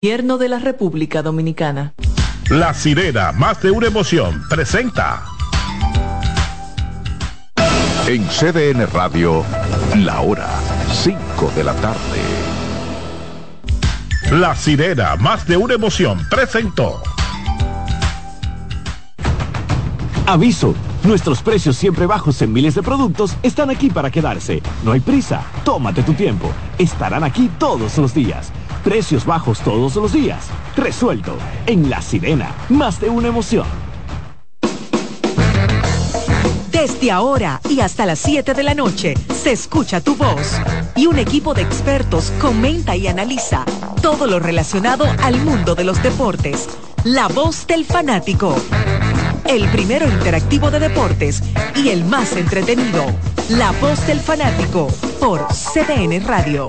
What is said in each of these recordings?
Gobierno de la República Dominicana. La sirena, más de una emoción, presenta. En CDN Radio, la hora 5 de la tarde. La sirena, más de una emoción, presentó. Aviso, nuestros precios siempre bajos en miles de productos están aquí para quedarse. No hay prisa, tómate tu tiempo. Estarán aquí todos los días. Precios bajos todos los días. Resuelto. En La Sirena. Más de una emoción. Desde ahora y hasta las 7 de la noche se escucha tu voz y un equipo de expertos comenta y analiza todo lo relacionado al mundo de los deportes. La voz del fanático. El primero interactivo de deportes y el más entretenido. La voz del fanático por CDN Radio.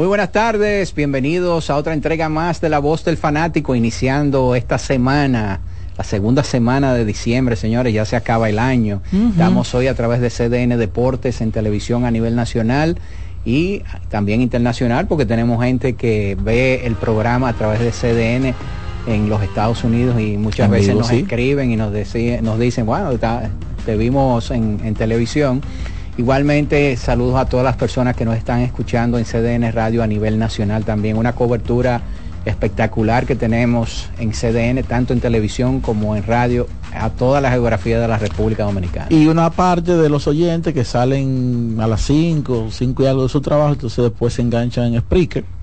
Muy buenas tardes, bienvenidos a otra entrega más de La Voz del Fanático, iniciando esta semana, la segunda semana de diciembre, señores, ya se acaba el año. Estamos hoy a través de CDN Deportes en televisión a nivel nacional y también internacional, porque tenemos gente que ve el programa a través de CDN en los Estados Unidos y muchas veces nos escriben y nos, nos dicen, bueno, te vimos en, en televisión. Igualmente, saludos a todas las personas que nos están escuchando en CDN Radio a nivel nacional también. Una cobertura espectacular que tenemos en CDN, tanto en televisión como en radio, a toda la geografía de la República Dominicana. Y una parte de los oyentes que salen a las 5, 5 y algo de su trabajo, entonces después se enganchan en Spreaker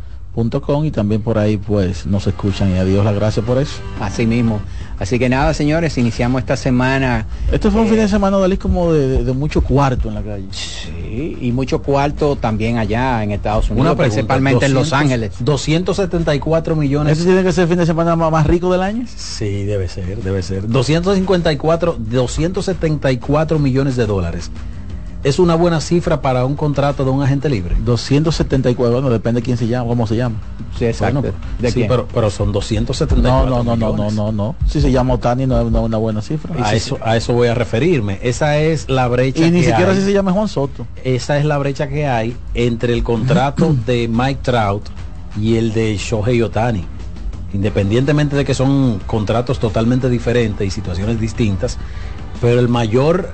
y también por ahí pues nos escuchan y a Dios la gracia por eso. Así mismo. Así que nada, señores, iniciamos esta semana. Este fue un fin de semana, Dalí, como de, mucho cuarto en la calle. Sí, y mucho cuarto también allá en Estados Unidos, principalmente en Los Ángeles. 274 millones. ¿Ese tiene que ser el fin de semana más rico del año? Sí, debe ser, debe ser. 254, 274 millones de dólares es una buena cifra para un contrato de un agente libre. 274, bueno, depende de quién se llama, cómo se llama. Sí, exacto. ¿De sí, pero, pero, son 274. No, no, no, no, no, no, no. Si se llama Otani no es una, buena cifra. A eso, a eso voy a referirme. Esa es la brecha. Y ni siquiera si se llama Juan Soto. Esa es la brecha que hay entre el contrato de Mike Trout y el de Shohei Otani. Independientemente de que son contratos totalmente diferentes y situaciones distintas, pero el mayor,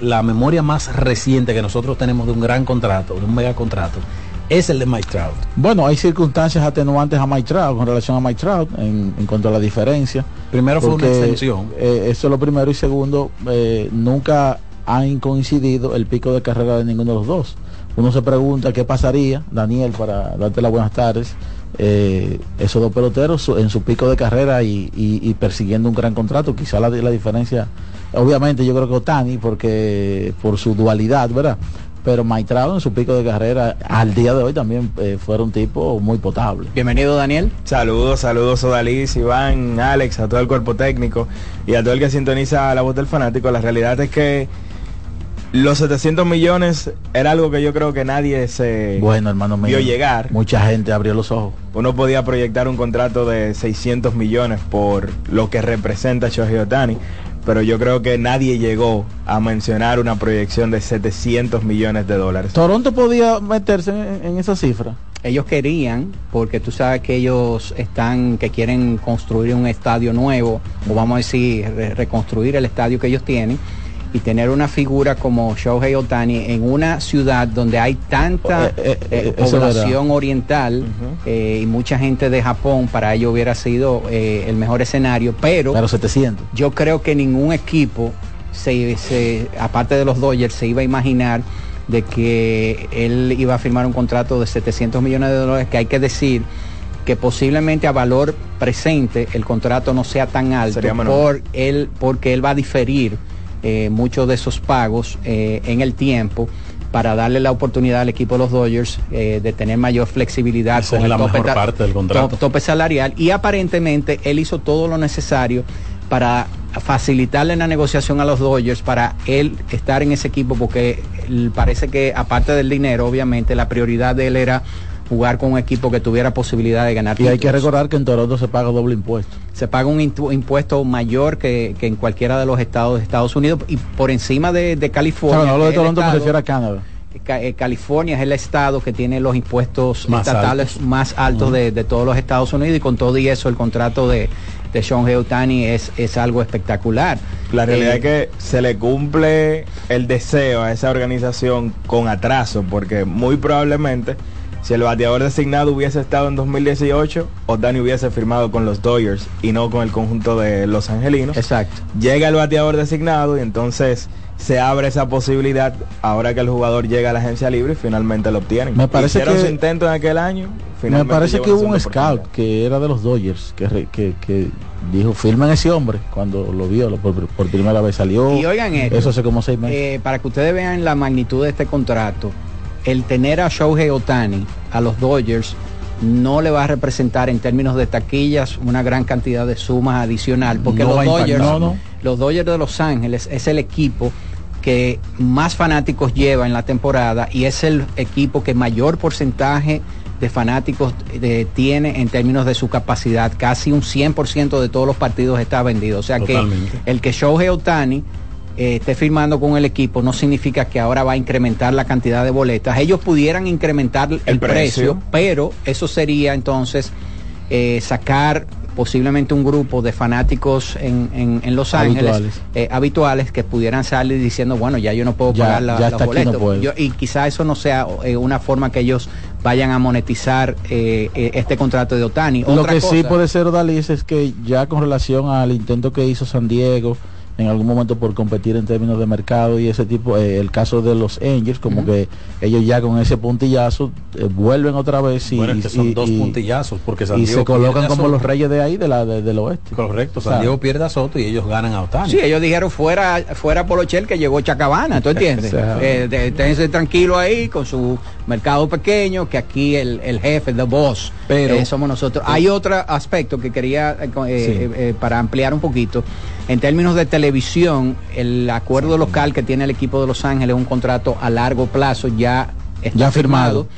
la memoria más reciente que nosotros tenemos de un gran contrato, de un mega contrato, es el de Mike Trout. Bueno, hay circunstancias atenuantes a Mike Trout con relación a Mike Trout en, cuanto a la diferencia. Primero fue una extensión. Eh, eso es lo primero y segundo, eh, nunca han coincidido el pico de carrera de ninguno de los dos. Uno se pregunta qué pasaría, Daniel, para darte las buenas tardes, eh, esos dos peloteros en su pico de carrera y, persiguiendo un gran contrato. Quizá la, la diferencia Obviamente yo creo que Otani, porque por su dualidad, ¿verdad? Pero Maitrado en su pico de carrera al día de hoy también eh, fuera un tipo muy potable. Bienvenido Daniel. Saludos, saludos Odalís, Iván, Alex, a todo el cuerpo técnico y a todo el que sintoniza la voz del fanático. La realidad es que los 700 millones era algo que yo creo que nadie se bueno, hermano vio llegar. Mucha gente abrió los ojos. Uno podía proyectar un contrato de 600 millones por lo que representa Shohei Otani, pero yo creo que nadie llegó a mencionar una proyección de 700 millones de dólares. ¿Toronto podía meterse en, esa cifra? Ellos querían, porque tú sabes que ellos están, que quieren construir un estadio nuevo, o vamos a decir, reconstruir el estadio que ellos tienen y tener una figura como Shohei Otani en una ciudad donde hay tanta eh, eh, eh, población oriental y mucha gente de Japón, para ello hubiera sido el mejor escenario, pero, pero 700. yo creo que ningún equipo, se, aparte de los Dodgers, se iba a imaginar de que él iba a firmar un contrato de 700 millones de dólares, que hay que decir que posiblemente a valor presente el contrato no sea tan alto por él, porque él va a diferir eh, muchos de esos pagos eh, en el tiempo para darle la oportunidad al equipo de los Dodgers eh, de tener mayor flexibilidad con el tope, parte del contrato. tope salarial y aparentemente él hizo todo lo necesario para facilitarle la negociación a los Dodgers para él estar en ese equipo porque parece que aparte del dinero obviamente la prioridad de él era jugar con un equipo que tuviera posibilidad de ganar. Y hay que recordar que en Toronto se paga doble impuesto. Se paga un impuesto mayor que, en cualquiera de los estados de Estados Unidos y por encima de, California. no, lo de Toronto me refiero a Canadá. Eh, California es el estado que tiene los impuestos estatales más altos de, todos los Estados Unidos y con todo y eso el contrato de, de Sean Heutani es, es algo espectacular. La realidad eh, es que se le cumple el deseo a esa organización con atraso, porque muy probablemente si el bateador designado hubiese estado en 2018, Otani hubiese firmado con los Dodgers y no con el conjunto de los angelinos. Exacto. Llega el bateador designado y entonces se abre esa posibilidad ahora que el jugador llega a la agencia libre y finalmente lo obtienen. Me parece que su intento en aquel año. Me parece que hubo un scout que era de los Dodgers que, que, que dijo firman ese hombre cuando lo vio por, primera vez salió. Y oigan eso hace como seis meses. Eh, para que ustedes vean la magnitud de este contrato, el tener a Shohei Otani a los Dodgers no le va a representar en términos de taquillas una gran cantidad de sumas adicional porque los Dodgers los Dodgers de Los Ángeles es el equipo que más fanáticos lleva en la temporada y es el equipo que mayor porcentaje de fanáticos eh, tiene en términos de su capacidad. Casi un 100% de todos los partidos está vendido. O sea que el que Shohei Otani eh, esté firmando con el equipo no significa que ahora va a incrementar la cantidad de boletas. Ellos pudieran incrementar el, precio, pero eso sería entonces eh, sacar posiblemente un grupo de fanáticos en, Los Ángeles eh, habituales que pudieran salir diciendo, bueno, ya yo no puedo pagar la, los boletos. y quizá eso no sea eh, una forma que ellos vayan a monetizar eh, este contrato de Otani. Lo que sí puede ser, Odalis, es que ya con relación al intento que hizo San Diego, en algún momento por competir en términos de mercado y ese tipo, eh, el caso de los Angels, como que ellos ya con ese puntillazo eh, vuelven otra vez y, son dos puntillazos porque y se colocan como los reyes de ahí de la del oeste. Correcto, San Diego pierde a Soto y ellos ganan a Otani. Sí, ellos dijeron fuera fuera Polochel que llegó Chacabana, ¿tú entiendes? eh, tranquilo ahí con su mercado pequeño, que aquí el, el jefe, the boss, pero eh, somos nosotros. Hay otro aspecto que quería para ampliar un poquito en términos de televisión, el acuerdo local que tiene el equipo de Los Ángeles es un contrato a largo plazo ya está firmado.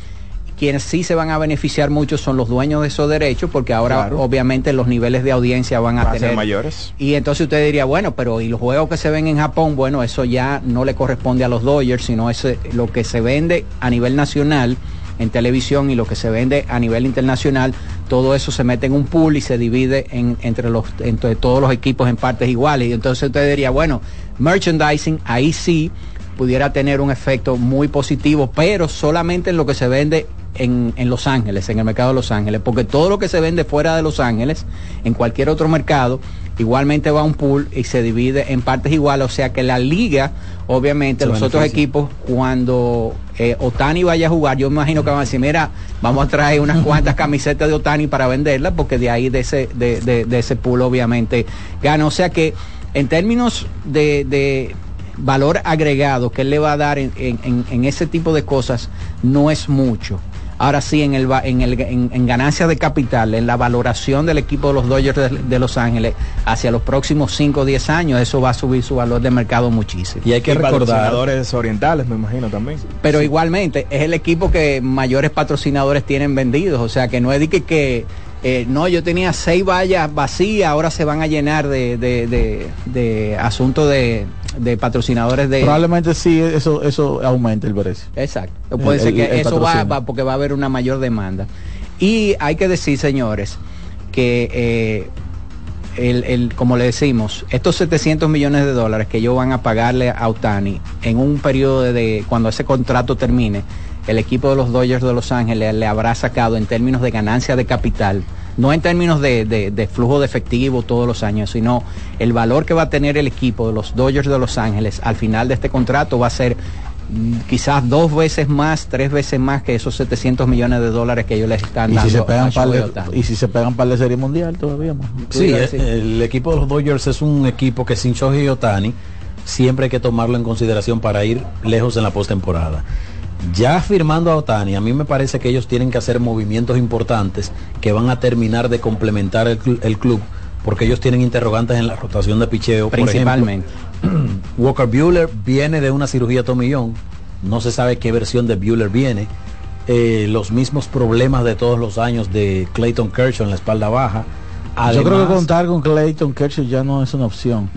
Quienes sí se van a beneficiar mucho son los dueños de esos derechos, porque ahora obviamente los niveles de audiencia van a, tener mayores. Y entonces usted diría, bueno, pero y los juegos que se ven en Japón, bueno, eso ya no le corresponde a los Dodgers, sino es lo que se vende a nivel nacional en televisión y lo que se vende a nivel internacional, todo eso se mete en un pool y se divide entre, los, entre todos los equipos en partes iguales. Y entonces usted diría, bueno, merchandising, ahí sí pudiera tener un efecto muy positivo, pero solamente en lo que se vende en, en, Los Ángeles, en el mercado de Los Ángeles, porque todo lo que se vende fuera de Los Ángeles, en cualquier otro mercado, igualmente va a un pool y se divide en partes iguales, o sea que la liga, obviamente, los otros equipos, cuando eh, Otani vaya a jugar, yo me imagino que van a decir, mira, vamos a traer unas cuantas camisetas de Otani para venderlas, porque de ahí de ese, de, ese pool obviamente gana. O sea que en términos de, valor agregado que él le va a dar en ese tipo de cosas, no es mucho. Ahora sí, en, el, en, el, en, ganancias de capital, en la valoración del equipo de los Dodgers de, Los Ángeles hacia los próximos 5 o 10 años, eso va a subir su valor de mercado muchísimo. Y hay que recordar. Patrocinadores orientales, me imagino también. Pero igualmente, es el equipo que mayores patrocinadores tienen vendidos. O sea, que no es de que, que eh, no, yo tenía seis vallas vacías, ahora se van a llenar de, de, de, asuntos de, patrocinadores de... Probablemente sí, eso, eso aumenta el precio. Exacto. Puede ser que eso va, porque va a haber una mayor demanda. Y hay que decir, señores, que eh, el, el, como le decimos, estos 700 millones de dólares que ellos van a pagarle a Autani en un periodo de, cuando ese contrato termine, el equipo de los Dodgers de Los Ángeles le habrá sacado en términos de ganancia de capital, no en términos de, flujo de efectivo todos los años, sino el valor que va a tener el equipo de los Dodgers de Los Ángeles al final de este contrato va a ser mm, quizás dos veces más, tres veces más que esos 700 millones de dólares que ellos les están dando. Si se pegan y si se pegan para la Serie Mundial todavía más. Sí, el, equipo de los Dodgers es un equipo que sin Shohei Otani siempre hay que tomarlo en consideración para ir lejos en la postemporada. Ya firmando a Otani, a mí me parece que ellos tienen que hacer movimientos importantes que van a terminar de complementar el, club, porque ellos tienen interrogantes en la rotación de picheo. Principalmente. Walker Bueller viene de una cirugía tomillón, no se sabe qué versión de Bueller viene. eh, los mismos problemas de todos los años de Clayton Kershaw en la espalda baja. Yo creo que contar con Clayton Kershaw ya no es una opción.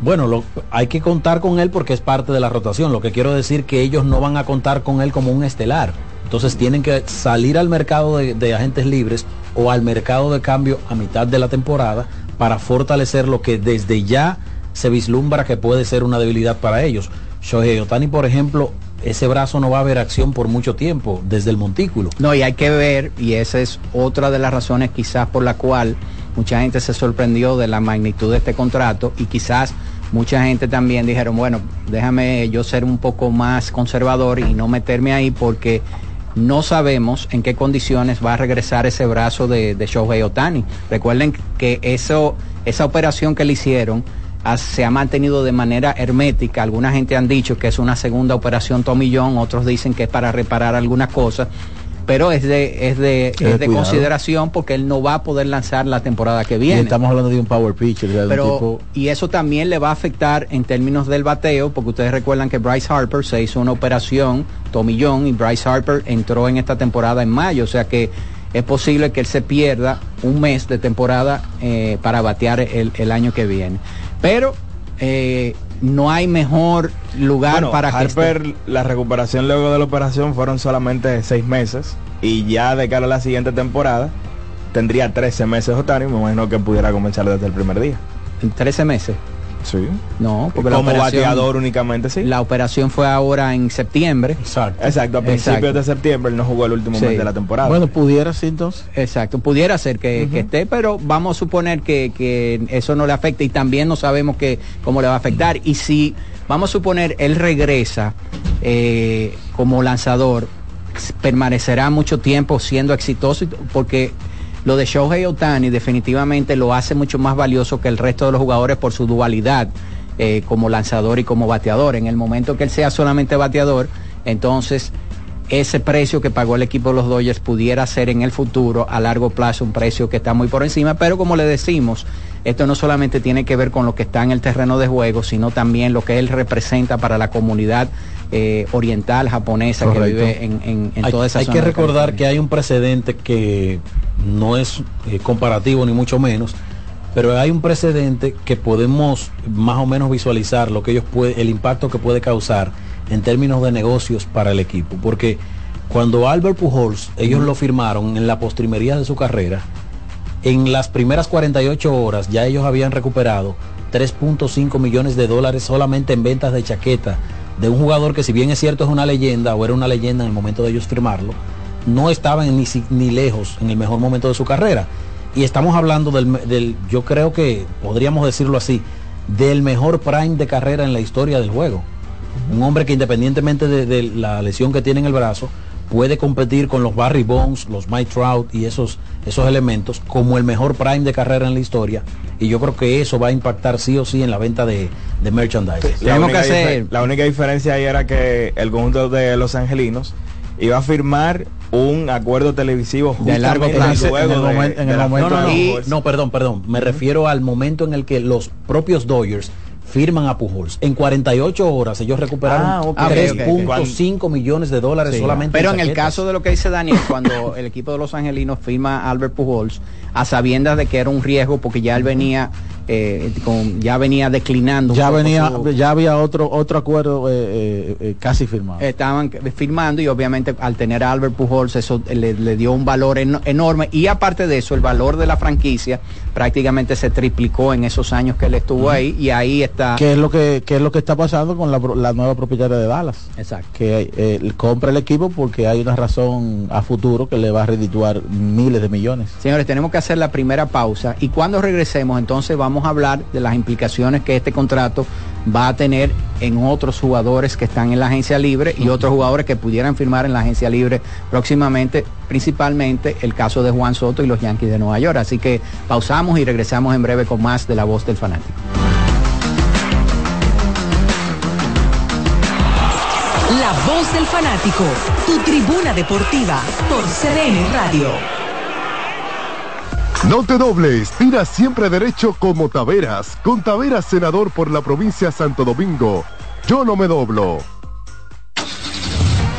Bueno, lo- hay que contar con él porque es parte de la rotación. Lo que quiero decir que ellos no van a contar con él como un estelar. Entonces tienen que salir al mercado de, agentes libres o al mercado de cambio a mitad de la temporada para fortalecer lo que desde ya se vislumbra que puede ser una debilidad para ellos. Shohei Otani, por ejemplo, ese brazo no va a ver acción por mucho tiempo desde el montículo. No, y hay que ver, y esa es otra de las razones quizás por la cual mucha gente se sorprendió de la magnitud de este contrato y quizás mucha gente también dijeron, bueno, déjame yo ser un poco más conservador y no meterme ahí porque no sabemos en qué condiciones va a regresar ese brazo de, de Shohei Otani. Recuerden que eso, esa operación que le hicieron se ha mantenido de manera hermética. Alguna gente han dicho que es una segunda operación tomillón, otros dicen que es para reparar algunas cosas, pero es de, es de, de es de consideración porque él no va a poder lanzar la temporada que Y viene. estamos hablando de un power pitcher, de Pero, tipo y eso también le va a afectar en términos del bateo, porque ustedes recuerdan que Bryce Harper se hizo una operación, tomillón, y Bryce Harper entró en esta temporada en mayo, o sea que es posible que él se pierda un mes de temporada eh, para batear el, el año que viene. Pero eh, no hay mejor lugar Bueno, para que esté- Harper, la recuperación luego de la operación fueron solamente seis meses y ya de cara a la siguiente temporada tendría 13 meses Otani, me imagino que pudiera comenzar desde el primer día. en 13 meses. Sí. No, porque la Como operación, bateador únicamente, sí. la operación fue ahora en septiembre. Exacto. Exacto, a principios Exacto. de septiembre él no jugó el último Sí. mes de la temporada. Bueno, pudiera sí entonces. Exacto, pudiera ser que, que esté, pero vamos a suponer que, que eso no le afecta y también no sabemos que, cómo le va a afectar. Y si, vamos a suponer, él regresa eh, como lanzador, permanecerá mucho tiempo siendo exitoso porque lo de Shohei Otani definitivamente lo hace mucho más valioso que el resto de los jugadores por su dualidad eh, como lanzador y como bateador. En el momento que él sea solamente bateador, entonces ese precio que pagó el equipo de los Dodgers pudiera ser en el futuro a largo plazo un precio que está muy por encima, pero como le decimos, esto no solamente tiene que ver con lo que está en el terreno de juego, sino también lo que él representa para la comunidad eh, oriental japonesa Correcto. que vive en, en, en hay, toda esa hay zona que de recordar que hay un precedente que no es eh, comparativo ni mucho menos, pero hay un precedente que podemos más o menos visualizar lo que ellos puede, el impacto que puede causar en términos de negocios para el equipo, porque cuando Albert Pujols ellos lo firmaron en la postrimería de su carrera, en las primeras 48 horas ya ellos habían recuperado 3.5 millones de dólares solamente en ventas de chaqueta de un jugador que si bien es cierto es una leyenda o era una leyenda en el momento de ellos firmarlo, no estaban ni, ni lejos en el mejor momento de su carrera. Y estamos hablando del, del, yo creo que podríamos decirlo así, del mejor prime de carrera en la historia del juego. Un hombre que independientemente de, de la lesión que tiene en el brazo, puede competir con los Barry Bonds, los Mike Trout y esos, esos elementos como el mejor prime de carrera en la historia. Y yo creo que eso va a impactar sí o sí en la venta de, de merchandise. La Tenemos única que hacer- La única diferencia ahí era que el conjunto de los angelinos iba a firmar un acuerdo televisivo De largo plazo. En el en momento firma No, Y- perdón, perdón. Me refiero al momento en el que los propios Dodgers firman a Pujols. En 48 horas ellos recuperaron Ah, ok. Ah, ok, ok, ok. 3.5 millones de dólares Sí. solamente. Pero en el caso de lo que dice Daniel, cuando el equipo de los angelinos firma a Albert Pujols, a sabiendas de que era un riesgo porque ya él venía, eh, con- ya venía declinando. Ya venía, su- ya había otro otro acuerdo eh, eh, eh, casi firmado. estaban firmando y obviamente al tener a Albert Pujols eso le, le dio un valor eno- enorme y aparte de eso el valor de la franquicia prácticamente se triplicó en esos años que él estuvo ahí y ahí está ¿Qué es lo que qué es lo que está pasando con la, la nueva propietaria de Dallas? exacto Que compra el equipo porque hay una razón a futuro que le va a redituar miles de millones. Señores, tenemos que hacer la primera pausa y cuando regresemos entonces vamos a hablar de las implicaciones que este contrato va a tener en otros jugadores que están en la agencia libre y otros jugadores que pudieran firmar en la agencia libre próximamente, principalmente el caso de Juan Soto y los Yankees de Nueva York. Así que pausamos y regresamos en breve con más de la voz del fanático. La voz del fanático, tu tribuna deportiva por CDN Radio. No te dobles, tira siempre derecho como Taveras, con Taveras senador por la provincia Santo Domingo. Yo no me doblo.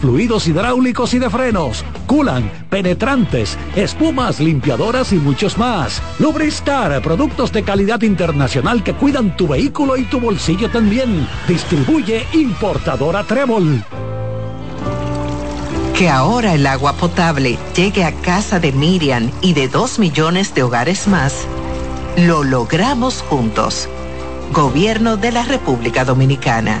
fluidos hidráulicos y de frenos, culan, penetrantes, espumas, limpiadoras y muchos más. Lubristar, productos de calidad internacional que cuidan tu vehículo y tu bolsillo también. Distribuye importadora Trébol. Que ahora el agua potable llegue a casa de Miriam y de dos millones de hogares más, lo logramos juntos. Gobierno de la República Dominicana.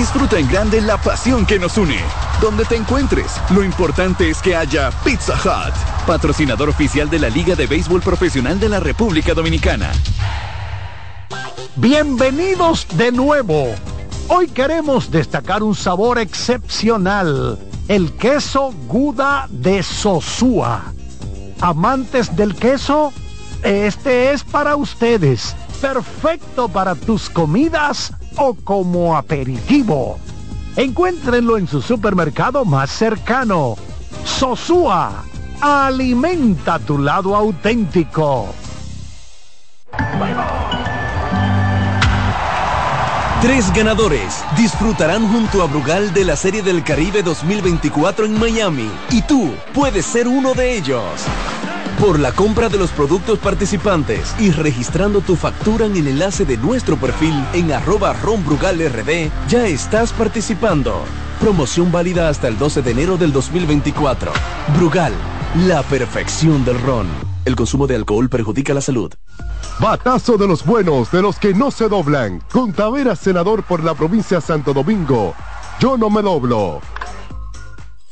Disfruta en grande la pasión que nos une. Donde te encuentres, lo importante es que haya Pizza Hut, patrocinador oficial de la Liga de Béisbol Profesional de la República Dominicana. Bienvenidos de nuevo. Hoy queremos destacar un sabor excepcional, el queso Guda de Sosúa. Amantes del queso, este es para ustedes, perfecto para tus comidas o como aperitivo. Encuéntrenlo en su supermercado más cercano. Sosúa, alimenta tu lado auténtico. Tres ganadores disfrutarán junto a Brugal de la Serie del Caribe 2024 en Miami y tú puedes ser uno de ellos. Por la compra de los productos participantes y registrando tu factura en el enlace de nuestro perfil en arroba ronbrugalrd, ya estás participando. Promoción válida hasta el 12 de enero del 2024. Brugal, la perfección del ron. El consumo de alcohol perjudica la salud. Batazo de los buenos, de los que no se doblan. Con Tavera, senador por la provincia de Santo Domingo. Yo no me doblo.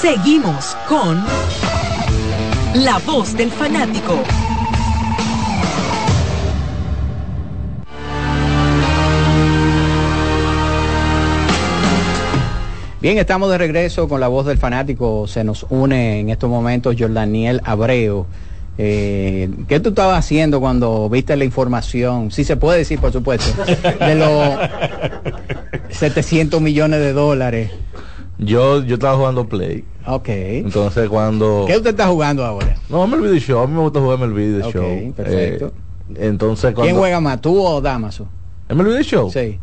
Seguimos con La voz del fanático. Bien, estamos de regreso con la voz del fanático. Se nos une en estos momentos Jordaniel Abreu. Eh, ¿Qué tú estabas haciendo cuando viste la información? Sí se puede decir, por supuesto, de los 700 millones de dólares yo, yo estaba jugando Play. Ok. Entonces cuando... ¿Qué usted está jugando ahora? No, MLB Show. A mí me gusta jugar MLB The Ok, Show. perfecto. Eh, entonces cuando... ¿Quién juega más, tú o Damaso? ¿MLB The Show? Sí.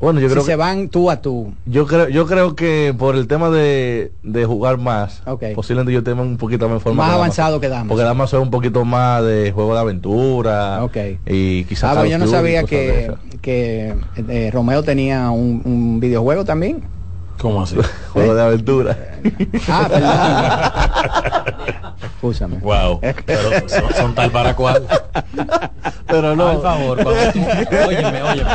Bueno, yo si creo se que... van tú a tú. Yo creo, yo creo que por el tema de, de jugar más, posiblemente yo tenga un poquito más forma Más avanzado que Damaso. Porque Damaso es un poquito más de juego de aventura. Y quizás. Ah, Call yo no sabía que, que eh, Romeo tenía un, un videojuego también. ¿Cómo así? Juego de aventura. Ah, perdón. Escúchame. Wow. Pero son, son tal para cual. Pero no. Por favor, cuando tú, óyeme, óyeme.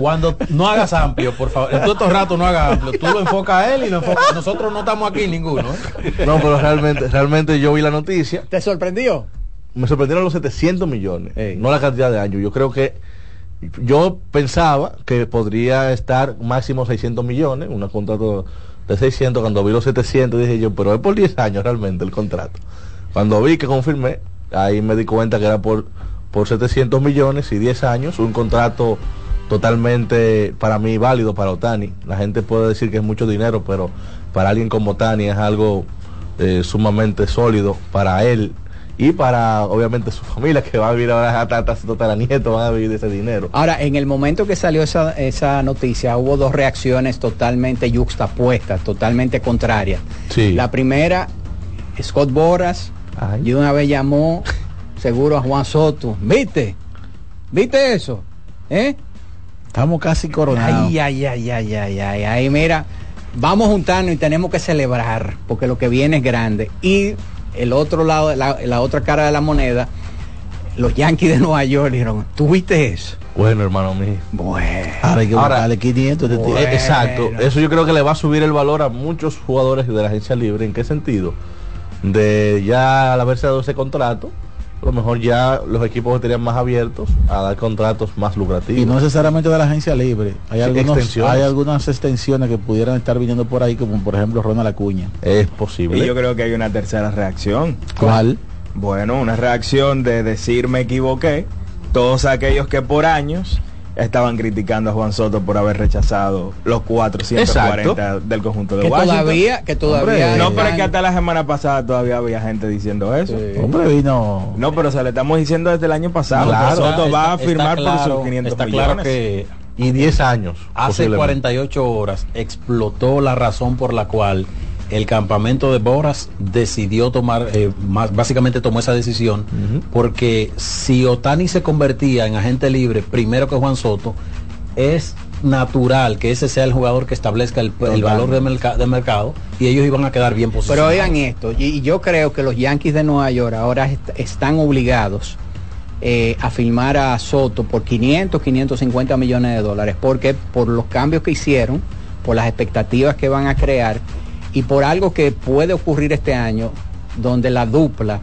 Cuando no hagas amplio, por favor. En todo estos ratos no hagas amplio. Tú lo enfocas a él y lo enfocas. Nosotros no estamos aquí ninguno. ¿eh? No, pero realmente, realmente yo vi la noticia. ¿Te sorprendió? Me sorprendieron los 700 millones, no la cantidad de años. Yo creo que yo pensaba que podría estar máximo 600 millones, un contrato de 600. Cuando vi los 700 dije yo, pero es por 10 años realmente el contrato. Cuando vi que confirmé, ahí me di cuenta que era por, por 700 millones y 10 años, un contrato totalmente para mí válido para Otani. La gente puede decir que es mucho dinero, pero para alguien como Otani es algo eh, sumamente sólido para él y para obviamente su familia que va a vivir ahora hasta, hasta su tataranieto van a vivir de ese dinero. Ahora, en el momento que salió esa, esa noticia, hubo dos reacciones totalmente yuxtapuestas, totalmente contrarias. Sí. La primera, Scott Boras, y una vez llamó seguro a Juan Soto. ¿Viste? ¿Viste eso? ¿Eh? Estamos casi coronados. Ay, ay, ay, ay, ay, ay, ay, mira, vamos a juntarnos y tenemos que celebrar, porque lo que viene es grande. Y el otro lado, la, la otra cara de la moneda, los Yankees de Nueva York dijeron, ¿tú viste eso? Bueno, hermano mío. Bueno. Ahora hay que Ahora, buscarle 500 de Eh, ti. Exacto, eso yo creo que le va a subir el valor a muchos jugadores de la agencia libre. ¿En qué sentido? De ya al haberse dado ese contrato, a lo mejor ya los equipos estarían más abiertos a dar contratos más lucrativos. Y no necesariamente de la agencia libre. Hay, Sí, algunos, extensiones. hay algunas extensiones que pudieran estar viniendo por ahí, como por ejemplo Ronald Acuña. Es posible. Y yo creo que hay una tercera reacción. ¿Cuál? Bueno, una reacción de decir me equivoqué. Todos aquellos que por años estaban criticando a Juan Soto por haber rechazado los 440 del conjunto de Que Washington. todavía- que todavía Hombre, no, pero es que hasta la semana pasada todavía había gente diciendo eso. Hombre, vino. No, pero se le estamos diciendo desde el año pasado. Claro, que Soto está- va a firmar por sus 500 está millones. claro que y 10 años. Hace posiblemente. 48 horas explotó la razón por la cual el campamento de Boras decidió tomar, eh, más, básicamente tomó esa decisión, porque si Otani se convertía en agente libre primero que Juan Soto, es natural que ese sea el jugador que establezca el, el valor de, merca- de mercado y ellos iban a quedar bien Pero posicionados. oigan esto, y y yo creo que los Yankees de Nueva York ahora est- están obligados eh, a firmar a Soto por 500, 550 millones de dólares, porque por los cambios que hicieron, por las expectativas que van a crear y por algo que puede ocurrir este año, donde la dupla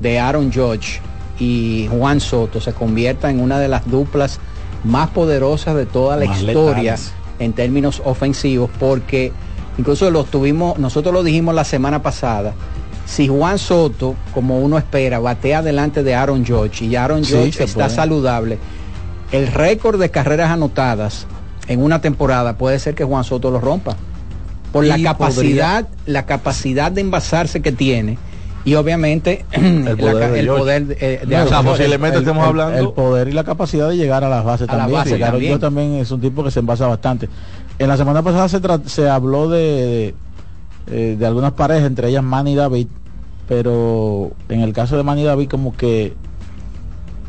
de Aaron Judge y Juan Soto se convierta en una de las duplas más poderosas de toda la Más historia letales. en términos ofensivos, porque incluso lo tuvimos, nosotros lo dijimos la semana pasada. Si Juan Soto, como uno espera, batea delante de Aaron George y Aaron Sí, George se está puede. saludable, el récord de carreras anotadas en una temporada puede ser que Juan Soto lo rompa. Por la capacidad, la capacidad de envasarse que tiene y obviamente el poder de el poder de, eh, de No, Aaron o sea, George. posiblemente el, estemos el- hablando- el poder y la capacidad de llegar a las bases A la también. base Sí, Aaron también. También es un tipo que se envasa bastante. En la semana pasada se, se habló de, de, eh, de algunas parejas, entre ellas Manny y David, pero en el caso de Manny y David como que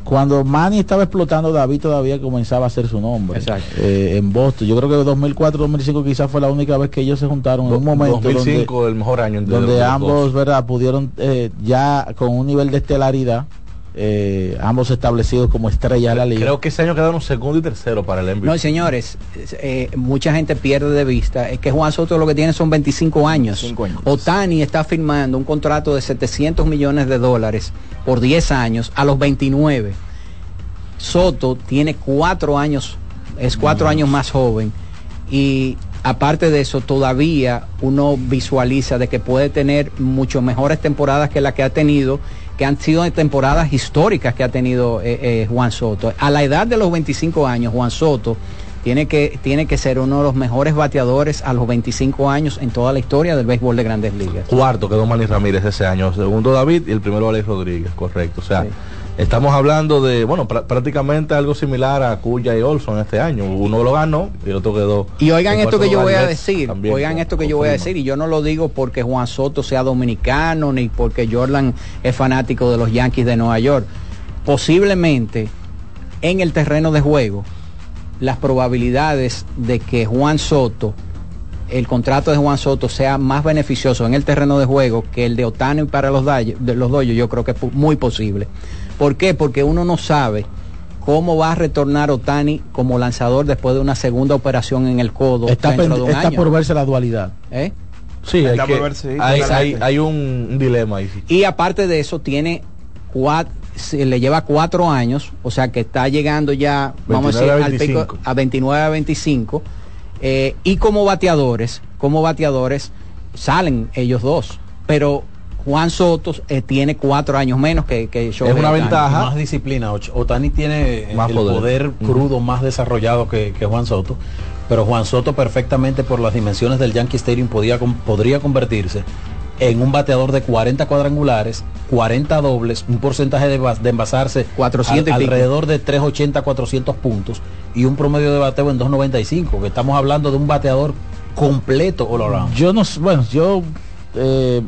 cuando Manny estaba explotando, David todavía comenzaba a ser su nombre. Exacto. Eh, en Boston. Yo creo que 2004-2005 quizás fue la única vez que ellos se juntaron en un momento 2005 donde, el mejor año donde ambos, dos. ¿verdad? Pudieron eh, ya con un nivel de estelaridad, eh, ambos establecidos como estrellas de la liga. Creo que ese año quedaron segundo y tercero para el MVP. No, señores, eh, mucha gente pierde de vista. Es que Juan Soto lo que tiene son 25 años. 25 años. Otani está firmando un contrato de 700 millones de dólares por 10 años a los 29. Soto tiene cuatro años, es cuatro años más joven. Y aparte de eso, todavía uno visualiza de que puede tener mucho mejores temporadas que la que ha tenido, que han sido temporadas históricas que ha tenido eh, eh, Juan Soto. A la edad de los 25 años, Juan Soto tiene que, tiene que ser uno de los mejores bateadores a los 25 años en toda la historia del béisbol de grandes ligas. Cuarto quedó Manny Ramírez ese año, segundo David y el primero Alex Rodríguez, correcto. O sea, estamos hablando de, bueno, pr- prácticamente algo similar a Cuya y Olson este año. Uno lo ganó y el otro quedó. Y oigan esto que yo voy a decir, oigan con- esto que yo voy a decir, y yo no lo digo porque Juan Soto sea dominicano, ni porque Jordan es fanático de los Yankees de Nueva York. Posiblemente en el terreno de juego, las probabilidades de que Juan Soto, el contrato de Juan Soto sea más beneficioso en el terreno de juego que el de Otani para los, de los Dodgers, yo creo que es muy posible. ¿Por qué? Porque uno no sabe cómo va a retornar Otani como lanzador después de una segunda operación en el codo Está, dentro pen- de un está año. por verse la dualidad. ¿Eh? Sí, hay, Está que- por ver, sí, hay, exacto. hay- hay un, dilema ahí. Y aparte de eso, tiene cuatro, se le lleva cuatro años, o sea que está llegando ya, vamos a 29 decir, a al pico 25. a 29 a 25. eh, y como bateadores, como bateadores, salen ellos dos. Pero Juan Soto eh, tiene cuatro años menos que, que Shohei Ohtani. Más disciplina. Otani tiene Más el poder. poder, crudo más desarrollado que, que Juan Soto. Pero Juan Soto perfectamente por las dimensiones del Yankee Stadium podía, con- podría convertirse en un bateador de 40 cuadrangulares, 40 dobles, un porcentaje de, bas- de envasarse 400 y al- pico. alrededor de 380, 400 puntos y un promedio de bateo en 295, que estamos hablando de un bateador completo all around. Yo no sé, bueno, yo eh,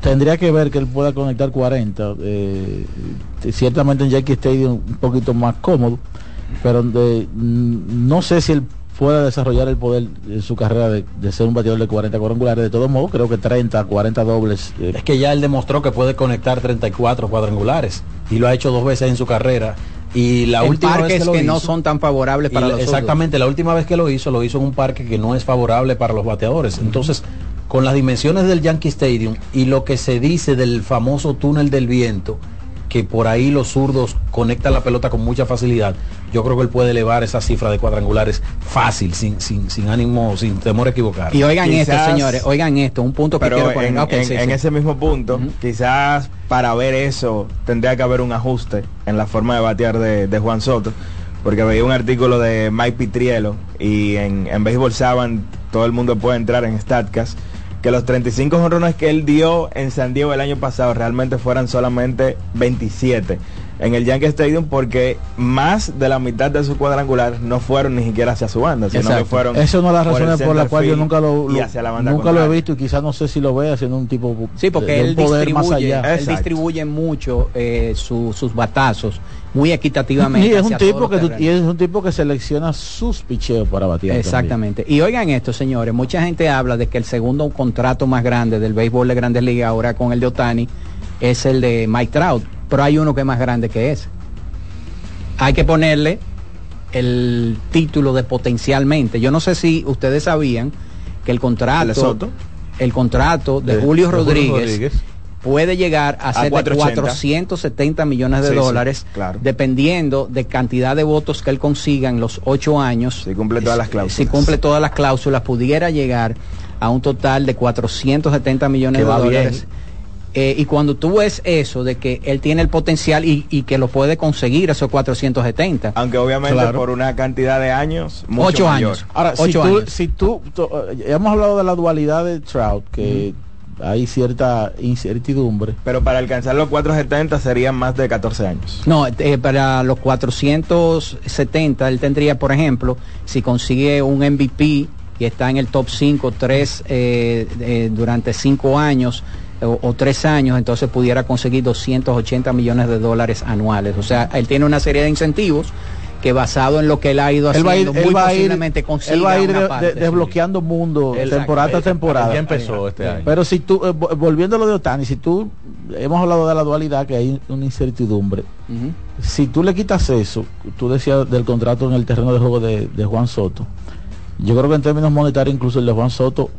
tendría que ver que él pueda conectar 40. eh, ciertamente en Yankee Stadium un poquito más cómodo, pero de- mm, no sé si él pueda desarrollar el poder en su carrera de, de ser un bateador de 40 cuadrangulares. De todos modos, creo que 30, 40 dobles. eh, Es que ya él demostró que puede conectar 34 cuadrangulares y lo ha hecho dos veces en su carrera. Y la En última parques vez que, lo que no hizo- son tan favorables para la- los Exactamente, la última vez que lo hizo, lo hizo en un parque que no es favorable para los bateadores. Entonces, con las dimensiones del Yankee Stadium y lo que se dice del famoso túnel del viento, que por ahí los zurdos conectan la pelota con mucha facilidad, yo creo que él puede elevar esa cifra de cuadrangulares fácil, sin, sin, sin ánimo, sin temor a equivocar. Y oigan esto, señores, oigan esto, un punto que Pero quiero poner. en, en- sí, en sí. ese mismo punto, quizás para ver eso tendría que haber un ajuste en la forma de batear de, de Juan Soto. Porque veía un artículo de Mike Pitrielo y en, en Baseball Savant todo el mundo puede entrar en StatCast que los 35 jonrones que él dio en San Diego el año pasado realmente fueran solamente 27 en el Yankee Stadium porque más de la mitad de su cuadrangular no fueron ni siquiera hacia su banda, sino que fueron Eso es una de las por por las center cuales yo nunca lo, y lo- hacia la banda nunca lo he visto y quizás no sé si lo vea siendo un tipo Sí, porque de- de él un poder más distribuye, allá. él distribuye mucho eh, su- sus batazos muy equitativamente. Y es un tipo que y es un tipo que selecciona sus picheos para también. Exactamente. Y oigan esto, señores, mucha gente habla de que el segundo contrato más grande del béisbol de Grandes Ligas ahora con el de Otani es el de Mike Trout, pero hay uno que es más grande que ese. Hay que ponerle el título de potencialmente. Yo no sé si ustedes sabían que el contrato ¿El de Soto? el contrato de, De- Julio de Julio Rodríguez, Rodríguez. Puede llegar a A ser de 480. 470 millones de Sí, sí, dólares, claro. dependiendo de cantidad de votos que él consiga en los ocho años. Si cumple todas las cláusulas. Si cumple todas las cláusulas, pudiera llegar a un total de 470 millones Que de bien. dólares. Eh, y cuando tú ves eso de que él tiene el potencial y, y que lo puede conseguir esos 470. Aunque obviamente Claro. por una cantidad de años mucho Ocho mayor. años. Ahora, si Ocho tú, años. si tú, eh, hemos hablado de la dualidad de Trout, que hay cierta incertidumbre. Pero para alcanzar los 470 serían más de 14 años. No, eh, para los 470 él tendría, por ejemplo, si consigue un MVP y está en el top 5 tres, eh, eh, durante 5 años o, o 3 años, entonces pudiera conseguir 280 millones de dólares anuales. O sea, él tiene una serie de incentivos que basado en lo que él ha ido Él va a ir, haciendo, él muy va a ir, posiblemente consiga él va a ir una de- parte, de- sí. desbloqueando mundo Exacto. temporada tras temporada. Ya empezó este año. Pero si tú, eh, vo- volviendo a lo de Otani, si tú, hemos hablado de la dualidad, que hay una incertidumbre. Si tú le quitas eso, tú decías del contrato en el terreno de juego de, de Juan Soto, yo creo que en términos monetarios incluso el de Juan Soto,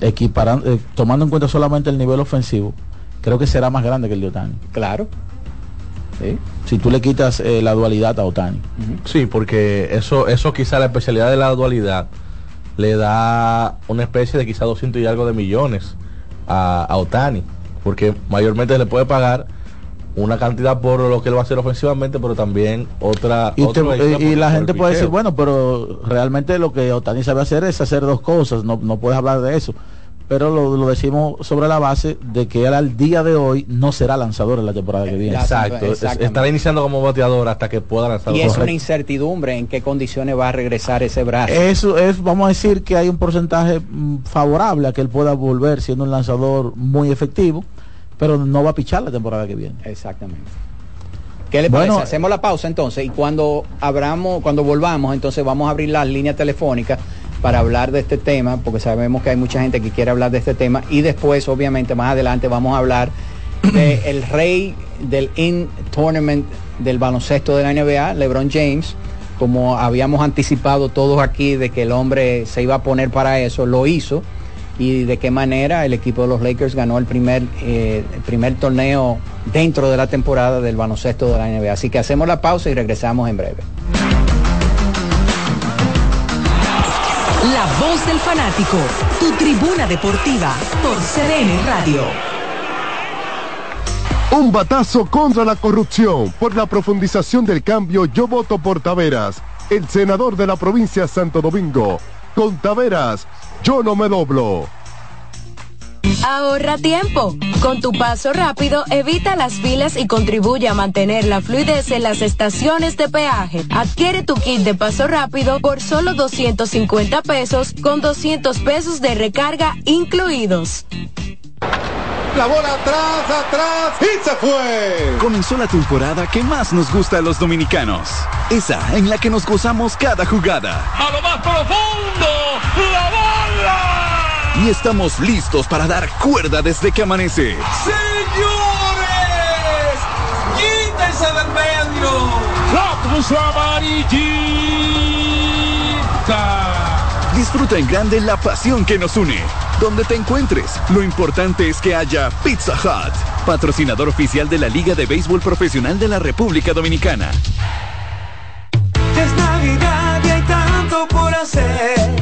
equiparando, eh, tomando en cuenta solamente el nivel ofensivo, creo que será más grande que el de Otani. Claro. Sí. Si tú le quitas eh, la dualidad a Otani. Sí, porque eso, eso quizá la especialidad de la dualidad le da una especie de quizá 200 y algo de millones a, a Otani, porque mayormente le puede pagar una cantidad por lo que él va a hacer ofensivamente, pero también otra... Y, te- y- la gente puede decir, bueno, pero realmente lo que Otani sabe hacer es hacer dos cosas, no, no puedes hablar de eso. Pero lo, lo decimos sobre la base de que él al día de hoy no será lanzador en la temporada que viene. Exacto, estará iniciando como bateador hasta que pueda lanzar. Y es Correcto. una incertidumbre en qué condiciones va a regresar ese brazo. Eso es, vamos a decir que hay un porcentaje mm, favorable a que él pueda volver siendo un lanzador muy efectivo, pero no va a pichar la temporada que viene. Exactamente. ¿Qué le Bueno, parece? Hacemos la pausa entonces y cuando abramos, cuando volvamos, entonces vamos a abrir las líneas telefónicas para hablar de este tema, porque sabemos que hay mucha gente que quiere hablar de este tema y después, obviamente, más adelante vamos a hablar de el rey del in tournament del baloncesto de la NBA, LeBron James. Como habíamos anticipado todos aquí de que el hombre se iba a poner para eso, lo hizo y de qué manera el equipo de los Lakers ganó el primer, eh, el primer torneo dentro de la temporada del baloncesto de la NBA. Así que hacemos la pausa y regresamos en breve. Voz del fanático, tu tribuna deportiva por CDN Radio. Un batazo contra la corrupción. Por la profundización del cambio, yo voto por Taveras, el senador de la provincia de Santo Domingo. Con Taveras, yo no me doblo. Ahorra tiempo. Con tu paso rápido, evita las filas y contribuye a mantener la fluidez en las estaciones de peaje. Adquiere tu kit de paso rápido por solo 250 pesos con 200 pesos de recarga incluidos. La bola atrás, atrás y se fue. Comenzó la temporada que más nos gusta a los dominicanos. Esa en la que nos gozamos cada jugada. A lo más profundo. Y estamos listos para dar cuerda desde que amanece. Señores, quítense del medio. La cruz amarillita. Disfruta en grande la pasión que nos une. Donde te encuentres, lo importante es que haya Pizza Hut, patrocinador oficial de la Liga de Béisbol Profesional de la República Dominicana. Es Navidad y hay tanto por hacer.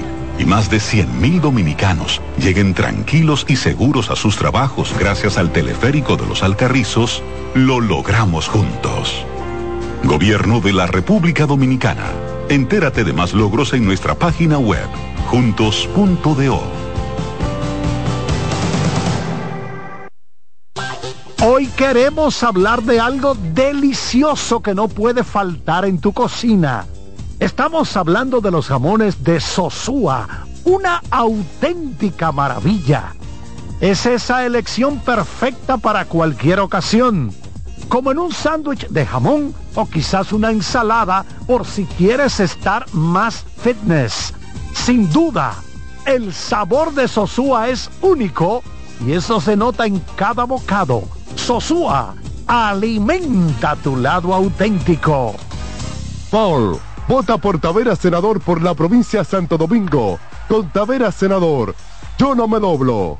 y más de 100.000 dominicanos lleguen tranquilos y seguros a sus trabajos gracias al teleférico de los Alcarrizos, lo logramos juntos. Gobierno de la República Dominicana. Entérate de más logros en nuestra página web, juntos.do. Hoy queremos hablar de algo delicioso que no puede faltar en tu cocina. Estamos hablando de los jamones de Sosúa, una auténtica maravilla. Es esa elección perfecta para cualquier ocasión, como en un sándwich de jamón o quizás una ensalada por si quieres estar más fitness. Sin duda, el sabor de Sosúa es único y eso se nota en cada bocado. Sosúa, alimenta tu lado auténtico. Paul, vota por Taveras Senador por la provincia de Santo Domingo. Con Taveras Senador, yo no me doblo.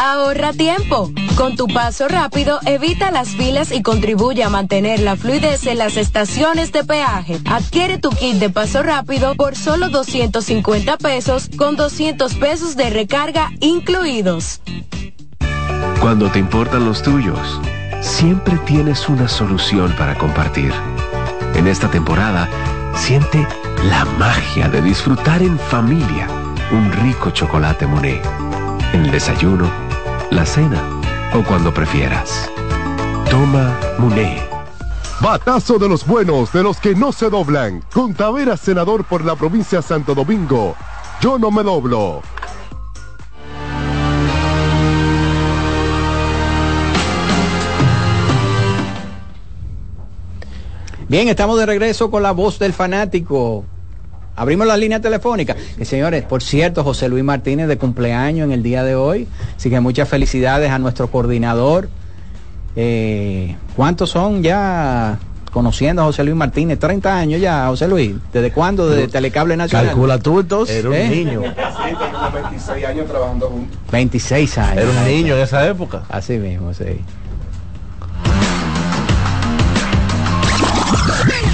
Ahorra tiempo. Con tu paso rápido, evita las filas y contribuye a mantener la fluidez en las estaciones de peaje. Adquiere tu kit de paso rápido por solo 250 pesos con 200 pesos de recarga incluidos. Cuando te importan los tuyos, siempre tienes una solución para compartir. En esta temporada, siente la magia de disfrutar en familia un rico chocolate Monet. En el desayuno, la cena o cuando prefieras. Toma Monet. Batazo de los buenos, de los que no se doblan. Con Tavera, senador por la provincia de Santo Domingo. Yo no me doblo. Bien, estamos de regreso con la voz del fanático. Abrimos la línea telefónica. Y señores, por cierto, José Luis Martínez de cumpleaños en el día de hoy. Así que muchas felicidades a nuestro coordinador. Eh, ¿Cuántos son ya conociendo a José Luis Martínez? 30 años ya, José Luis. ¿Desde cuándo? Desde Telecable Nacional. Calcula tú entonces. Era un ¿Eh? niño. 26 años trabajando juntos. 26 años. Era un niño en esa época. Así mismo, sí.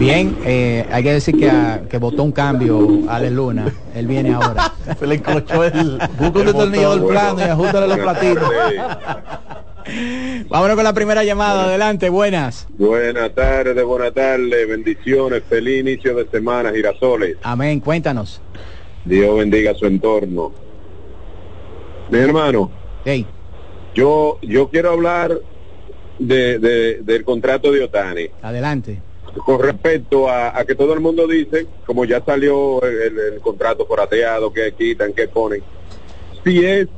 Bien, eh, hay que decir que, ah, que votó un cambio Ale Luna. Él viene ahora. Se le encochó el busca un destornillador plano y ajustale los platinos. Vámonos con la primera llamada. Adelante, buenas. Buenas tardes, buenas tardes, bendiciones, feliz inicio de semana, girasoles. Amén, cuéntanos. Dios bendiga su entorno. Mi hermano, Hey, yo yo quiero hablar de, de- del contrato de Otani adelante. Con respecto a, a que todo el mundo dice, como ya salió el, el- el contrato corateado, que quitan, que ponen, si es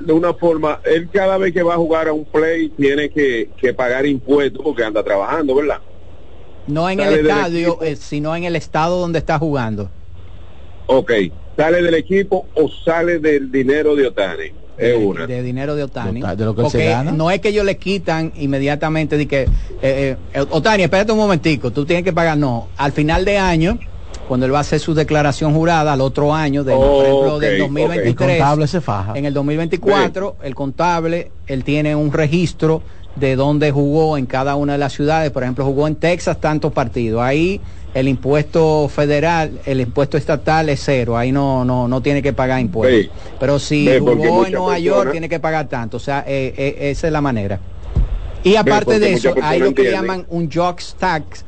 de una forma, él cada vez que va a jugar a un play tiene que, que pagar impuestos porque anda trabajando, ¿verdad? No en Sale el estadio, eh, sino en el estado donde está jugando. Ok, ¿sale del equipo o sale del dinero de Otani? Una. De dinero de Otani. De lo que él se Porque gana. no es que ellos le quitan inmediatamente de que, eh, eh, Otani, espérate un momentico, tú tienes que pagar. No, al final de año, cuando él va a hacer su declaración jurada al otro año, del, por ejemplo, del El 2023. contable se faja. En el 2024, el contable, él tiene un registro de dónde jugó en cada una de las ciudades. Por ejemplo, jugó en Texas tantos partidos. Ahí el impuesto federal, el impuesto estatal es cero. Ahí no, no, no tiene que pagar impuestos. Sí. Pero si jugó en Nueva York, tiene que pagar tanto. O sea, eh, eh, esa es la manera. Y aparte de eso, hay lo que llaman un jocks tax,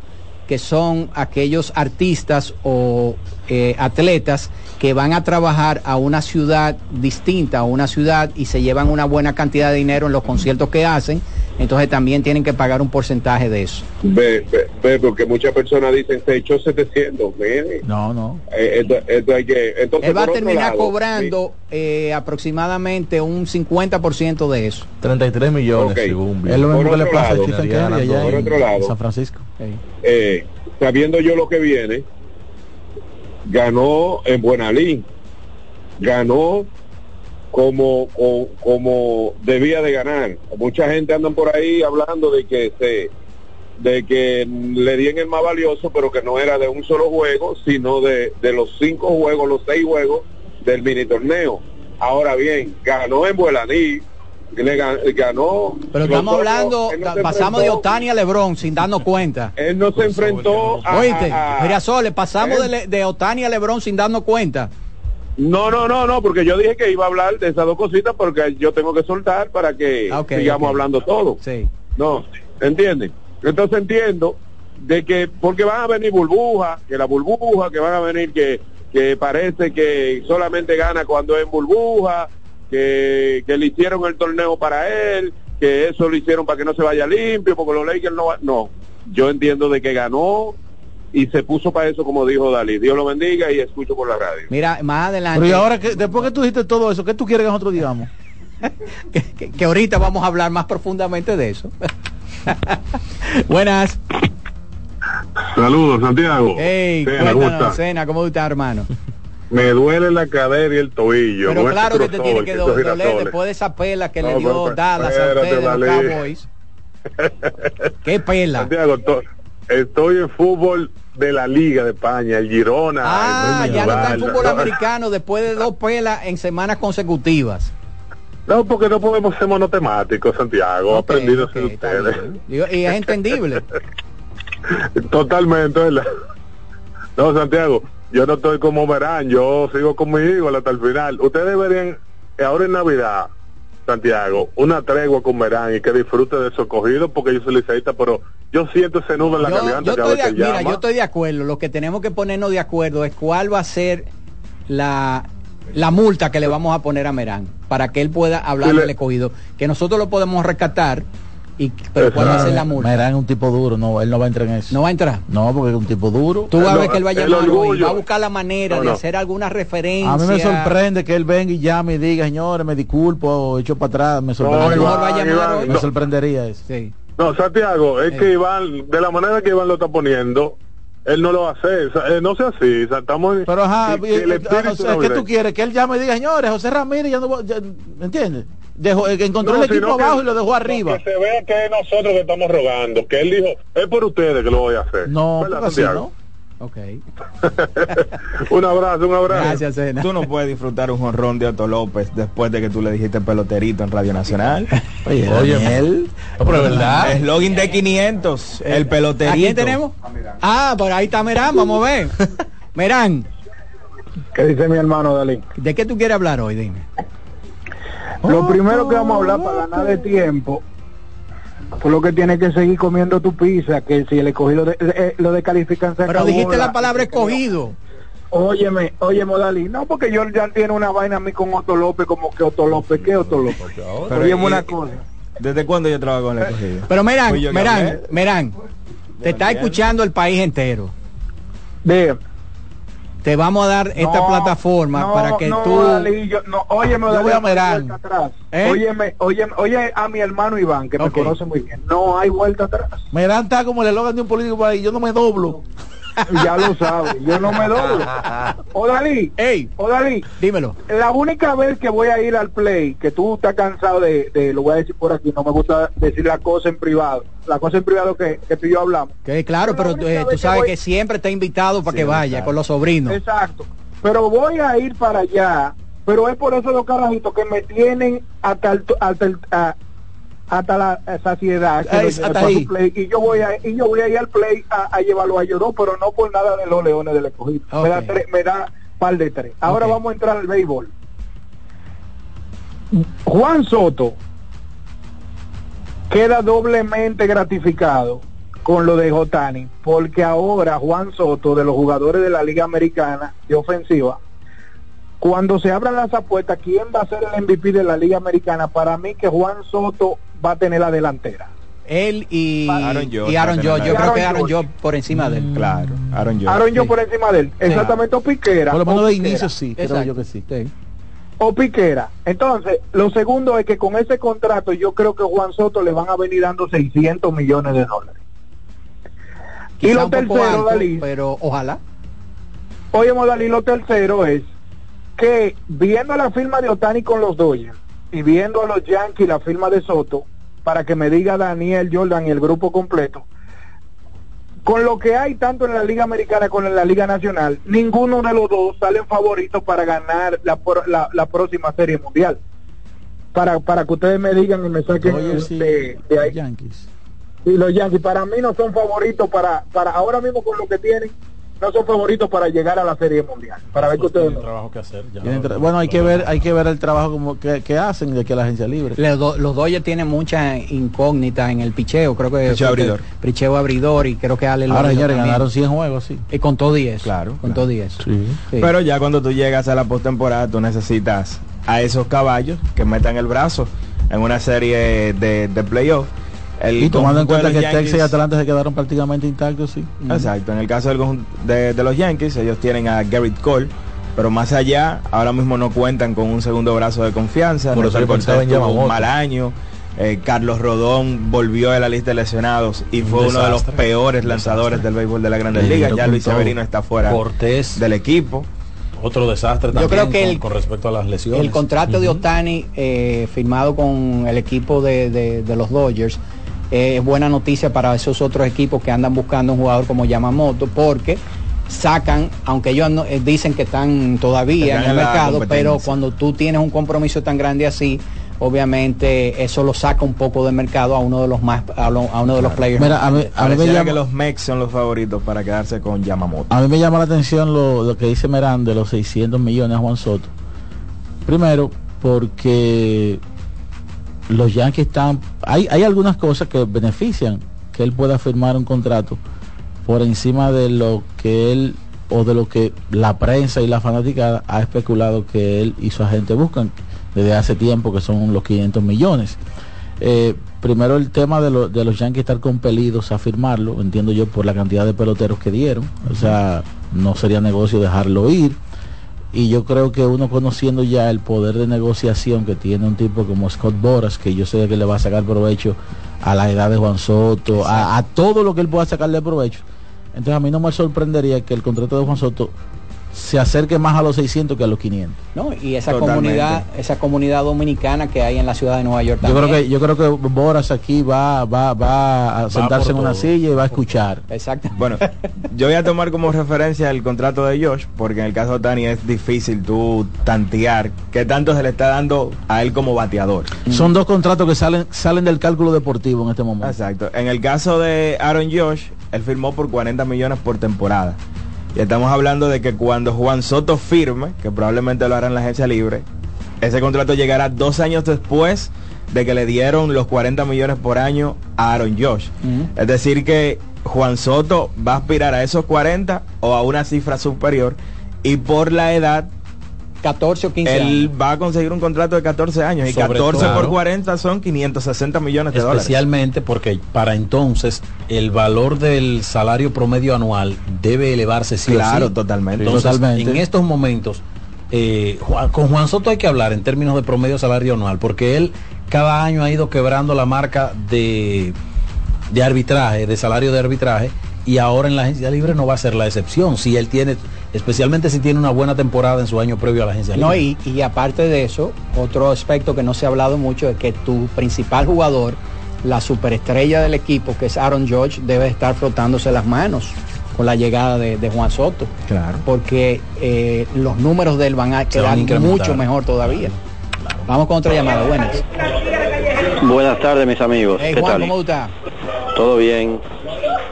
que son aquellos artistas o eh, atletas que van a trabajar a una ciudad distinta, a una ciudad y se llevan una buena cantidad de dinero en los conciertos que hacen, entonces también tienen que pagar un porcentaje de eso. Ve, ve, ve, porque muchas personas dicen, se echó 700, mire. No, no. Eh, esto, esto hay que... Entonces, Él va a terminar lado, cobrando eh, aproximadamente un 50% de eso. 33 millones, Ok. según. Es lo mismo Por que le pasa a lado, Stephen Curry ganando allá en Por otro lado. San Francisco. eh, sabiendo yo lo que viene, ganó en Buena Lí, ganó como, como, como debía de ganar. Mucha gente andan por ahí hablando de que se de que le dieron el más valioso, pero que no era de un solo juego, sino de, de los cinco juegos, los seis juegos del mini torneo. Ahora bien, ganó en Buelaní, le gan- ganó. Pero estamos otros- hablando, no pasamos de Otani a Lebron sin darnos cuenta. Él no se enfrentó a, Oíste, Girasoles, pasamos él- de, Le- de Otani a Lebron sin darnos cuenta. No, no, no, no, porque yo dije que iba a hablar de esas dos cositas porque yo tengo que soltar para que Ah, sigamos hablando todo. Sí. No, ¿entienden? Entonces entiendo de que porque van a venir burbujas, que la burbuja, que van a venir que, que parece que solamente gana cuando es en burbuja, que, que le hicieron el torneo para él, que eso lo hicieron para que no se vaya limpio, porque los Lakers no va- No, yo entiendo de que ganó y se puso para eso como dijo Dalí. Dios lo bendiga y escucho por la radio. Mira, más adelante. Pero y ahora, que, después que tú dijiste todo eso, ¿qué tú quieres que nosotros digamos? que, que ahorita vamos a hablar más profundamente de eso. Buenas. Saludos, Santiago. Hey, Cena, ¿cómo cuéntanos, estás? Cena, ¿cómo estás, hermano? Me duele la cadera y el tobillo. Pero claro que te tiene que doler girasoles. después de esa pela que No, le dio pero Dallas a ustedes, los. Cowboys. ¿Qué pela? Santiago, to- estoy en fútbol de la Liga de España, el Girona. Ah, el ya no está Rival. fútbol americano después de dos pelas en semanas consecutivas. No, porque no podemos ser monotemáticos, Santiago. Ok, aprendido ok, de ustedes. Digo, Y es entendible. Totalmente, ¿verdad? No, Santiago, yo no estoy como Verán, yo sigo con mi hijo hasta el final. Ustedes deberían, ahora en Navidad, Santiago, una tregua con Verán y que disfrute de su cogido porque yo soy liceísta, pero yo siento ese nudo en la Yo, garganta yo cada vez de, que mira, llama. yo estoy de acuerdo. Lo que tenemos que ponernos de acuerdo es cuál va a ser la, la multa que le vamos a poner a Merán para que él pueda hablar le- del escogido. Que nosotros lo podemos rescatar, y, pero cuál va a ser la multa. Merán es un tipo duro, no, él no va a entrar en eso. No va a entrar. No, porque es un tipo duro. Tú vas a ver que él va a llamar hoy, va a buscar la manera No, de no. hacer alguna referencia. A mí me sorprende que él venga y llame y diga, señores, me disculpo, echo para atrás, me sorprendería. Iván, va a llamar Iván, hoy. Me no. sorprendería eso. No, Santiago, es que Iván, de la manera que Iván lo está poniendo, él no lo va a hacer. O sea, eh, no sea así, estamos Pero ajá, que- que el eh, o sea, ¿qué tú quieres? Que él llame y diga, señores, José Ramírez ya no ya- ¿me entiendes? Dejó, eh, encontró No, el equipo que- abajo y lo dejó arriba. Que se vea que es nosotros que estamos rogando, que él dijo, es por ustedes que lo voy a hacer. No, ¿Verdad, porque así Santiago? Ok. un abrazo, un abrazo. Gracias, Cena. Tú no puedes disfrutar un jonrón de Otto López después de que tú le dijiste peloterito en Radio Nacional. Oye, Daniel. No, pero es verdad. Es login de 500, el peloterito. ¿A quién tenemos? Ah, por ahí está Merán, vamos a ver. Merán. ¿Qué dice mi hermano Dalí? ¿De qué tú quieres hablar hoy? Dime. Lo primero que vamos a hablar para ganar de tiempo, por lo que tienes que seguir comiendo tu pizza, que si el escogido de, eh, lo descalifican Pero acabó dijiste la la- palabra escogido. Óyeme, óyeme Dalí, no porque yo ya tiene una vaina a mí con Otto López, como que Otto López, ¿qué Otto López? Pero, Óyeme una cosa. ¿Desde cuándo yo trabajo con el escogido? Pero Merán, que Merán. Merán, te está escuchando el país entero. De, Te vamos a dar esta plataforma no, para que no, tú... Yo- no, óyeme, Yo Dalí, voy a vuelta atrás. ¿Eh? Óyeme, óyeme, oye a mi hermano Iván, que me conoce muy bien. No hay vuelta atrás. Merán está como el eslogan de un político por ahí, yo no me doblo. Ya lo sabes, yo no me doblo. O Dalí, Ey, o Dalí, dímelo. la única vez que voy a ir al play, que tú estás cansado de, de- lo voy a decir por aquí, no me gusta decir la cosa en privado, la cosa en privado que, que tú y yo hablamos. Que claro, pero eh, vez tú que sabes voy- que siempre está invitado para que vaya claro. con los sobrinos. Exacto. Pero voy a ir para allá, pero es por eso los carajitos que me tienen hasta el, hasta el- a- hasta la saciedad que hasta ahí. play, y yo voy a y yo voy a ir al play a, a llevarlo a lloró pero no por nada de los leones del escogido Ok. me da tres, me da par de tres ahora vamos a entrar al béisbol Juan Soto queda doblemente gratificado con lo de Jotani, porque ahora Juan Soto, de los jugadores de la Liga Americana de ofensiva, cuando se abran las apuestas, ¿quién va a ser el MVP de la Liga Americana? Para mí que Juan Soto va a tener la delantera. Él y Aaron y Judge. Yo la- creo que Aaron. Judge por encima de él. Claro, Aaron Judge. Aaron yo sí. por encima de él. Exactamente, o Piquera. Por lo menos o de Piquera. inicio sí, creo yo que sí. Sí. o Piquera. Entonces, lo segundo es que con ese contrato yo creo que Juan Soto le van a venir dando 600 millones de dólares. y lo tercero, alto, Dalí, pero ojalá. oye, Dalí, lo tercero es que viendo la firma de Otani con los Dodgers y viendo a los Yankees la firma de Soto, para que me diga Daniel Jordan y el grupo completo, con lo que hay tanto en la Liga Americana como en la Liga Nacional, ninguno de los dos salen favoritos para ganar la, la, la próxima Serie Mundial. Para, para que ustedes me digan y me saquen sí, de, de ahí. Yankees. Y los Yankees para mí no son favoritos para, para ahora mismo con lo que tienen, no son favoritos para llegar a la Serie Mundial. Para ver que ustedes trabajo que hacer. ya. Tienen tra- Bueno, hay que ver, hay que ver el trabajo como que, que hacen de que la agencia libre. Los, do- los Dodgers tienen mucha incógnita en el picheo, creo que Picheo abridor. picheo abridor y creo que Ale Ahora, señores, ganaron 100 juegos, sí. y contó 10. Claro, Contó 10. Sí. Sí. Pero ya cuando tú llegas a la postemporada, tú necesitas a esos caballos que metan el brazo en una serie de, de playoff. El Y tomando en cuenta que Texas y Atlanta se quedaron prácticamente intactos, sí. Exacto, en el caso del de, de los Yankees, ellos tienen a Garrett Cole, pero más allá, ahora mismo no cuentan con un segundo brazo de confianza. Por eso yo un mal año. Eh, Carlos Rodón volvió de la lista de lesionados y fue uno de los peores lanzadores del béisbol de la Grandes Ligas. Ya Luis. Severino está fuera Cortés. del equipo. Otro desastre Yo también creo que con, el- con respecto a las lesiones. El contrato de Otani eh, firmado con el equipo de, de- de los Dodgers es buena noticia para esos otros equipos que andan buscando un jugador como Yamamoto porque sacan, aunque ellos no- eh, dicen que están todavía Están en el mercado, pero cuando tú tienes un compromiso tan grande así, obviamente eso lo saca un poco del mercado a uno de los más a, lo- a uno de los players. Mira, a mí- a mí me llama- que los Mex son los favoritos para quedarse con Yamamoto. A mí me llama la atención lo, lo que dice Merán de los 600 millones a Juan Soto. Primero, porque los Yankees están... Hay, hay algunas cosas que benefician que él pueda firmar un contrato por encima de lo que él o de lo que la prensa y la fanaticada ha especulado que él y su agente buscan desde hace tiempo, que son los 500 millones. Eh, primero el tema de, de los Yankees estar compelidos a firmarlo, entiendo yo por la cantidad de peloteros que dieron, o sea, no sería negocio dejarlo ir. Y yo creo que uno conociendo ya el poder de negociación que tiene un tipo como Scott Boras, que yo sé que le va a sacar provecho a la edad de Juan Soto, a, todo lo que él pueda sacarle provecho. Entonces a mí no me sorprendería que el contrato de Juan Soto se acerque más a los 600 que a los 500. ¿no? Y esa Totalmente. comunidad, esa comunidad dominicana que hay en la ciudad de Nueva York Yo creo también. que yo creo que Boras aquí va va va a sentarse en una todo. silla y va a escuchar. Exacto. Bueno, yo voy a tomar como referencia el contrato de Josh, porque en el caso de Tani es difícil tú tantear qué tanto se le está dando a él como bateador. Son dos contratos que salen salen del cálculo deportivo en este momento. Exacto. En el caso de Aaron Josh, él firmó por 40 millones por temporada. Y estamos hablando de que cuando Juan Soto firme, que probablemente lo hará en la agencia libre, ese contrato llegará dos años después de que le dieron los 40 millones por año a Aaron Josh. Es decir que Juan Soto va a aspirar a esos 40 o a una cifra superior y por la edad 14 o 15 él va a conseguir un contrato de 14 años y Sobre 14 por todo. 40 son 560 millones de dólares. Especialmente porque para entonces el valor del salario promedio anual debe elevarse sí o Claro, sí. totalmente. Entonces, Totalmente. en estos momentos, eh, Juan- con Juan Soto hay que hablar en términos de promedio salario anual, porque él cada año ha ido quebrando la marca de, de arbitraje, de salario de arbitraje, y ahora en la agencia libre no va a ser la excepción. Si él tiene, especialmente si tiene una buena temporada en su año previo a la agencia No, y, y aparte de eso, otro aspecto que no se ha hablado mucho es que tu principal jugador, la superestrella del equipo, que es Aaron George, debe estar frotándose las manos con la llegada de, de Juan Soto. Claro. Porque eh, los números de él van a van quedar mucho mejor todavía. Vamos con otra llamada, buenas. Buenas tardes, mis amigos. Hey ¿Qué Juan, tal? ¿cómo tú estás? Todo bien.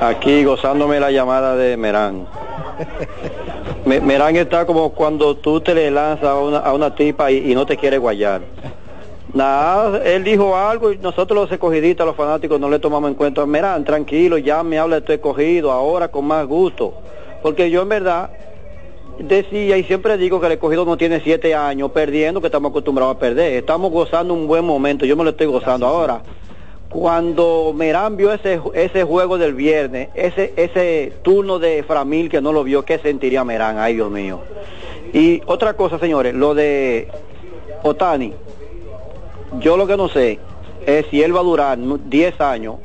Aquí gozándome la llamada de Merán. Me- Merán está como cuando tú te le lanzas a una, a una tipa y, y no te quiere guayar. Nada, él dijo algo y nosotros los escogidistas, los fanáticos, no le tomamos en cuenta. Merán, tranquilo, ya me habla de tu escogido, ahora con más gusto. Porque yo en verdad decía y siempre digo que el escogido no tiene siete años perdiendo, que estamos acostumbrados a perder. Estamos gozando un buen momento, yo me lo estoy gozando ahora. Cuando Merán vio ese, ese juego del viernes, ese, ese turno de Framil que no lo vio, ¿qué sentiría Merán? Ay, Dios mío. Y otra cosa, señores, lo de Otani, yo lo que no sé es si él va a durar nu- 10 años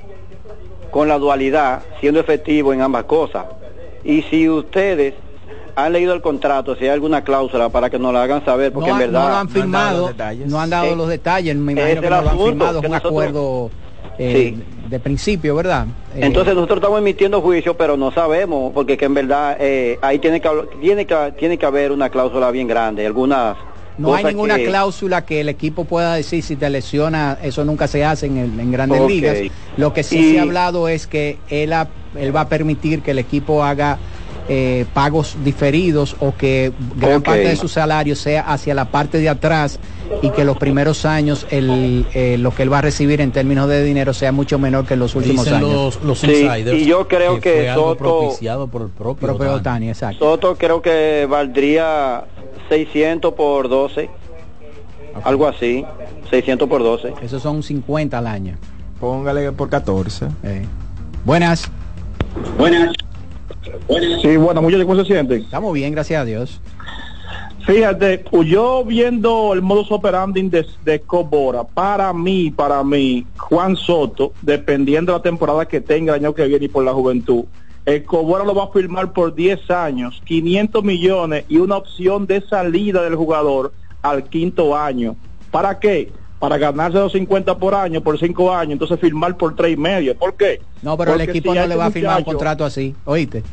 con la dualidad, siendo efectivo en ambas cosas. Y si ustedes han leído el contrato, si hay alguna cláusula para que nos la hagan saber, porque no, en han- verdad... no lo han firmado, no han dado Eh, los detalles, me ese imagino que es no el lo han firmado, es que un nosotros- acuerdo eh, de principio, ¿verdad? Eh, Entonces nosotros estamos emitiendo juicio, pero no sabemos, porque que en verdad eh, ahí tiene que, tiene, que, tiene que haber una cláusula bien grande, algunas... No hay ninguna que- cláusula que el equipo pueda decir si te lesiona, eso nunca se hace en, el- en grandes ligas. Lo que sí Y- se ha hablado es que él, ha- él va a permitir que el equipo haga eh, pagos diferidos o que gran parte de su salario sea hacia la parte de atrás y que los primeros años el, eh, lo que él va a recibir en términos de dinero sea mucho menor que en los últimos Dicen años. los, los Sí, insiders y yo creo que fue algo Soto- propiciado por el propio, Propio Otani. Otani, exacto. Soto creo que valdría 600 por 12, algo así, 600 por 12. Esos son 50 al año. Póngale por 14. Eh. Buenas. Buenas. Sí, bueno, muchachos, ¿cómo se sienten? Estamos bien, gracias a Dios. Fíjate, yo viendo el modus operandi de, de Cobora, para mí, para mí, Juan Soto, dependiendo de la temporada que tenga el año que viene y por la juventud, el Cobora lo va a firmar por 10 años, 500 millones y una opción de salida del jugador al quinto año. ¿Para qué? Para ganarse los 50 por año, por 5 años, entonces firmar por tres y medio. ¿Por qué? No, pero el equipo si no le va a firmar un contrato así, ¿oíste?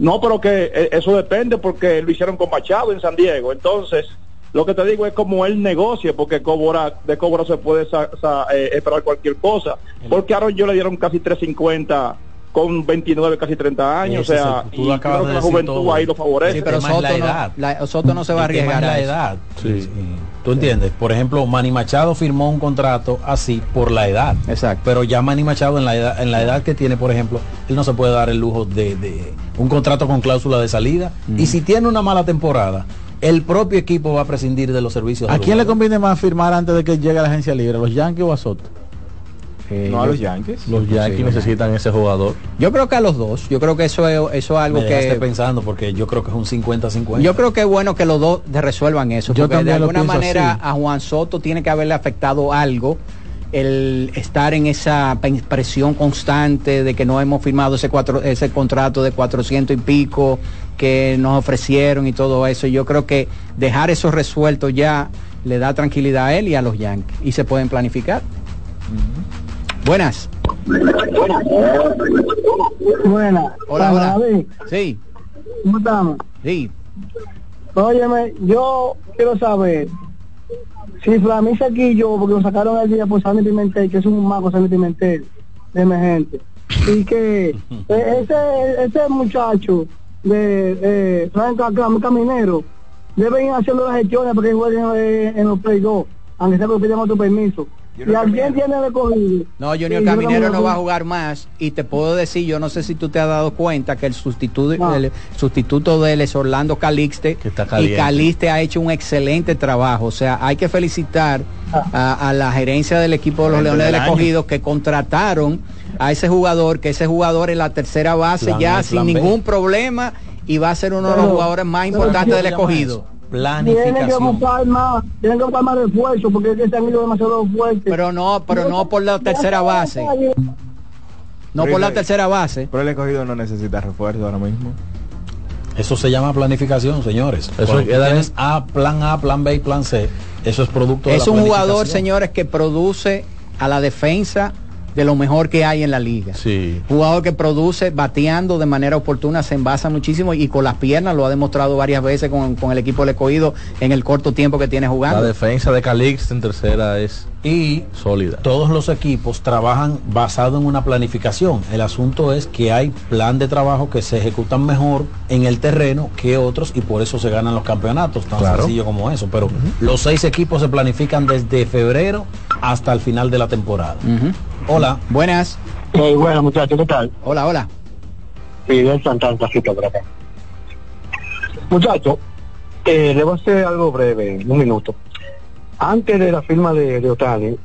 No, pero que eh, eso depende porque lo hicieron con Machado en San Diego. Entonces, lo que te digo es como él negocia, porque Cobra, de Cobra se puede sa- sa- eh, esperar cualquier cosa. Porque a Aaron yo le dieron casi 350 con 29, casi 30 años. Ese o sea, el- tú y creo que de la juventud todo. ahí lo favorece. Sí, pero Soto no- no, la- Soto no se va a arriesgar la edad. Sí. ¿Tú entiendes? Por ejemplo, Manny Machado firmó un contrato así por la edad. Exacto. Pero ya Manny Machado en la edad, en la edad que tiene, por ejemplo, él no se puede dar el lujo de, de un contrato con cláusula de salida. Y si tiene una mala temporada, el propio equipo va a prescindir de los servicios. ¿A quién le conviene más firmar antes de que llegue a la agencia libre? ¿A los Yankees o a Soto? No, a los Yankees. Los Yankees necesitan ese jugador. Yo creo que a los dos. Yo creo que eso es, eso es algo Me que pensando porque yo creo que es un 50-50. Yo creo que es bueno que los dos resuelvan eso. Yo porque de alguna manera así. a Juan Soto tiene que haberle afectado algo el estar en esa presión constante de que no hemos firmado ese cuatro, ese contrato de 400 y pico que nos ofrecieron y todo eso. Yo creo que dejar eso resuelto ya le da tranquilidad a él y a los Yankees y se pueden planificar. Buenas. Buena. Hola, hola. David, Sí, ¿Cómo estamos? sí. Óyeme, yo quiero saber si Flamisa aquí yo, porque lo sacaron el día por Sammy Pimentel, que es un mago Sammy Pimentel, de emergente. Y que eh, ese, ese muchacho de eh, Frank Cam- Caminero deben ir haciendo las gestiones porque jueguen eh, en los Play 2, aunque sea que pidan otro permiso. Y alguien tiene el escogido. No, Junior Sí, Caminero no va a jugar más. Y te puedo decir, yo no sé si tú te has dado cuenta que el sustituto, el sustituto de él es Orlando Calixte. Y. Calixte ha hecho un excelente trabajo, o sea, hay que felicitar a, a la gerencia del equipo de los Leones del. Escogido que contrataron a ese jugador, que ese jugador en la tercera base Plan ya A, sin ningún problema y va a ser uno de los jugadores más importantes ¿qué del se escogido. Tienen que buscar más, tienen que buscar más refuerzo porque es que se han ido demasiado fuertes. Pero no, pero no por la tercera base. No por la tercera base. Pero el escogido no necesita refuerzo ahora mismo. Eso se llama planificación, señores. Eso tienes A, plan A, plan B y plan C. Eso es producto de Es la un jugador, planificación. señores, que produce a la defensa de lo mejor que hay en la liga. Sí. Jugador que produce bateando de manera oportuna, se envasa muchísimo y con las piernas lo ha demostrado varias veces con, con el equipo del escogido en el corto tiempo que tiene La jugando. defensa de Calix en tercera es y sólida. Todos los equipos trabajan basado en una planificación. El asunto es que hay plan de trabajo que se ejecutan mejor en el terreno que otros y por eso se ganan los campeonatos, tan Claro. sencillo como eso. Pero los seis equipos se planifican desde febrero hasta el final de la temporada. Hola. Buenas. Hey, bueno, muchachos, ¿qué tal? Hola, hola. Fidel Santana, Tacito, por acá. Muchachos, eh, le voy a hacer algo breve, un minuto. Antes de la firma de, de Otani,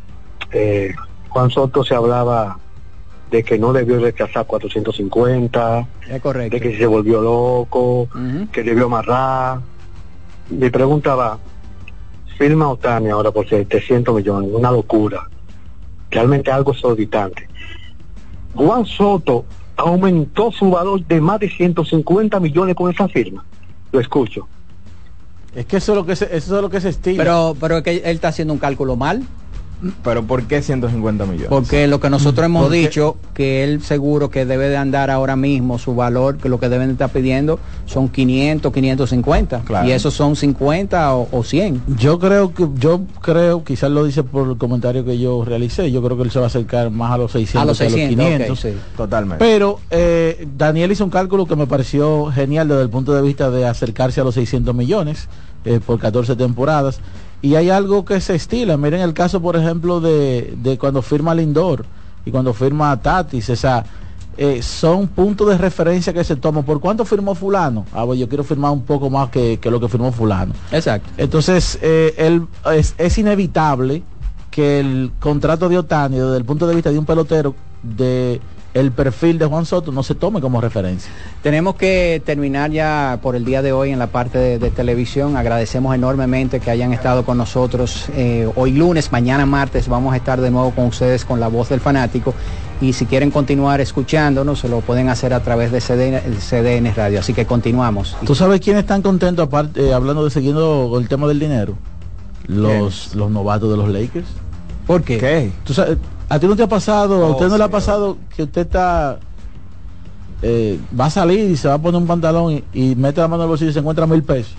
eh, Juan Soto se hablaba de que no debió rechazar 450, Es correcto. de que se volvió loco, que debió amarrar. Mi pregunta va, firma Otani ahora por 700 millones, una locura, realmente algo exorbitante. Juan Soto aumentó su valor de más de 150 millones con esa firma. Lo escucho. Es que eso es lo que se, eso es lo que se estila. Pero, pero es que él está haciendo un cálculo mal. Pero ¿por qué 150 millones? Porque lo que nosotros hemos Porque- dicho, que él seguro que debe de andar ahora mismo, su valor, que lo que deben de estar pidiendo son 500, 550. Claro. Y esos son 50 o, o 100. Yo creo que, yo creo, quizás lo dice por el comentario que yo realicé, yo creo que él se va a acercar más a los 600 A los que 600, a los 500. ok, sí. Totalmente. Pero eh, Daniel hizo un cálculo que me pareció genial desde el punto de vista de acercarse a los 600 millones eh, por 14 temporadas. Y hay algo que se estila. Miren el caso, por ejemplo, de, de cuando firma Lindor y cuando firma Tatis. O sea, eh, son puntos de referencia que se toman. ¿Por cuánto firmó fulano? Ah, pues yo quiero firmar un poco más que, que lo que firmó fulano. Exacto. Entonces, eh, él, es, es inevitable que el contrato de Otani, desde el punto de vista de un pelotero de el perfil de Juan Soto no se tome como referencia. Tenemos que terminar ya por el día de hoy en la parte de, de televisión. Agradecemos enormemente que hayan estado con nosotros eh, hoy lunes, mañana martes vamos a estar de nuevo con ustedes con la voz del fanático. Y si quieren continuar escuchándonos, se lo pueden hacer a través de CDN, el CDN Radio. Así que continuamos. ¿Tú sabes quiénes están contentos, aparte, eh, hablando de siguiendo el tema del dinero? Los, los novatos de los Lakers. ¿Por qué? ¿Tú sabes, ¿A ti no te ha pasado, a Oh, usted no le ha pasado que usted está... eh, va a salir y se va a poner un pantalón y, y mete la mano en el bolsillo y se encuentra mil pesos?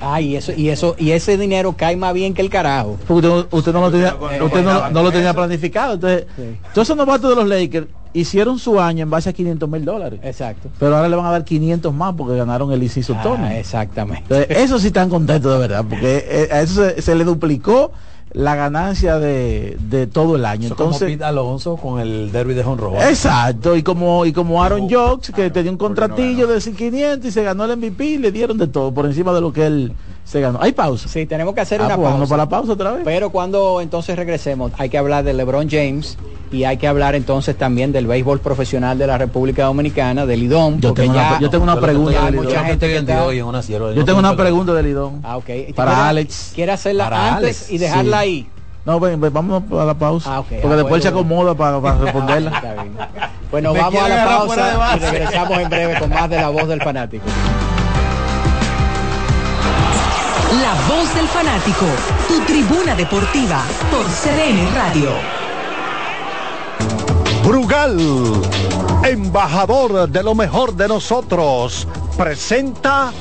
Ay, eso, y eso, y ese dinero cae más bien que el carajo. Porque usted, usted no lo tenía, usted no, no lo tenía planificado. Entonces, todos esos novatos de los Lakers hicieron su año en base a 500 mil dólares. Exacto. Pero ahora le van a dar 500 más porque ganaron el Inciso Tony. Ah, exactamente. Entonces, eso sí están contentos de verdad, porque eh, a eso se, se le duplicó la ganancia de, de todo el año. Eso como Entonces, Pete Alonso con el derby de Honro. Exacto, y como y como Aaron Jokes, que tenía un contratillo de 500 y se ganó el MVP, y le dieron de todo por encima de lo que él se ganó. Hay pausa. Sí, tenemos que hacer Ah, una pues, pausa. vámonos para la pausa otra vez. Pero cuando entonces regresemos, hay que hablar de LeBron James y hay que hablar entonces también del béisbol profesional de la República Dominicana, del IDOM. Yo tengo ya, una- yo tengo una pregunta IDOM. Yo tengo una pregunta del Lidón. Ah, ok. Para ¿Quiere- Alex. ¿Quiere hacerla Para antes Alex, y dejarla sí. ahí? No, ven, ven, vamos a la pausa. Ah. Porque Ah, después él se acomoda para, para responderla. Bueno, Me vamos a la pausa y regresamos en breve con más de la voz del fanático. La voz del fanático, tu tribuna deportiva por CDN Radio. Brugal, embajador de lo mejor de nosotros, presenta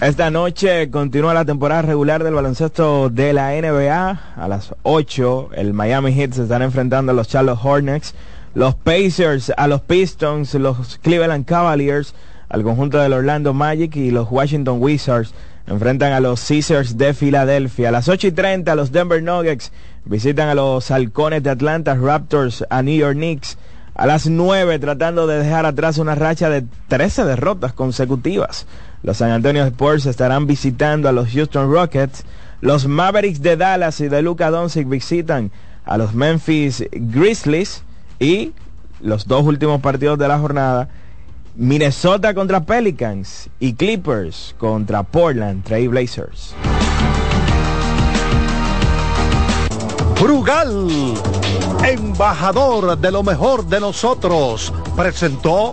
Esta noche continúa la temporada regular del baloncesto de la NBA. A las 8 el Miami Heat se están enfrentando a los Charlotte Hornets, los Pacers a los Pistons, los Cleveland Cavaliers al conjunto del Orlando Magic y los Washington Wizards enfrentan a los Caesars de Filadelfia. A las 8 y 30 los Denver Nuggets visitan a los Halcones de Atlanta Raptors a New York Knicks. A las 9 tratando de dejar atrás una racha de 13 derrotas consecutivas. Los San Antonio Spurs estarán visitando a los Houston Rockets. Los Mavericks de Dallas y de Luka Doncic visitan a los Memphis Grizzlies y los dos últimos partidos de la jornada Minnesota contra Pelicans y Clippers contra Portland Trail Blazers. Brugal, embajador de lo mejor de nosotros, presentó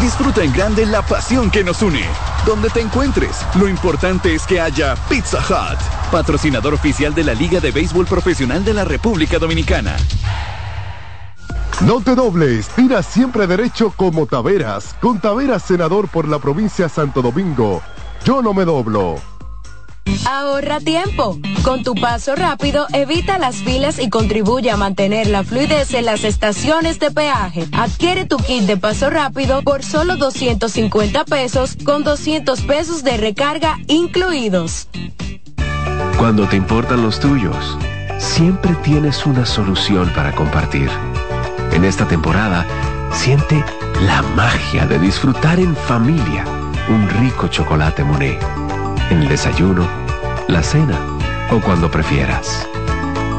Disfruta en grande la pasión que nos une. Donde te encuentres, lo importante es que haya Pizza Hut, patrocinador oficial de la Liga de Béisbol Profesional de la República Dominicana. No te dobles, tira siempre derecho como Taveras. Con Taveras, senador por la provincia de Santo Domingo. Yo no me doblo. Ahorra tiempo. Con tu paso rápido, evita las filas y contribuye a mantener la fluidez en las estaciones de peaje. Adquiere tu kit de paso rápido por solo 250 pesos con 200 pesos de recarga incluidos. Cuando te importan los tuyos, siempre tienes una solución para compartir. En esta temporada, siente la magia de disfrutar en familia un rico chocolate Monet el desayuno, la cena o cuando prefieras.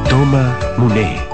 Toma Muné.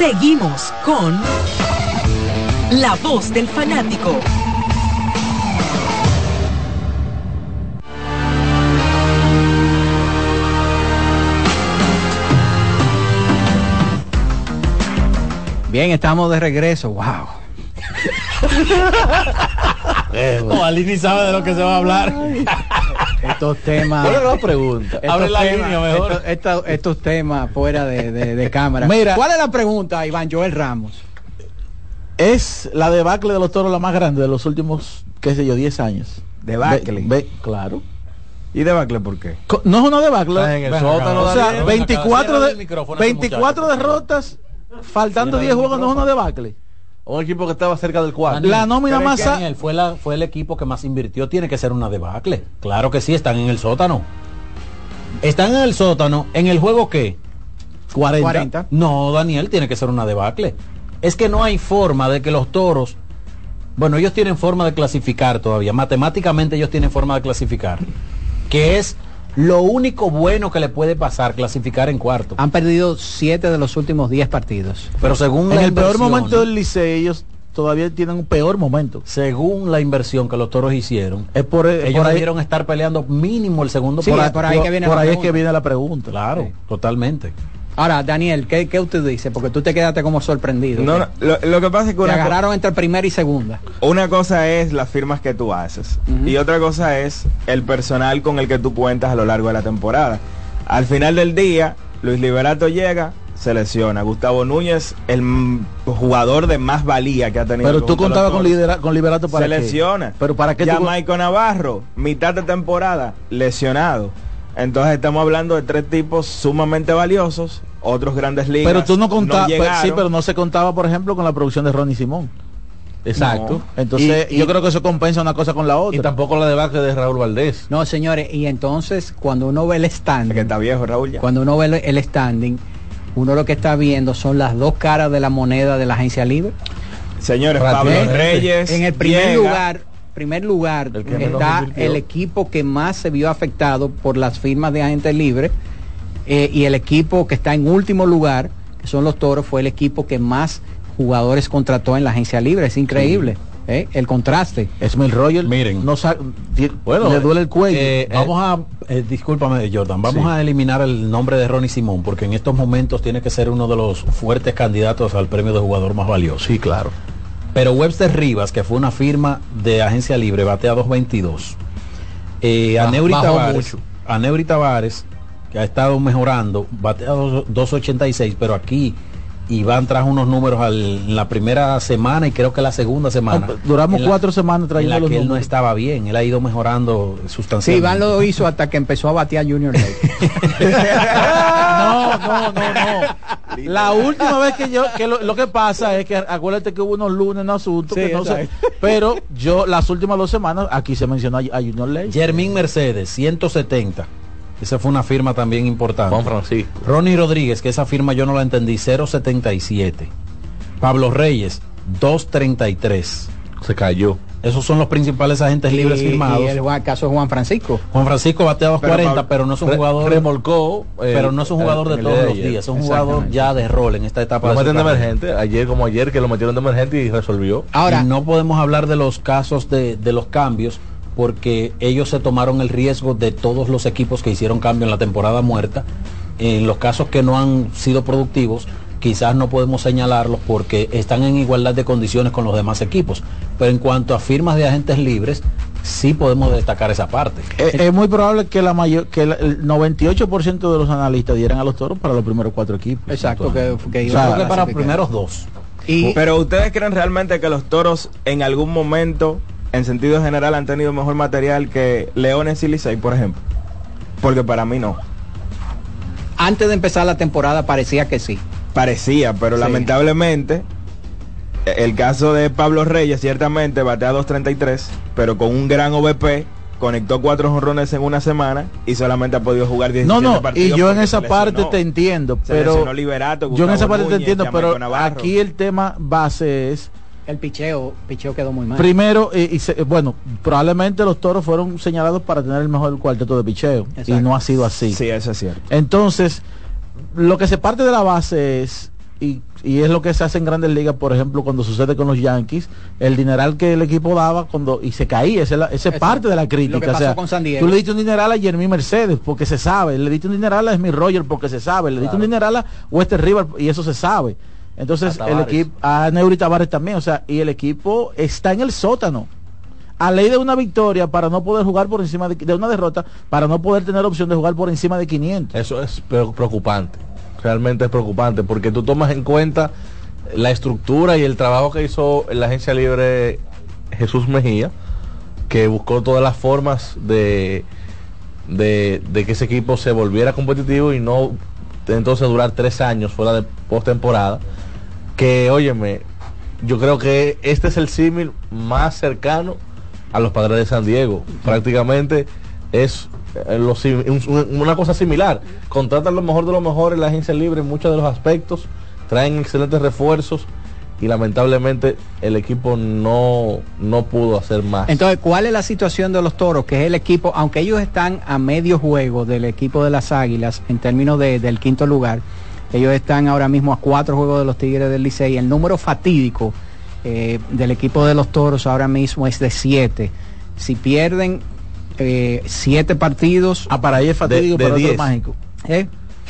Seguimos con La Voz del Fanático. Bien, estamos de regreso. Wow. Ni sabe de lo que se va a hablar. Estos temas. ¿Cuál es la pregunta? Estos Abre la temas, línea mejor. Estos, estos- estos temas fuera de, de- de cámara. Mira. ¿Cuál es la pregunta, Iván Joel Ramos? Es la debacle de los toros la más grande de los últimos, qué sé yo, 10 años. ¿Debacle? Ve- ve- claro. ¿Y debacle por qué? Co- No es una debacle. En el sótano. O sea, Daniel. 24, Cierra de, el micrófono a ese 24 muchacho, derrotas, faltando Cierra 10 el juegos, no es una debacle. Un equipo que estaba cerca del cuadro. La nómina más que, a- Daniel, fue, la, fue el equipo que más invirtió. Tiene que ser una debacle. Claro que sí, están en el sótano. Están en el sótano. ¿En el juego qué? 40. 40. No, Daniel, tiene que ser una debacle. Es que no hay forma de que los toros. Bueno, ellos tienen forma de clasificar todavía. Matemáticamente ellos tienen forma de clasificar. Que es lo único bueno que le puede pasar, clasificar en cuarto. Han perdido 7 de los últimos 10 partidos. Pero según En la el peor momento del liceo, ellos todavía tienen un peor momento. según la inversión que los toros hicieron, Es por, es ellos por ahí, debieron estar peleando mínimo el segundo Sí, por ahí que viene por la ahí es que viene la pregunta. Claro, Sí. totalmente. Ahora, Daniel, ¿qué, qué usted dice? Porque tú te quedaste como sorprendido. No, no, lo, lo que pasa es que Te una, agarraron entre primera y segunda. una cosa es las firmas que tú haces y otra cosa es el personal con el que tú cuentas a lo largo de la temporada. Al final del día, Luis Liberato llega, se lesiona. Gustavo Núñez, el jugador de más valía que ha tenido. Pero tú contabas con, lidera- con Liberato para se qué? lesiona. Pero para qué ya tú- Maico Navarro, mitad de temporada, lesionado. Entonces estamos hablando de tres tipos sumamente valiosos, otros grandes ligas. Pero tú no contabas, sí, pero no se contaba, por ejemplo, con la producción de Ronnie Simón. Exacto. Entonces, Y- yo y- creo que eso compensa una cosa con la Y otra. tampoco la debacle de Raúl Valdés. No, señores, y entonces cuando uno ve el Es que standing, está viejo Raúl ya. cuando uno ve el- standing, uno lo que está viendo son las dos caras de la moneda de la agencia libre. Señores, Pablo Reyes. En el primer llega, lugar, primer lugar El está el equipo que más se vio afectado por las firmas de agentes libres eh, y el equipo que está en último lugar, que son los toros, fue el equipo que más jugadores contrató en la agencia libre. Es increíble. ¿eh? el contraste. Smith Roger, miren, no bueno, le duele el cuello. Eh, vamos a, eh, discúlpame Jordan, vamos a eliminar el nombre de Ronnie Simón porque en estos momentos tiene que ser uno de los fuertes candidatos al premio de jugador más valioso. Sí, claro. Pero Webster Rivas, que fue una firma de agencia libre, batea 222. Eh, a Neuri Tavares, a Neuri Tavares, que ha estado mejorando, batea 286, pero aquí Iván trajo unos números en la primera semana y creo que la segunda semana. duramos cuatro semanas trayendo en la que él no estaba bien, él ha ido mejorando sustancialmente. Sí, Iván lo hizo hasta que empezó a batear Junior no, no, no, no. La última vez que yo, que lo, que pasa es que acuérdate que hubo unos lunes en asunto que no sé, pero yo las últimas dos semanas aquí se mencionó a, Junior Ley. Germín Mercedes, 170. Esa fue una firma también importante. Juan Francisco. Ronnie Rodríguez, que esa firma yo no la entendí, 077. Pablo Reyes, 233. Se cayó. Esos son los principales agentes libres firmados. Y el caso de Juan Francisco. Juan Francisco batea 240, pero, no es un jugador. Remolcó. pero no es un jugador de todos los días. Es un jugador ya de rol en esta etapa. Lo de, de emergente. Ayer como ayer que lo metieron de emergente y resolvió. Ahora. no podemos hablar de los casos de, de los cambios porque ellos se tomaron el riesgo de todos los equipos que hicieron cambio en la temporada muerta. En los casos que no han sido productivos, quizás no podemos señalarlos porque están en igualdad de condiciones con los demás equipos. Pero en cuanto a firmas de agentes libres, sí podemos destacar esa parte. Es, muy probable que la mayor que el 98% de los analistas dieran a los toros para los primeros cuatro equipos. Exacto, que, que, para los primeros dos. pero ustedes creen realmente que los toros en algún momento en sentido general han tenido mejor material que Leones y Licey, por ejemplo? Porque para mí no. Antes de empezar la temporada parecía que sí. Parecía, pero lamentablemente el caso de Pablo Reyes ciertamente batea 2.33, pero con un gran OVP conectó cuatro jonrones en una semana y solamente ha podido jugar 17 no, no, Y yo en esa parte te entiendo, pero Liberato, yo en esa parte te entiendo, pero aquí el tema base es el picheo, picheo quedó muy mal. Primero, y, bueno, probablemente los toros fueron señalados para tener el mejor cuarteto de picheo. Y no ha sido así. Sí, eso es cierto. Entonces, lo que se parte de la base es, y, es lo que se hace en grandes ligas, por ejemplo, cuando sucede con los Yankees, el dineral que el equipo daba cuando y se caía, esa es parte de la crítica. Tú le diste un dineral a Jeremy Mercedes porque se sabe, le diste un dineral a Smith Roger porque se sabe, le diste un dineral a Wester River y eso se sabe. Entonces el equipo, a Neuri Tavares también, o sea, y el equipo está en el sótano. A ley de una victoria para no poder jugar por encima de, de una derrota, para no poder tener opción de jugar por encima de 500. Eso es preocupante, realmente es preocupante, porque tú tomas en cuenta la estructura y el trabajo que hizo la agencia libre Jesús Mejía, que buscó todas las formas de, de, de que ese equipo se volviera competitivo y no entonces durar tres años fuera de postemporada que, óyeme, yo creo que este es el símil más cercano a los padres de San Diego. Prácticamente es eh, una cosa similar. Contratan lo mejor de lo mejor en la agencia libre en muchos de los aspectos, traen excelentes refuerzos y lamentablemente el equipo no, no pudo hacer más. Entonces, ¿cuál es la situación de los toros? Que es el equipo, aunque ellos están a medio juego del equipo de las Águilas en términos del quinto lugar, ellos están ahora mismo a cuatro juegos de los Tigres del Licey. El número fatídico eh, del equipo de los Toros ahora mismo es de siete. Si pierden eh, siete partidos... Ah, para ahí es fatídico, de, de mágico. ¿Eh?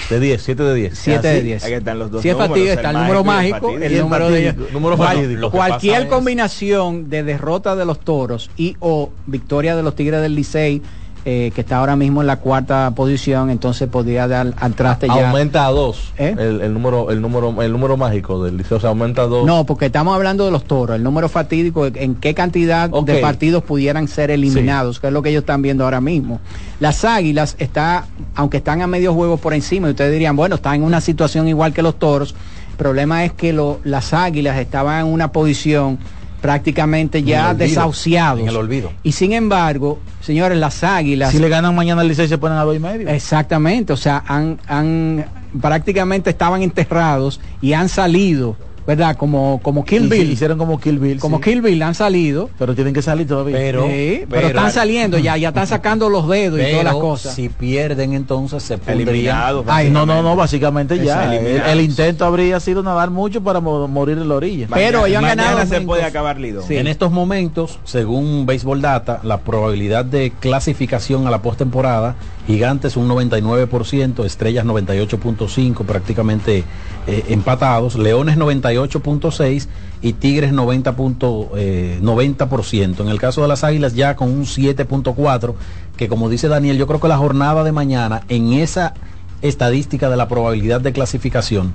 De 10, 7 de 10. 7 de 10. Aquí están los dos si es fatídico, está el número mágico, el, número de número fatídico. Cualquier combinación de derrota de los toros y o victoria de los Tigres del Licey eh, que está ahora mismo en la cuarta posición, entonces podría dar al traste ya. Aumenta a dos ¿Eh? el, número, el número, el número mágico del liceo, se aumenta a dos. No, porque estamos hablando de los toros, el número fatídico, en qué cantidad de partidos pudieran ser eliminados, que es lo que ellos están viendo ahora mismo. Las águilas está, aunque están a medio juego por encima, y ustedes dirían, bueno, están en una situación igual que los toros. El problema es que lo, las águilas estaban en una posición prácticamente ya desahuciados. En el olvido. Y sin embargo, señores, las águilas. Si le ganan mañana al Licey se ponen a dos y medio. Exactamente, o sea, han, han prácticamente estaban enterrados y han salido ¿verdad? Como, como Kill Bill. sí, hicieron como Kill Bill. como sí. Kill Bill han salido. Pero tienen que salir todavía. Pero- Sí, pero, pero- están saliendo ya, ya están sacando los dedos y todas las cosas. si pierden entonces se pondrían Eliminado. Ay, no, no, no, básicamente ya. El, eliminados. el intento habría sido nadar mucho para mo- morir en la orilla. Pero ellos han ganado se puede acabar Lido. Sí. En estos momentos, según Baseball Data, la probabilidad de clasificación a la postemporada, Gigantes un 99%, Estrellas 98.5, prácticamente eh, empatados, Leones 98.6 y Tigres 90, punto, eh, 90%. En el caso de las Águilas ya con un 7.4, que como dice Daniel, yo creo que la jornada de mañana en esa estadística de la probabilidad de clasificación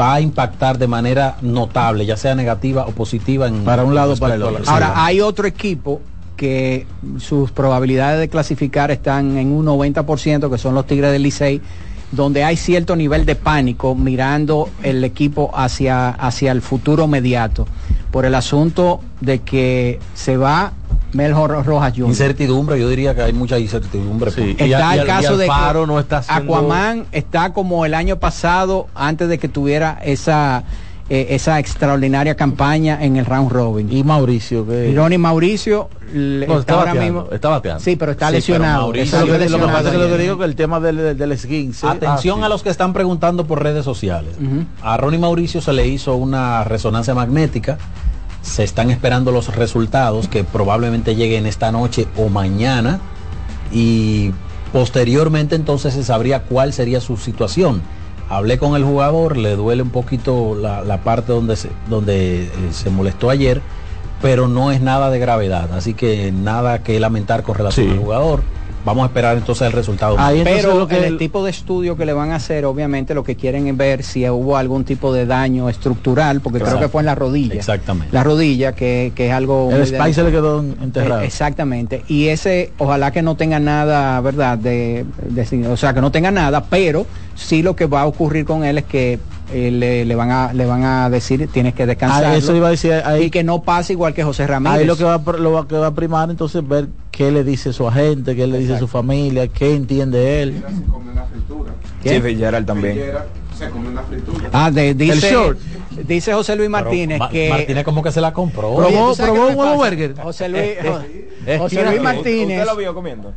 va a impactar de manera notable, ya sea negativa o positiva en Para un lado para el otro. Ahora, hay otro equipo que sus probabilidades de clasificar están en un 90%, que son los Tigres del Licey, donde hay cierto nivel de pánico mirando el equipo hacia, hacia el futuro inmediato, por el asunto de que se va Meljo Rojas Jr. Incertidumbre, yo diría que hay mucha incertidumbre. Sí. por- Y Está a- el y caso de que no está haciendo- Aquaman está como el año pasado, antes de que tuviera esa, eh, esa extraordinaria campaña en el round robin. Y Mauricio, que... Ronnie Mauricio le- No, está está ahora bateando, mismo. está bateando. Sí, pero está Sí, pero lesionado. Mauricio- Eso Eso es es lo que, lo que lesionado pasa es que lo que ayer. digo que el tema del, del esguince. Atención Ah, sí. a los que están preguntando por redes sociales. Ujú. A Ronnie Mauricio se le hizo una resonancia magnética. Se están esperando los resultados que probablemente lleguen esta noche o mañana. Y posteriormente entonces se sabría cuál sería su situación. Hablé con el jugador, le duele un poquito la, la parte donde, se, donde eh, se molestó ayer, pero no es nada de gravedad. Así que nada que lamentar con relación Sí. al jugador. Vamos a esperar entonces el resultado. Ahí entonces Pero lo que en el- el tipo de estudio que le van a hacer, obviamente lo que quieren es ver si hubo algún tipo de daño estructural, porque creo que fue en la rodilla. Exactamente. La rodilla, que, que es algo... El Spy se le quedó enterrado. Eh, Exactamente. Y ese, ojalá que no tenga nada, ¿verdad? De, de- o sea, que no tenga nada, pero sí lo que va a ocurrir con él es que eh, le, le van a le van a decir tienes que descansar. Ah, eso iba a decir ahí, y que no pase igual que José Ramírez. ahí lo que va lo va- que va a primar entonces ver qué le dice su agente, qué le dice su familia, qué entiende él. Sí, Fitzgerald también. Ah, de- dice, El short. dice José Luis Martínez Ma- que Martínez como que se la compró. Probó- ¿tú sabes probó un huevo burger. José Luis, Eh, José Luis eh, Martínez. ¿Usted lo vio comiendo? Eh,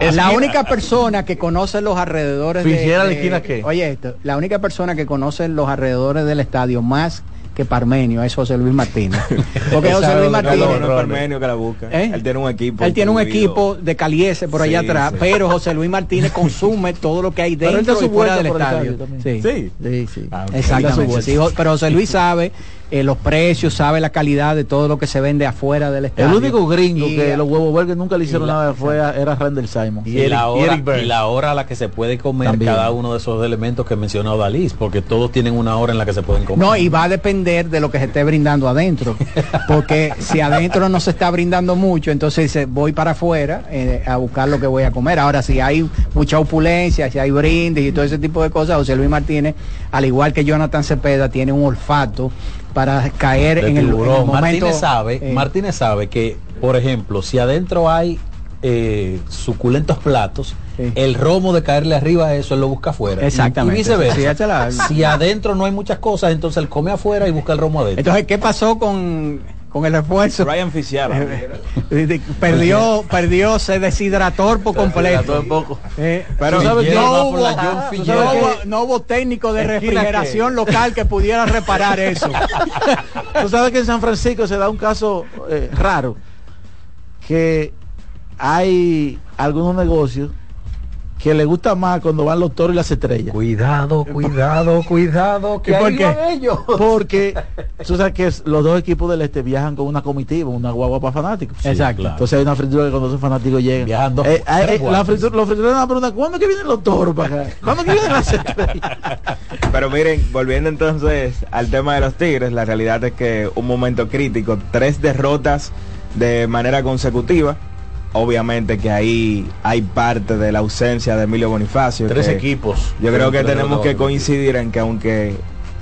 Es la única persona que conoce los alrededores de, de- ¿esquina qué? Oye, esto, la única persona que conoce los alrededores del estadio más que Parmenio es José Luis Martínez. Porque José Luis No, Martínez no, no es Parmenio que la busca. ¿Eh? Él tiene un equipo. él tiene un equipo de Caliese por allá Sí, atrás, sí. pero José Luis Martínez consume todo lo que hay dentro y fuera del estadio. estadio también. Sí. Sí. Sí, sí. Ah, Exactamente. pero José Luis sabe eh, los precios, sabe la calidad de todo lo que se vende afuera del estadio. El único gringo Y, que los huevos burger nunca le hicieron la- nada fue a- era Randall Simon. Y, la hora, y la hora a la que se puede comer También. cada uno de esos elementos que mencionó Dalís, porque todos tienen una hora en la que se pueden comer. No, y va a depender de lo que se esté brindando adentro. Porque si adentro no se está brindando mucho, entonces dice, voy para afuera eh, a buscar lo que voy a comer. Ahora, si hay mucha opulencia, si hay brindis y todo ese tipo de cosas, José Luis Martínez, al igual que Jonathan Cepeda, tiene un olfato para caer en el, en el momento. Martínez sabe, eh, Martínez sabe que, por ejemplo, si adentro hay eh, suculentos platos, Sí. el romo de caerle arriba a eso él lo busca afuera. Exactamente. Y, viceversa. Sí, Si adentro no hay muchas cosas, entonces él come afuera y busca el romo adentro. Entonces, ¿qué pasó con, con el refuerzo? Ryan Fitzgerald. perdió, perdió, se deshidrató por completo. Todo un poco. Eh, Pero no hubo, no técnico de ¿Esquina refrigeración local que pudiera reparar eso. Tú sabes que en San Francisco se da un caso eh, raro, que hay algunos negocios que le gusta más cuando van los toros y las estrellas. Cuidado, cuidado, cuidado, que ¿Y por qué? ellos. Porque tú sabes que los dos equipos del este viajan con una comitiva, una guagua para fanáticos. Exacto. claro. Entonces hay una fritura que cuando esos fanáticos llegan. Viajan dos- Eh, eh, eh, la fritura, los fritureros van a preguntar, ¿cuándo es que vienen los toros para acá? ¿Cuándo que vienen las estrellas? Pero miren, volviendo entonces al tema de los Tigres, la realidad es que un momento crítico, tres derrotas de manera consecutiva. Obviamente que ahí hay parte de la ausencia de Emilio Bonifacio. Tres que equipos. Yo creo que tenemos que coincidir en que aunque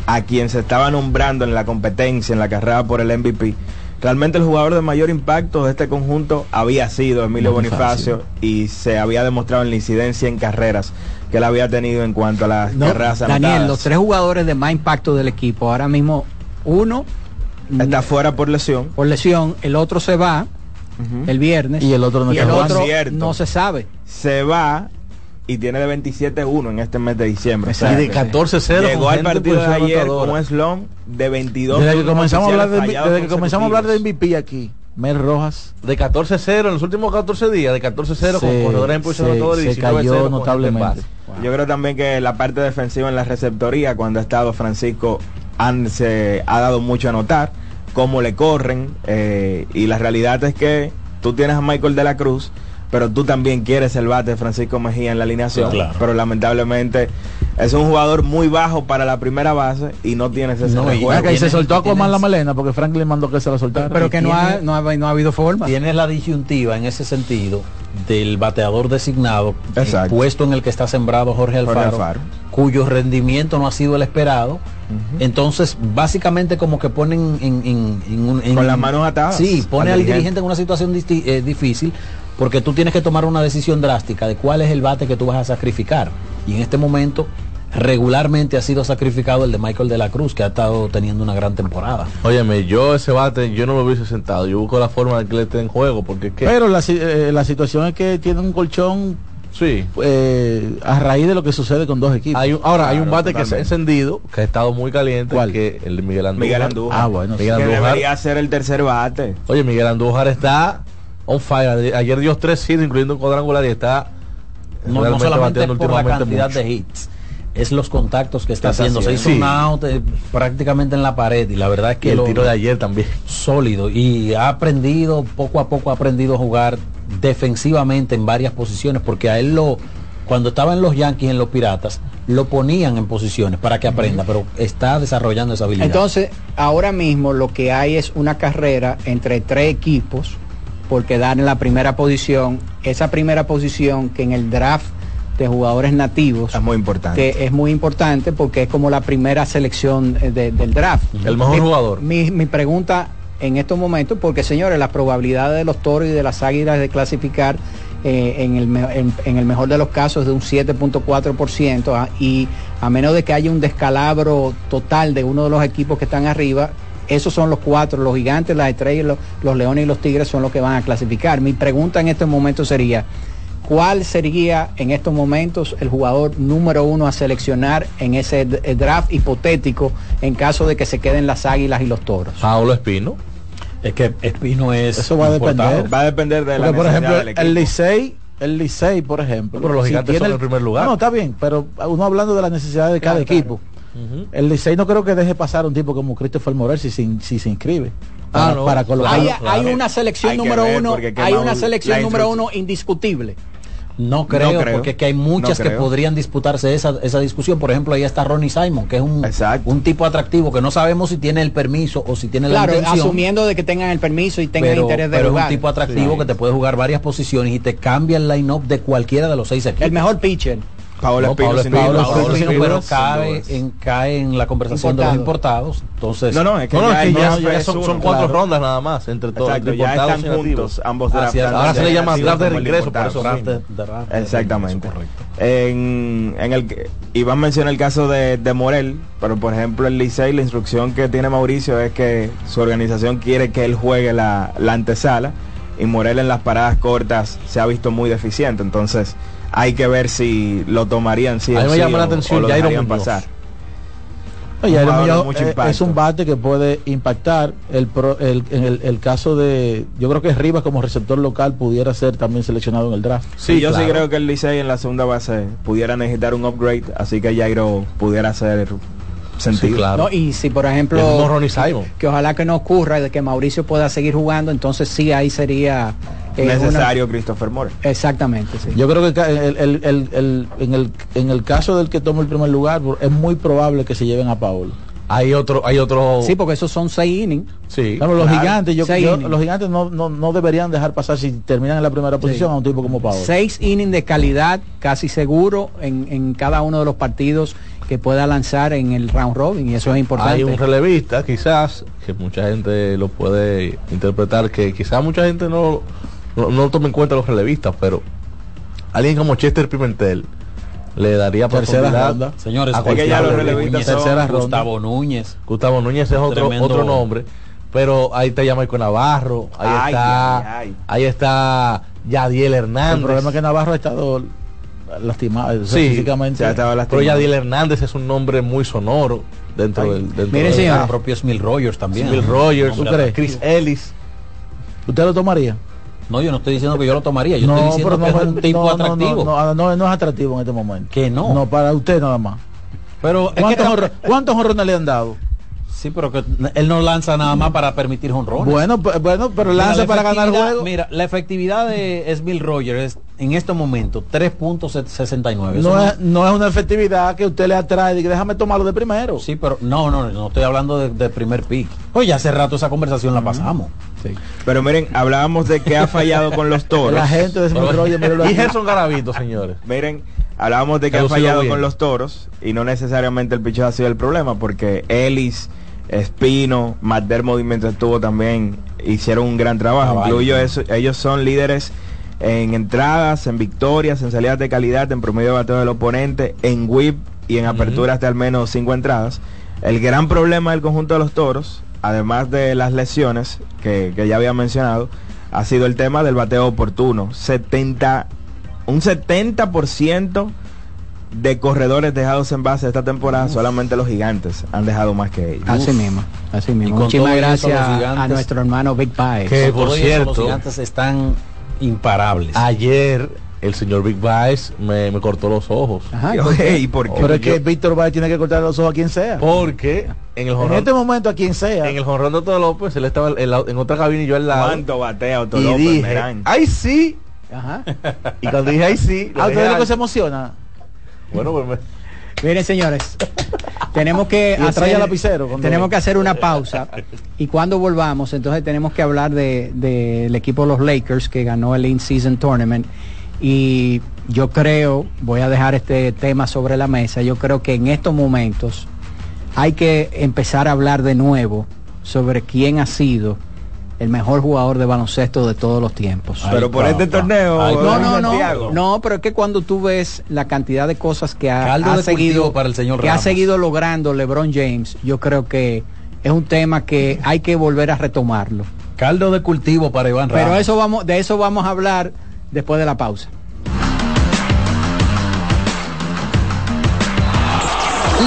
a quien se estaba nombrando en la competencia, en la carrera por el MVP, Realmente el jugador de mayor impacto de este conjunto había sido Emilio Bonifacio, y se había demostrado en la incidencia en carreras que él había tenido en cuanto a las No, carreras Daniel, anotadas. los tres jugadores de más impacto del equipo, ahora mismo uno está fuera por lesión. Por lesión, el otro se va el viernes Y el otro no y el otro no se sabe. Se va y tiene de 27-1 en este mes de diciembre. Y de 14-0 Llegó al partido de ayer con un slump de 22 Desde que comenzamos a hablar de, desde que comenzamos a hablar de MVP aquí, Mel Rojas. De 14-0 en los últimos 14 días, de 14-0 con corredores se- anotadora y se 19-0 cayó notablemente. base. Yo creo también que la parte defensiva en la receptoría, cuando ha estado Francisco, han, se ha dado mucho a notar, cómo le corren, eh, y la realidad es que tú tienes a Michael de la Cruz, pero tú también quieres el bate de Francisco Mejía en la alineación, Claro. pero lamentablemente es un jugador muy bajo para la primera base y no tienes ese No, y y se soltó a tienes- la melena porque Franklin mandó que se la soltara. Pero que no ha, no, ha, no ha habido forma. Tienes la disyuntiva en ese sentido del bateador designado, el puesto en el que está sembrado Jorge Jorge Alfaro, cuyo rendimiento no ha sido el esperado. Entonces, básicamente como que ponen en, en- en un- en- Con las manos atadas Sí, pone al al dirigente. en una situación eh, difícil porque tú tienes que tomar una decisión drástica de cuál es el bate que tú vas a sacrificar. Y en este momento regularmente ha sido sacrificado el de Michael de la Cruz, que ha estado teniendo una gran temporada. Óyeme, yo ese bate, yo no lo hubiese sentado. Yo busco la forma de que le esté en juego, porque es que... Pero la, eh, la situación es que tiene un colchón sí. eh, a raíz de lo que sucede con dos equipos. Hay un- ahora, hay un bate que se ha encendido, que ha estado muy caliente, ¿Cuál? que el de Miguel Andújar. Miguel Andújar. Ah, bueno, Miguel que Andújar. debería ser el tercer bate. Oye, Miguel Andújar está on fire. Ayer dio tres hits, incluyendo un cuadrangular, y está No, no realmente solamente por la últimamente cantidad mucho. de hits, es los contactos que está haciendo. Se hizo un out eh, prácticamente en la pared y la verdad es Y que el lo- tiro de ayer también. sólido y ha aprendido, poco a poco ha aprendido a jugar defensivamente en varias posiciones porque a él lo, cuando estaba en los Yankees, en los Piratas, lo ponían en posiciones para que aprenda, pero está desarrollando esa habilidad. Entonces, ahora mismo lo que hay es una carrera entre tres equipos por quedar en la primera posición. Esa primera posición que en el draft de jugadores nativos Es muy importante. que es muy importante porque es como la primera selección eh, de- del draft. El mejor Mi- jugador. Mi, mi pregunta en estos momentos, porque señores, las probabilidades de los toros y de las águilas de clasificar eh, en, el, me- en- en el mejor de los casos es de un 7.4% ah, y a menos de que haya un descalabro total de uno de los equipos que están arriba, esos son los cuatro, los gigantes, las estrellas, los, los leones y los tigres son los que van a clasificar. Mi pregunta en este momento sería, ¿cuál sería en estos momentos el jugador número uno a seleccionar en ese eh, draft hipotético en caso de que se queden las águilas y los toros? Paulo Espino. es que Espino es Eso va a depender. Va a depender de la Porque, por necesidad ejemplo, del el. Licey, el Licey, por ejemplo. Pero los si gigantes tiene son el primer lugar. No, está bien, pero uno hablando de las necesidades de cada Claro, claro. equipo. El Licey no creo que deje pasar un tipo como Christopher Morel si, se- si se inscribe. Para, Ah, no, para colocarlo. Hay, Claro, hay claro. una selección Hay número ver, uno, hay una selección número uno indiscutible. No creo, No creo. porque es que hay muchas No que podrían disputarse esa, esa discusión. Por ejemplo, ahí está Ronnie Simon, que es un, un tipo atractivo que no sabemos si tiene el permiso o si tiene Claro, la intención. asumiendo de que tengan el permiso y tengan pero, interés de pero es un tipo atractivo Sí. que te puede jugar varias posiciones y te cambia el line-up de cualquiera de los seis equipos. El mejor pitcher. Paolo No, Espino, Espino, pero cae en, cae en la conversación de los importados. Entonces, No, no, es que No, ya es el que ya, draft ya es son, uno, son cuatro claro. rondas nada más entre todos. Exacto, ya importados están juntos ambos ahora se le llama draft de regreso, por eso draft de- de draft de Exactamente. correcto. En, en el que- Iván menciona el caso de, de Morel, pero por ejemplo el Licey, la instrucción que tiene Mauricio es que su organización quiere que él juegue la, la antesala y Morel en las paradas cortas se ha visto muy deficiente, entonces hay que ver si lo tomarían sí A o mí me sí llama la o- atención o lo Jairo pasar. Muñoz, mucho eh, impacto. es un bate que puede impactar. El, pro- el- en el, el caso de, yo creo que Rivas como receptor local pudiera ser también seleccionado en el draft. Sí, yo sí creo que el Licey en la segunda base pudiera necesitar un upgrade, así que Jairo pudiera hacer sentido. Sí, claro. ¿no? Y si por ejemplo, Ronnie Simon. que ojalá que no ocurra de que Mauricio pueda seguir jugando, entonces sí ahí sería eh, una- Necesario Christopher Morel. Exactamente, sí. Yo creo que el- el- el- el- en, el, en el caso del que tome el primer lugar, es muy probable que se lleven a Paolo. Hay otro, hay otro. Sí, porque esos son seis innings. Sí. Claro, los Claro. gigantes, yo, Seis yo- innings. los gigantes no, no, no deberían dejar pasar si terminan en la primera posición a un tipo como Paolo. Seis innings de calidad, casi seguro en, en cada uno de los partidos que pueda lanzar en el round robin y eso es importante. Hay un relevista, quizás, que mucha gente lo puede interpretar, que quizás mucha gente no, no, no tome en cuenta los relevistas, pero alguien como Chester Pimentel le daría Tercera ronda. Señores, a cualquier ya los relevista. relevistas son Tercera ronda. Gustavo Núñez. Gustavo Núñez es otro, Tremendo. otro nombre, pero ahí está Yamaico Navarro, ahí Ay, está, ay, ay. ahí está Yadiel Hernández. El problema es que Navarro ha estado lastimado Sí, físicamente. pero Yadiel Hernández es un nombre muy sonoro dentro del dentro Mire, del- señor. El propio Smil Rogers también. Smil Rogers, ¿tú crees? Chris Ellis. ¿Usted lo tomaría? No, yo no estoy diciendo que yo lo tomaría. Yo no, estoy diciendo pero que no, es un tipo no, atractivo. No, no, no, no es atractivo en este momento. Que no. No, para usted nada más. Pero es que ¿Cuántos, tam- honro- ¿Cuántos honrones le han dado? Sí, pero que él no lanza nada más para permitir honrones. Bueno, bueno, pero lanza la para ganar juego. Mira, la efectividad de Smil Rogers es en este momento 3.69. Eso No es, no es una efectividad que usted le atrae y que déjame tomarlo de primero. Sí, pero no, no, no estoy hablando de, de primer pick. Oye, hace rato esa conversación la pasamos. Pero miren, hablábamos de que ha fallado con los toros. La gente de Y. Gerson Garavito, señores. Miren, hablábamos de que Ha fallado bien. con los toros y no necesariamente el picheo ha sido el problema porque Ellis, Espino, McDermott mientras estuvo también hicieron un gran trabajo. Caballo. Incluyo eso, ellos son líderes en entradas, en victorias, en salidas de calidad, en promedio de bateo del oponente, en whip y en aperturas de al menos cinco entradas. El gran problema del conjunto de los toros, además de las lesiones que, que ya había mencionado, ha sido el tema del bateo oportuno. 70, un 70% de corredores dejados en base esta temporada, solamente los gigantes han dejado más que ellos. Así mismo, así mismo. Muchísimas gracias a nuestro hermano Big Pie. Que, por cierto, los gigantes están imparables. Ayer el señor Big Vice me, me cortó los ojos. Ajá, Yo, ¿por qué? hey, ¿por qué? Pero es que Víctor Valle tiene que cortar los ojos a quien sea. Porque en el En este momento a quien sea. en el jonrón de Otto López, él estaba en, la- en otra cabina y yo al lado. ¿Cuánto batea Otto Y López, dije, ay sí. Ajá. Y cuando dije ay sí, lo ¿A usted lo que se emociona? bueno, pues me- Miren, señores, tenemos que hacer, lapicero tenemos que hacer una pausa. Y cuando volvamos, entonces tenemos que hablar de- del equipo de los Lakers que ganó el In-Season Tournament. Y yo creo, voy a dejar este tema sobre la mesa, yo creo que en estos momentos hay que empezar a hablar de nuevo sobre quién ha sido el mejor jugador de baloncesto de todos los tiempos. Pero por este torneo, Ay, No, no, no, no, pero es que cuando tú ves la cantidad de cosas que ha, ha seguido para el señor que ha seguido logrando LeBron James, yo creo que es un tema que hay que volver a retomarlo. Caldo de cultivo para Iván Pero Ramos. eso vamos, de eso vamos a hablar después de la pausa.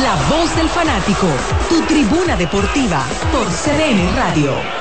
La voz del fanático, tu tribuna deportiva por CDN Radio.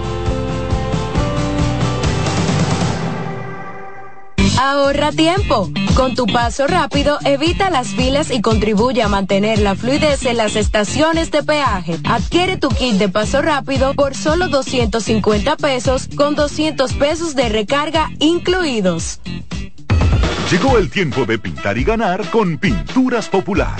Ahorra tiempo. Con tu paso rápido, evita las filas y contribuye a mantener la fluidez en las estaciones de peaje. Adquiere tu kit de paso rápido por solo 250 pesos con 200 pesos de recarga incluidos. Llegó el tiempo de pintar y ganar con Pinturas Popular.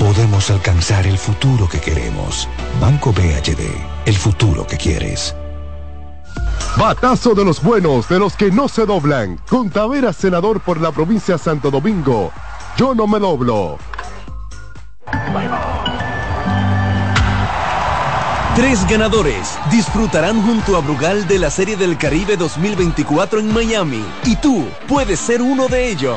podemos alcanzar el futuro que queremos. Banco BHD, el futuro que quieres. Batazo de los buenos, de los que no se doblan. Con Tavera, senador por la provincia de Santo Domingo. Yo no me doblo. Tres ganadores disfrutarán junto a Brugal de la Serie del Caribe 2024 en Miami y tú puedes ser uno de ellos.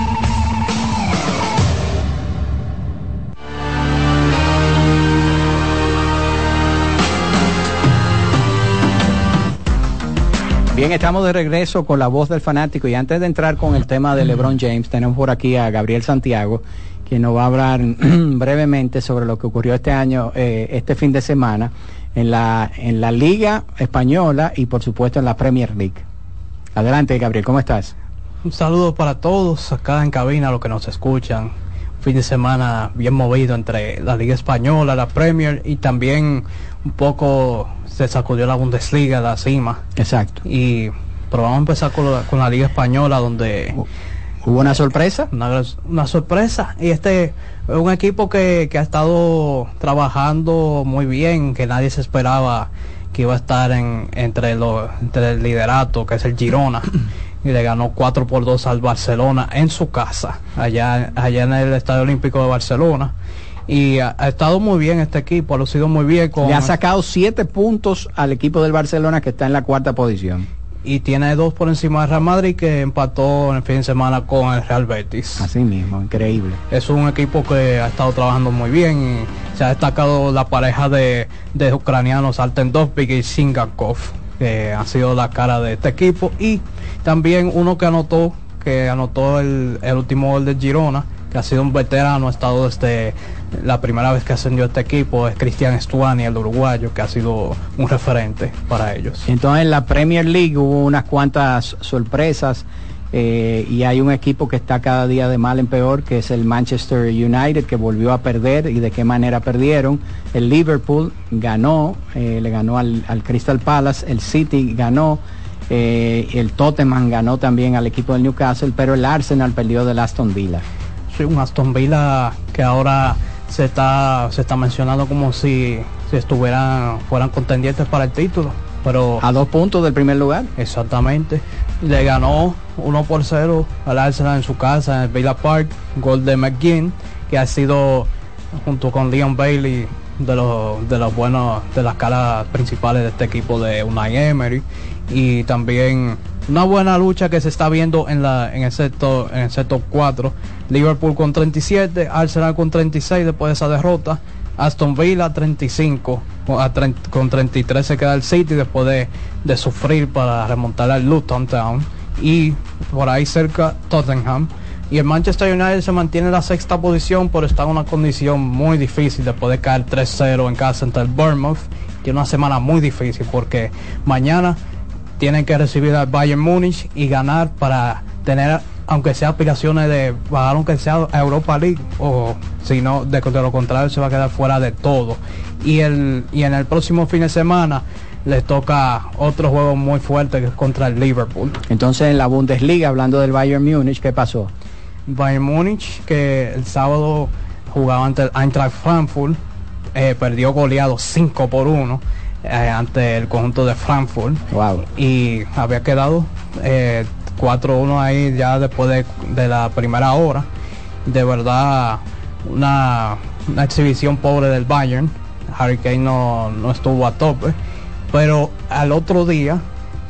Bien, estamos de regreso con la voz del fanático y antes de entrar con el tema de LeBron James, tenemos por aquí a Gabriel Santiago, quien nos va a hablar brevemente sobre lo que ocurrió este año, eh, este fin de semana, en la, en la Liga Española y por supuesto en la Premier League. Adelante, Gabriel, ¿cómo estás? Un saludo para todos acá en cabina, los que nos escuchan. Fin de semana bien movido entre la Liga Española, la Premier y también un poco se sacudió la Bundesliga, la cima. Exacto. Y pero vamos a empezar con la, con la Liga Española, donde... ¿Hubo una sorpresa? Una, una sorpresa. Y este es un equipo que, que ha estado trabajando muy bien, que nadie se esperaba que iba a estar en, entre, los entre el liderato, que es el Girona. y le ganó 4 por 2 al Barcelona en su casa, allá, allá en el Estadio Olímpico de Barcelona. Y ha, ha estado muy bien este equipo, ha lucido muy bien con... Le ha sacado 7 puntos al equipo del Barcelona que está en la cuarta posición. Y tiene dos por encima de Real Madrid que empató en el fin de semana con el Real Betis. Así mismo, increíble. Es un equipo que ha estado trabajando muy bien y se ha destacado la pareja de, de ucranianos Alten Dovbik y Singakov, que ha sido la cara de este equipo. Y también uno que anotó, que anotó el, el último gol de Girona, que ha sido un veterano, ha estado desde la primera vez que ascendió este equipo, es Cristian Estuani, el uruguayo, que ha sido un referente para ellos. Entonces en la Premier League hubo unas cuantas sorpresas. Eh, y hay un equipo que está cada día de mal en peor, que es el Manchester United, que volvió a perder y de qué manera perdieron. El Liverpool ganó, eh, le ganó al, al, Crystal Palace, el City ganó, eh, el Tottenham ganó también al equipo del Newcastle, pero el Arsenal perdió del Aston Villa. Sí, un Aston Villa que ahora se está, se está mencionando como si, si estuvieran, fueran contendientes para el título. Pero a dos puntos del primer lugar. Exactamente. Le ganó 1 por 0 al Arsenal en su casa, en el Villa Park, gol de McGinn, que ha sido junto con Leon Bailey de los de los buenos de las caras principales de este equipo de Unai Emery y también una buena lucha que se está viendo en la en el sector en el sector 4 Liverpool con 37 Arsenal con 36 después de esa derrota. Aston Villa 35 con 33 se queda el City después de, de sufrir para remontar al Luton Town. Y por ahí cerca Tottenham. Y el Manchester United se mantiene en la sexta posición pero está en una condición muy difícil de poder caer 3-0 en casa ante el Bournemouth. Tiene una semana muy difícil porque mañana tienen que recibir al Bayern Múnich y ganar para tener aunque sea aspiraciones de bajar aunque sea a Europa League o si no de, de, lo contrario se va a quedar fuera de todo. Y el y en el próximo fin de semana les toca otro juego muy fuerte que es contra el Liverpool. Entonces en la Bundesliga hablando del Bayern Múnich qué pasó Bayern Múnich que el sábado jugaba ante el Eintracht Frankfurt eh, perdió goleado 5 por 1 eh, ante el conjunto de Frankfurt wow. y había quedado eh, 4-1 ahí ya después de, de, la primera hora. De verdad, una, una, exhibición pobre del Bayern. Harry Kane no, no, estuvo a tope. Pero al otro día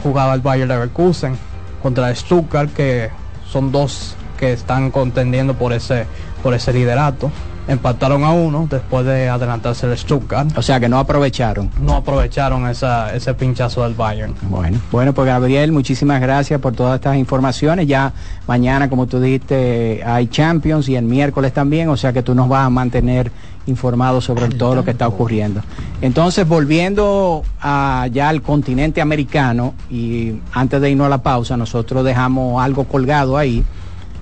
jugaba el Bayern Leverkusen contra el Stuttgart, que son dos que están contendiendo por ese, por ese liderato empataron a uno después de adelantarse el Stuttgart. O sea que no aprovecharon. No aprovecharon esa, ese pinchazo del Bayern. Bueno, bueno, pues Gabriel, muchísimas gracias por todas estas informaciones. Ya mañana, como tú dijiste, hay Champions y el miércoles también, o sea que tú nos vas a mantener informados sobre todo lo que está ocurriendo. Entonces, volviendo a, ya al continente americano, y antes de irnos a la pausa, nosotros dejamos algo colgado ahí.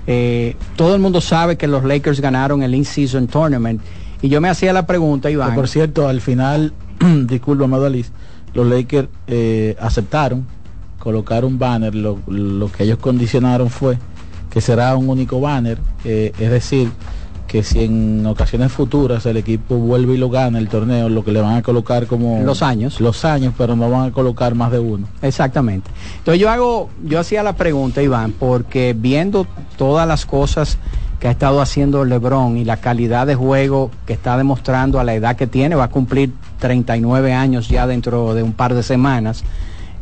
Eh, todo el mundo sabe que los Lakers ganaron el In-Season Tournament. Y yo me hacía la pregunta, Iván. Que por cierto, al final, disculpa, Madaliz, los Lakers eh, aceptaron colocar un banner. Lo, lo, que ellos condicionaron fue que será un único banner. Eh, es decir, que si en ocasiones futuras el equipo vuelve y lo gana el torneo, lo que le van a colocar como los años, los años, pero no van a colocar más de uno. Exactamente. Entonces yo hago, yo hacía la pregunta, Iván, porque viendo todas las cosas que ha estado haciendo LeBron y la calidad de juego que está demostrando a la edad que tiene, va a cumplir 39 años ya dentro de un par de semanas.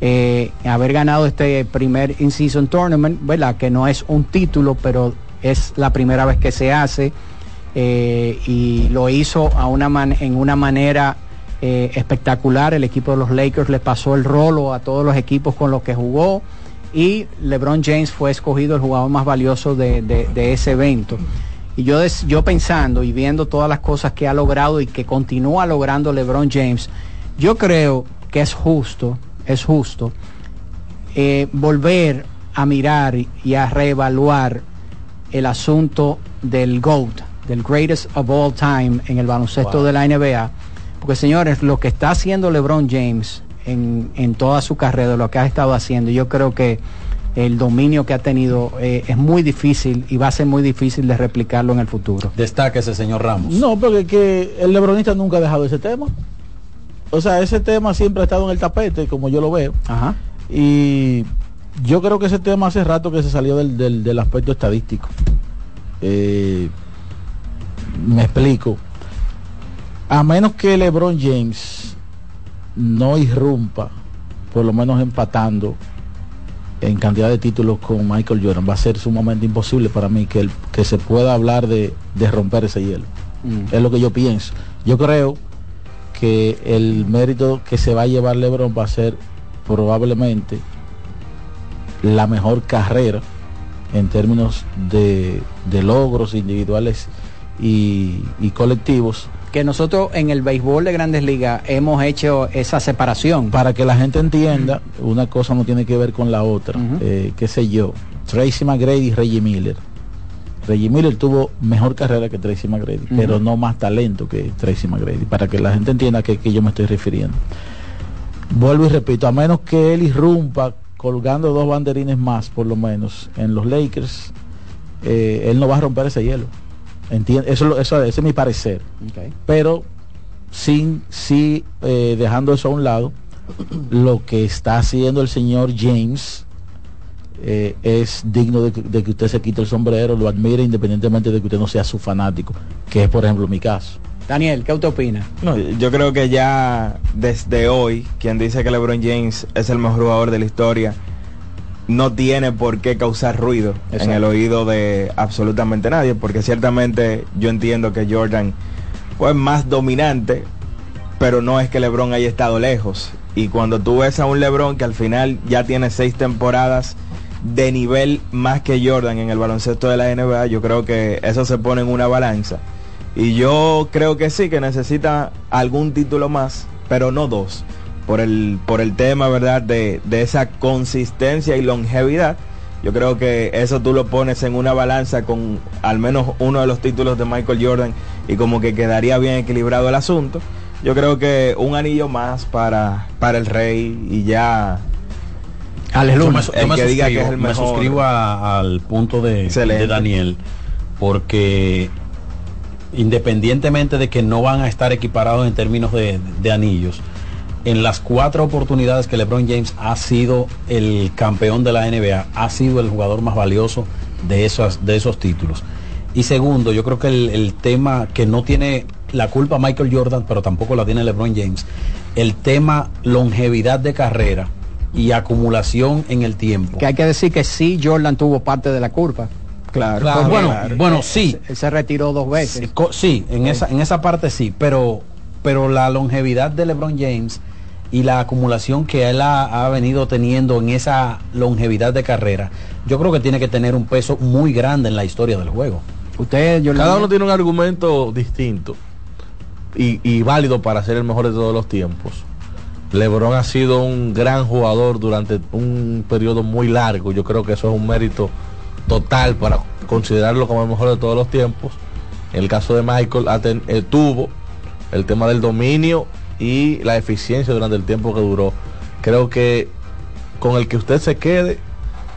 Eh, haber ganado este primer in-season tournament, ¿verdad? Que no es un título, pero es la primera vez que se hace. Eh, y lo hizo en una manera eh, espectacular. El equipo de los Lakers le pasó el rolo a todos los equipos con los que jugó y LeBron James fue escogido el jugador más valioso de, ese evento. Y yo pensando y viendo todas las cosas que ha logrado y que continúa logrando LeBron James, yo creo que es justo, es justo eh, volver a mirar y a reevaluar el asunto del GOAT, del greatest of all time en el baloncesto wow. de la NBA. Porque señores, lo que está haciendo LeBron James en, en, toda su carrera, lo que ha estado haciendo, yo creo que el dominio que ha tenido eh, es muy difícil y va a ser muy difícil de replicarlo en el futuro. Destaque ese señor Ramos. No, porque que el lebronista nunca ha dejado ese tema. O sea, ese tema siempre ha estado en el tapete, como yo lo veo. Ajá. Y yo creo que ese tema hace rato que se salió del, del, del aspecto estadístico. Eh, me explico. A menos que LeBron James no irrumpa, por lo menos empatando en cantidad de títulos con Michael Jordan, va a ser sumamente imposible para mí que, el, que se pueda hablar de, de romper ese hielo. Mm. Es lo que yo pienso. Yo creo que el mérito que se va a llevar LeBron va a ser probablemente la mejor carrera en términos de, de logros individuales y, y colectivos que nosotros en el béisbol de grandes ligas hemos hecho esa separación. Para que la gente entienda, una cosa no tiene que ver con la otra. Eh, qué sé yo, Tracy McGrady y Reggie Miller. Reggie Miller tuvo mejor carrera que Tracy McGrady, pero no más talento que Tracy McGrady, para que la gente entienda a qué yo me estoy refiriendo. Vuelvo y repito, a menos que él irrumpa colgando dos banderines más, por lo menos, en los Lakers, eh, él no va a romper ese hielo. Entiende, eso, eso- ese es mi parecer. Pero sin, sí, eh, dejando eso a un lado, lo que está haciendo el señor James eh, es digno de que, de que usted se quite el sombrero, lo admire independientemente de que usted no sea su fanático, que es por ejemplo mi caso. Daniel, ¿qué usted opina? No, yo creo que ya desde hoy, quien dice que LeBron James es el mejor jugador de la historia, no tiene por qué causar ruido en el oído de absolutamente nadie, porque ciertamente yo entiendo que Jordan fue más dominante, pero no es que LeBron haya estado lejos. Y cuando tú ves a un LeBron que al final ya tiene seis temporadas de nivel más que Jordan en el baloncesto de la NBA, yo creo que eso se pone en una balanza. Y yo creo que sí, que necesita algún título más, pero no dos. Por el, por el tema, ¿verdad? De, de esa consistencia y longevidad. Yo creo que eso tú lo pones en una balanza con al menos uno de los títulos de Michael Jordan y como que quedaría bien equilibrado el asunto. Yo creo que un anillo más para, para el rey y ya... Yo me, yo el me que diga que suscribo, es el me mejor. suscribo a- al punto de, de Daniel, porque independientemente de que no van a estar equiparados en términos de, de anillos, en las cuatro oportunidades que LeBron James ha sido el campeón de la NBA, ha sido el jugador más valioso de esos, de esos títulos. Y segundo, yo creo que el, el tema que no tiene la culpa Michael Jordan, pero tampoco la tiene LeBron James, el tema longevidad de carrera y acumulación en el tiempo. Que hay que decir que sí, Jordan tuvo parte de la culpa. Claro. Claro, bueno, bueno, sí. Él se retiró dos veces. Sí, en esa, en esa parte sí, pero, pero la longevidad de LeBron James y la acumulación que él ha, ha venido teniendo en esa longevidad de carrera, yo creo que tiene que tener un peso muy grande en la historia del juego. Usted, Cada uno tiene un argumento distinto y, y válido para ser el mejor de todos los tiempos. LeBron ha sido un gran jugador durante un periodo muy largo. Yo creo que eso es un mérito total para considerarlo como el mejor de todos los tiempos. En el caso de Michael, eh, tuvo el tema del dominio y la eficiencia durante el tiempo que duró. Creo que con el que usted se quede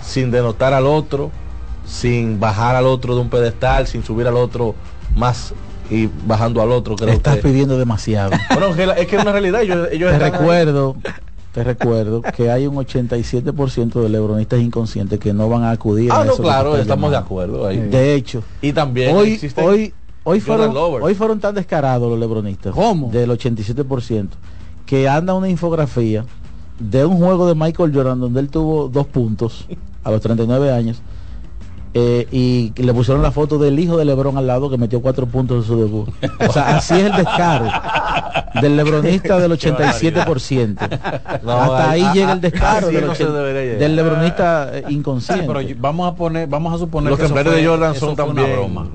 sin denotar al otro, sin bajar al otro de un pedestal, sin subir al otro más y bajando al otro, creo Estás que... pidiendo demasiado. Bueno, es que es una realidad. Ellos te ahí. recuerdo, te recuerdo que hay un 87% de lebronistas inconscientes que no van a acudir Ah, a no, eso claro, estamos de acuerdo ahí. De hecho, Y también hoy, existen hoy, hoy fueron, hoy fueron tan descarados los lebronistas. Del 87%. Que anda una infografía de un juego de Michael Jordan donde él tuvo dos puntos a los 39 años. eh, y le pusieron la foto del hijo de Lebron al lado que metió cuatro puntos en su debut. O sea, así es el descaro del lebronista del 87%. No, Hasta ahí ah, llega ah, el descaro del, no se 80 debería llegar. del lebronista eh, inconsciente. pero vamos a poner, vamos a suponer Los que eso temblores de Jordan son fue una también- broma.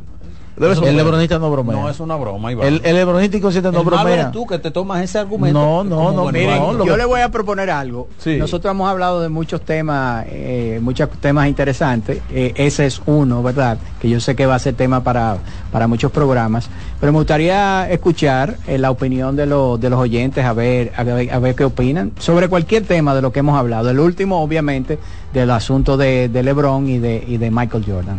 Debe Eso ser- el lebronista no bromea. No es una broma, Iván. El, el lebronista inconsciente no El malo bromea. eres tú que te tomas ese argumento. No, no, no, bueno, miren, lo yo que- le voy a proponer algo. Sí. Nosotros hemos hablado de muchos temas, eh, muchos temas interesantes. Eh, ese es uno, ¿verdad? Que yo sé que va a ser tema para, para muchos programas. Pero me gustaría escuchar eh, la opinión de, los de los oyentes, a ver, a ver, a ver qué opinan sobre cualquier tema de lo que hemos hablado. El último, obviamente, del asunto de, de LeBron y de, y de Michael Jordan.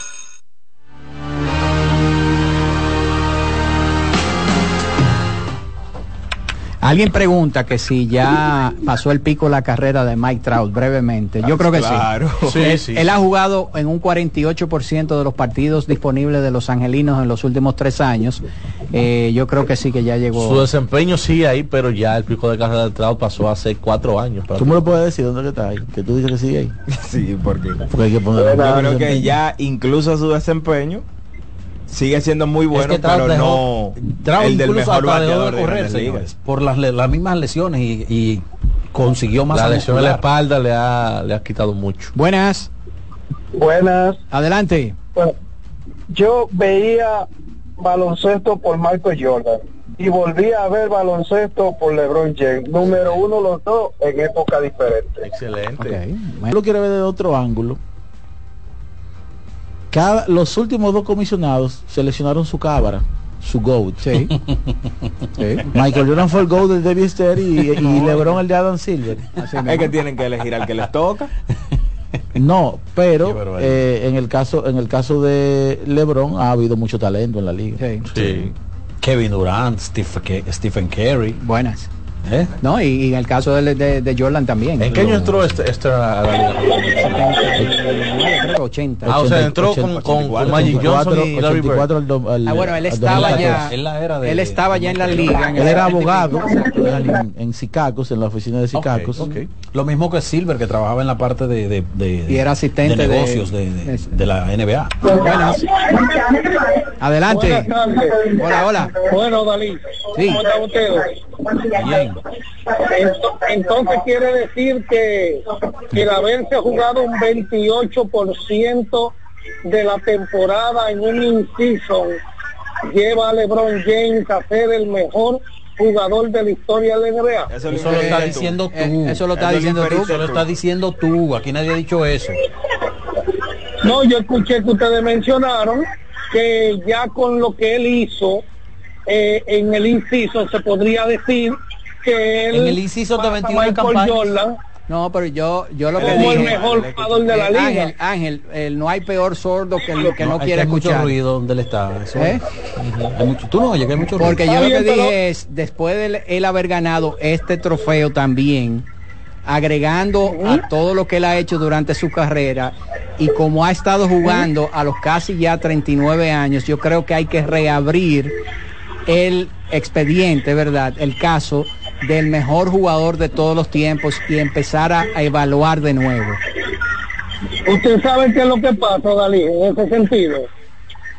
Alguien pregunta que si ya pasó el pico la carrera de Mike Trout brevemente. Yo creo que Claro. sí. Sí, él, sí, él ha sí. jugado en un 48% de los partidos disponibles de los angelinos en los últimos tres años. Eh, yo creo que sí que ya llegó. Su desempeño sigue ahí, pero ya el pico de carrera de Trout pasó hace cuatro años. Tú me lo puedes decir dónde está ahí, que tú dices que sigue ahí. Sí, porque Porque hay que poner yo creo que ya incluso su desempeño sigue siendo muy bueno, es que Trout pero dejó- no el del mejor bateador de de correr, señores, por las, las mismas lesiones y, y consiguió más La lesión en la espalda le ha, le ha quitado mucho. Buenas. Buenas. Adelante. Bueno, yo veía baloncesto por Michael Jordan y volví a ver baloncesto por LeBron James. Número uno los dos en época diferente. Excelente. Yo lo quiero ver de otro ángulo. Cada, los últimos dos comisionados seleccionaron su cámara, su GOAT. Sí. Michael Jordan fue el GOAT del David Stern y, y LeBron el de Adam Silver. Es que tienen que elegir al que les toca. No, pero eh, en el caso en el caso de LeBron ha habido mucho talento en la liga. Sí. Kevin Durant, Stephen, Stephen Curry. Buenas. ¿Eh? No, y, y en el caso de, de- de Jordan también. ¿En qué año entró este, este a la liga? Creo que 80. Ah, o sea, entró con, con, con Magic Johnson y Larry Bird. 84 al Ah, bueno, él estaba 2014. ya, En la era de- él estaba ya en la liga. en Él era 70 y pico. abogado en, en Sicacos, en la oficina de Sicacos. Lo mismo que Silver, que trabajaba en la parte de, de, de- Y era asistente de negocios de, de- de la NBA. Buenas. Adelante. Buenas. Hola, hola. Bueno, Dalí, Sí. ¿cómo están ustedes? Bien. Ento- Entonces quiere decir que, que el haberse jugado un 28% de la temporada en un in-season lleva a LeBron James a ser el mejor jugador de la historia de la NBA. Eso, Eso lo está diciendo tú. Eh, eso lo está Eso diciendo tú. Eso lo está diciendo tú. Aquí nadie ha dicho eso. No, yo escuché que ustedes mencionaron que ya con lo que él hizo eh, en el inciso se podría decir que él En el inciso de pasa a 21 Michael campañas. Jordan No, pero yo, yo lo que como el dije. mejor jugador de la liga. Ángel, Ángel, no hay peor sordo que el que no, es quiere hay mucho escuchar. ruido donde él está. Eso ¿Eh? es. Hay mucho- tú no oyes que hay mucho ruido. Porque yo lo que pero- dije es, después de él- él haber ganado este trofeo también, agregando a todo lo que él ha hecho durante su carrera y como ha estado jugando a los casi ya 39 años, yo creo que hay que reabrir el expediente, ¿verdad? El caso del mejor jugador de todos los tiempos y empezar a, evaluar de nuevo. Usted sabe qué es lo que pasa, Dalí, en ese sentido.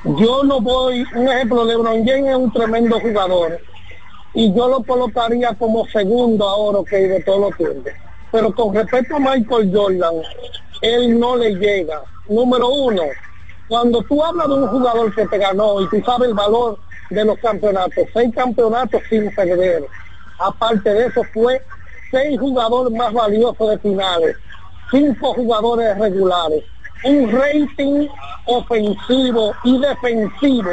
Yo no voy, un ejemplo, LeBron James es un tremendo jugador y yo lo colocaría como segundo ahora que de todos los tiempos. Pero con respecto a Michael Jordan, él no le llega. Número uno, cuando tú hablas de un jugador que te ganó y tú sabes el valor de los campeonatos, seis campeonatos sin perder. Aparte de eso, fue seis jugadores más valiosos de finales, cinco jugadores regulares, un rating ofensivo y defensivo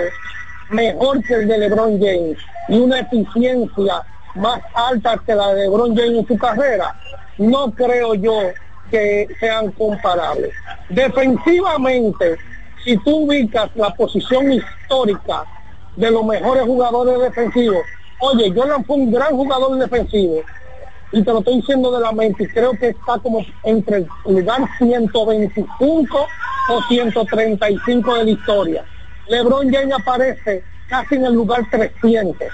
mejor que el de LeBron James y una eficiencia más alta que la de LeBron James en su carrera, no creo yo que sean comparables. Defensivamente, si tú ubicas la posición histórica de los mejores jugadores defensivos, oye, Jordan fue un gran jugador defensivo, y te lo estoy diciendo de la mente, y creo que está como entre el lugar 125 o 135 de la historia. LeBron James aparece casi en el lugar 300.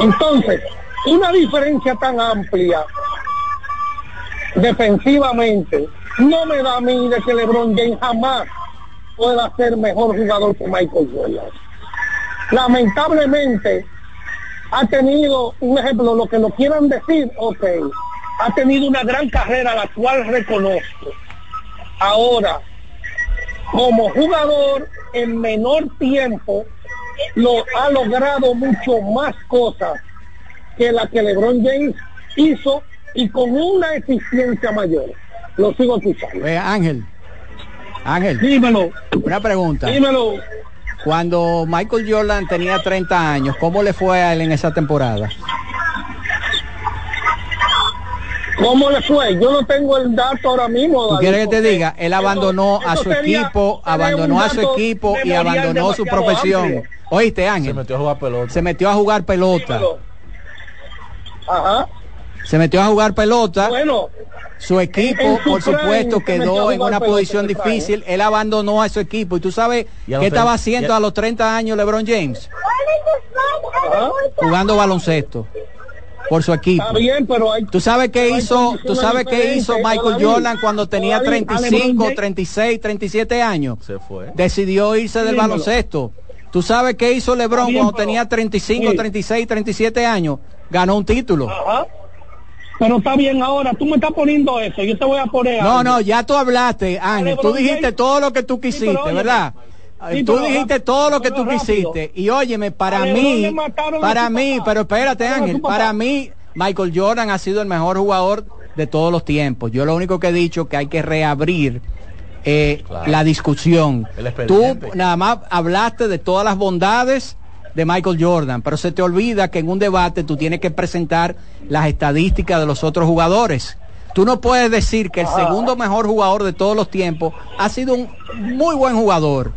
Entonces, una diferencia tan amplia defensivamente no me da a mí de que LeBron James jamás pueda ser mejor jugador que Michael Jordan. Lamentablemente, ha tenido, un ejemplo, lo que lo quieran decir, ok, ha tenido una gran carrera, la cual reconozco. Ahora, como jugador en menor tiempo, lo ha logrado mucho más cosas que la que LeBron James hizo y con una eficiencia mayor. Lo sigo escuchando. Eh, Ángel, Ángel, Dímelo, una pregunta. dímelo. Cuando Michael Jordan tenía 30 años, ¿cómo le fue a él en esa temporada? ¿Cómo le fue? Yo no tengo el dato ahora mismo. ¿Tú David, quieres que te diga? Él abandonó eso- a su sería equipo, abandonó a su equipo y abandonó su profesión. amplio. Oíste, Se Ángel, metió a jugar pelota. se metió a jugar pelota. Ajá. Se metió a jugar pelota. Bueno, su equipo, en su por supuesto, quedó en una posición difícil. Él abandonó a su equipo. ¿Y tú sabes qué estaba haciendo a- los 30 años LeBron James? Jugando baloncesto por su equipo. Está bien, pero hay... ¿Tú sabes qué hizo, tú sabes qué hizo Michael David. Jordan cuando tenía David, a LeBron 35, James- 36, 37 años? Se fue. Decidió irse del Dímelo. baloncesto. ¿Tú sabes qué hizo LeBron bien, cuando pero- tenía 35, sí. 36, 37 años? Ganó un título. Ajá. Pero está bien ahora, tú me estás poniendo eso, yo te voy a poner No, algo. no, ya tú hablaste, Ángel. Tú dijiste James- todo lo que tú quisiste, ¿verdad? sí, tú dijiste rápido, todo lo que tú rápido. quisiste. Y óyeme, para mí, para mí, papá. pero espérate, Ángel, para mí, Michael Jordan ha sido el mejor jugador de todos los tiempos. Yo lo único que he dicho que hay que reabrir eh, Claro. la discusión. Tú nada más hablaste de todas las bondades de Michael Jordan, pero se te olvida que en un debate tú tienes que presentar las estadísticas de los otros jugadores. Tú no puedes decir que el segundo mejor jugador de todos los tiempos ha sido un muy buen jugador.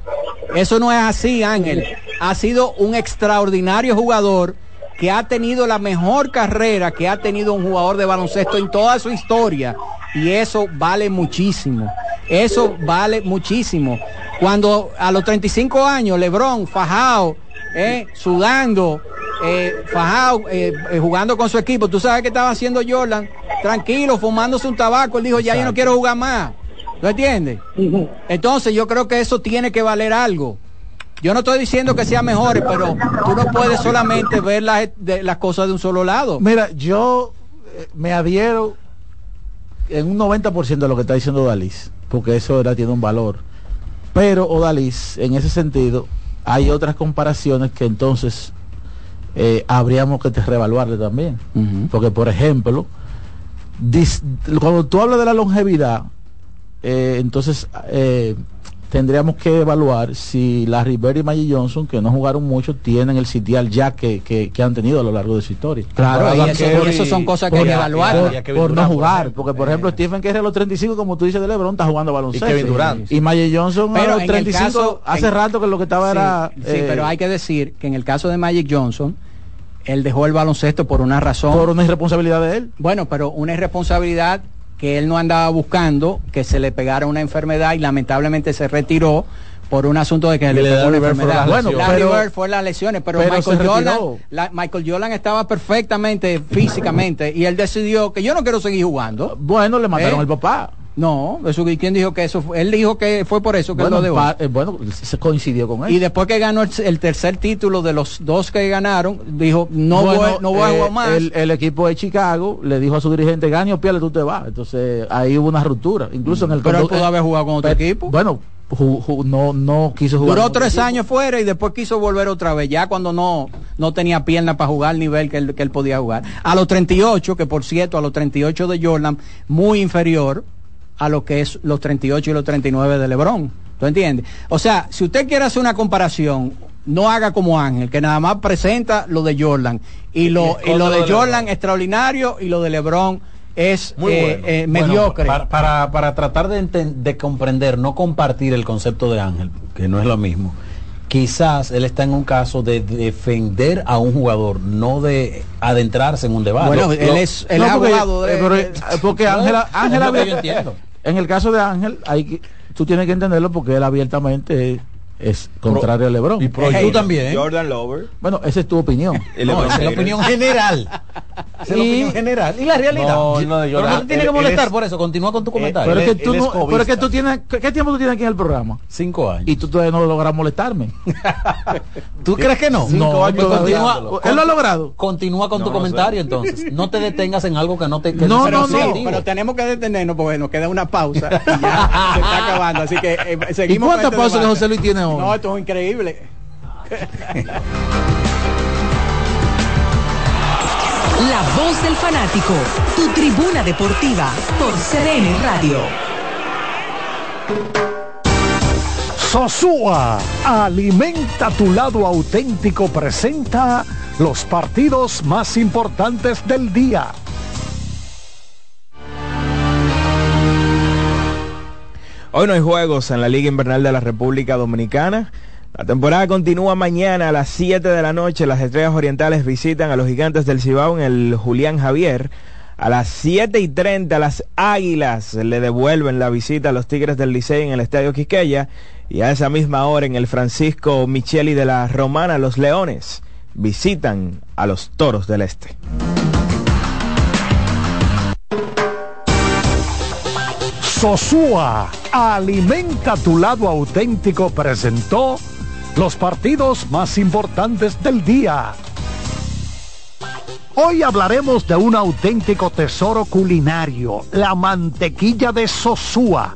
Eso no es así, Ángel. Ha sido un extraordinario jugador que ha tenido la mejor carrera que ha tenido un jugador de baloncesto en toda su historia. Y eso vale muchísimo. Eso vale muchísimo. Cuando a los 35 años, Lebron, fajado, eh, sudando, eh, fajado, eh, eh, jugando con su equipo, tú sabes qué estaba haciendo Jordan, tranquilo, fumándose un tabaco, él dijo, ya yo no quiero jugar más. ¿Lo entiendes? Entonces yo creo que eso tiene que valer algo. Yo no estoy diciendo que sea mejor, pero tú no puedes solamente ver las, de- las cosas de un solo lado. Mira, yo me adhiero en un 90% de lo que está diciendo Odalis, porque eso era, tiene un valor. Pero Odalis, en ese sentido, hay otras comparaciones que entonces eh, habríamos que te reevaluarle también. Porque, por ejemplo, dis- cuando tú hablas de la longevidad, eh, entonces eh, tendríamos que evaluar si Larry Bird y Magic Johnson, que no jugaron mucho, tienen el sitial ya que, que- que han tenido a lo largo de su historia. Claro, y eso- y eso son cosas que hay por- que evaluar. por- no jugar, porque por ejemplo Stephen Curry a los 35, como tú dices de LeBron, está jugando baloncesto. Y Kevin Durant. Y Magic Johnson Pero a los en el 35, caso- hace en- rato que lo que estaba Sí, era... sí, eh, pero hay que decir que en el caso de Magic Johnson, él dejó el baloncesto por una razón. por una irresponsabilidad de él. Bueno, pero una irresponsabilidad que él no andaba buscando, que se le pegara una enfermedad y lamentablemente se retiró por un asunto de que le le pegó una enfermedad. Bueno. Larry pero- Bird fue las lesiones, pero, pero Michael Jordan, la- Michael Jordan estaba perfectamente físicamente y él decidió que yo no quiero seguir jugando. Bueno, le mataron ¿Eh? al papá. No, eso ¿quién dijo que eso? Él dijo que fue por eso que Bueno, él lo dejó. eh, bueno, se coincidió con él. Y después que ganó el, el tercer título de los dos que ganaron, dijo, no Bueno, voy, no voy a eh, jugar más. El, el equipo de Chicago le dijo a su dirigente, gane o pierde, tú te vas. Entonces ahí hubo una ruptura. Incluso en el Pero él pudo haber jugado con otro Pe- equipo. Bueno, ju- ju- no, no quiso jugar. Duró tres años fuera y después quiso volver otra vez, ya cuando no, no tenía piernas para jugar al nivel que él, que él podía jugar. A los 38, que por cierto, a los 38 de Jordan, muy inferior a lo que es los 38 y los 39 de LeBron. ¿Tú entiendes? O sea, si usted quiere hacer una comparación, no haga como Ángel, que nada más presenta lo de Jordan. Y lo, y lo de Jordan extraordinario y lo de LeBron es Muy eh, bueno. eh, Bueno, mediocre. para, para, para tratar de, de comprender, no compartir el concepto de Ángel, que no es lo mismo. Quizás él está en un caso de defender a un jugador, no de adentrarse en un debate. Bueno, Lo- él es, No, porque, abogado de- eh, pero, de- eh, porque No, Ángela, Ángela, yo entiendo. en el caso de Ángel, hay que- tú tienes que entenderlo porque él abiertamente es contrario a LeBron. y pro- tú también. ¿eh? Jordan Lover. Bueno, esa es tu opinión. No, esa es la opinión general. Esa es la Y- opinión general. Y la realidad. No, no, de Pero Jordan. no te tiene que molestar es- por eso. Continúa con tu comentario. Pero es que tú no, pero es que tú tienes, ¿qué tiempo tú tienes aquí en el programa? Cinco años. Y tú todavía no logras molestarme. ¿Tú crees que no? Cinco no, años pues Él lo ha logrado. continúa con No, tu no comentario entonces. No te detengas en algo que no te que No, no, no. pero tenemos que detenernos porque nos queda una pausa y ya se está acabando. Así que eh, ¿Y seguimos. cuántas con este pausas que. José Luis tiene No, esto es increíble. La voz del fanático, tu tribuna deportiva por CDN Radio. Sosúa, alimenta tu lado auténtico, presenta los partidos más importantes del día. Hoy no hay juegos en la Liga Invernal de la República Dominicana. La temporada continúa mañana a las 7 de la noche. Las Estrellas Orientales visitan a los Gigantes del Cibao en el Julián Javier. A las 7 y 30 las Águilas le devuelven la visita a los Tigres del Licey en el Estadio Quisqueya. Y a esa misma hora en el Francisco Micheli de la Romana los Leones visitan a los Toros del Este. Sosúa, alimenta tu lado auténtico, presentó los partidos más importantes del día. Hoy hablaremos de un auténtico tesoro culinario, la mantequilla de Sosúa.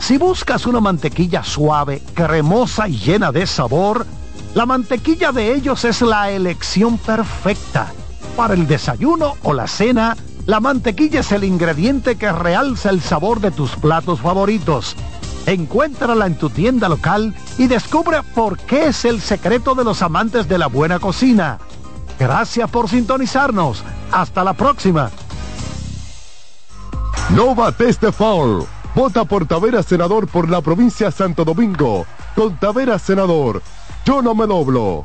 Si buscas una mantequilla suave, cremosa y llena de sabor, la mantequilla de ellos es la elección perfecta. Para el desayuno o la cena, la mantequilla es el ingrediente que realza el sabor de tus platos favoritos. Encuéntrala en tu tienda local y descubre por qué es el secreto de los amantes de la buena cocina. Gracias por sintonizarnos. Hasta la próxima. No bates de foul. Vota por Tavera Senador por la provincia de Santo Domingo. Con Tavera Senador. Yo no me doblo.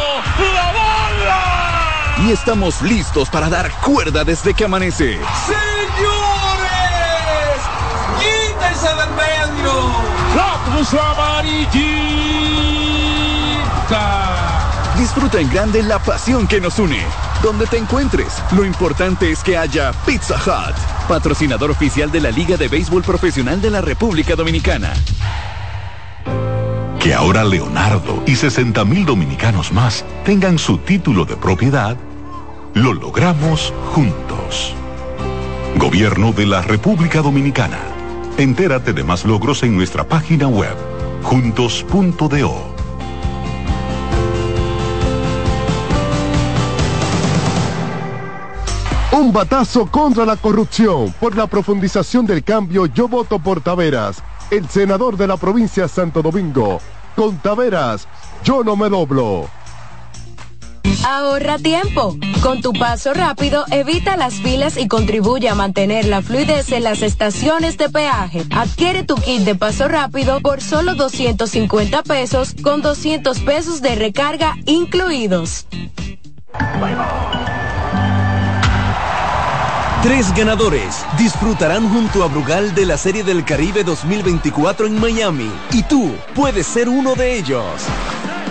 y estamos listos para dar cuerda desde que amanece. ¡Señores! ¡Quítense del medio! ¡La cruz amarillita! Disfruta en grande la pasión que nos une. Donde te encuentres, lo importante es que haya Pizza Hut, patrocinador oficial de la Liga de Béisbol Profesional de la República Dominicana. Que ahora Leonardo y 60 mil dominicanos más tengan su título de propiedad lo logramos juntos. Gobierno de la República Dominicana. Entérate de más logros en nuestra página web, juntos.do. Un batazo contra la corrupción. Por la profundización del cambio, yo voto por Taveras, el senador de la provincia de Santo Domingo. Con Taveras, yo no me doblo. Ahorra tiempo. Con tu paso rápido, evita las filas y contribuye a mantener la fluidez en las estaciones de peaje. Adquiere tu kit de paso rápido por solo 250 pesos con 200 pesos de recarga incluidos. Tres ganadores disfrutarán junto a Brugal de la Serie del Caribe 2024 en Miami y tú puedes ser uno de ellos.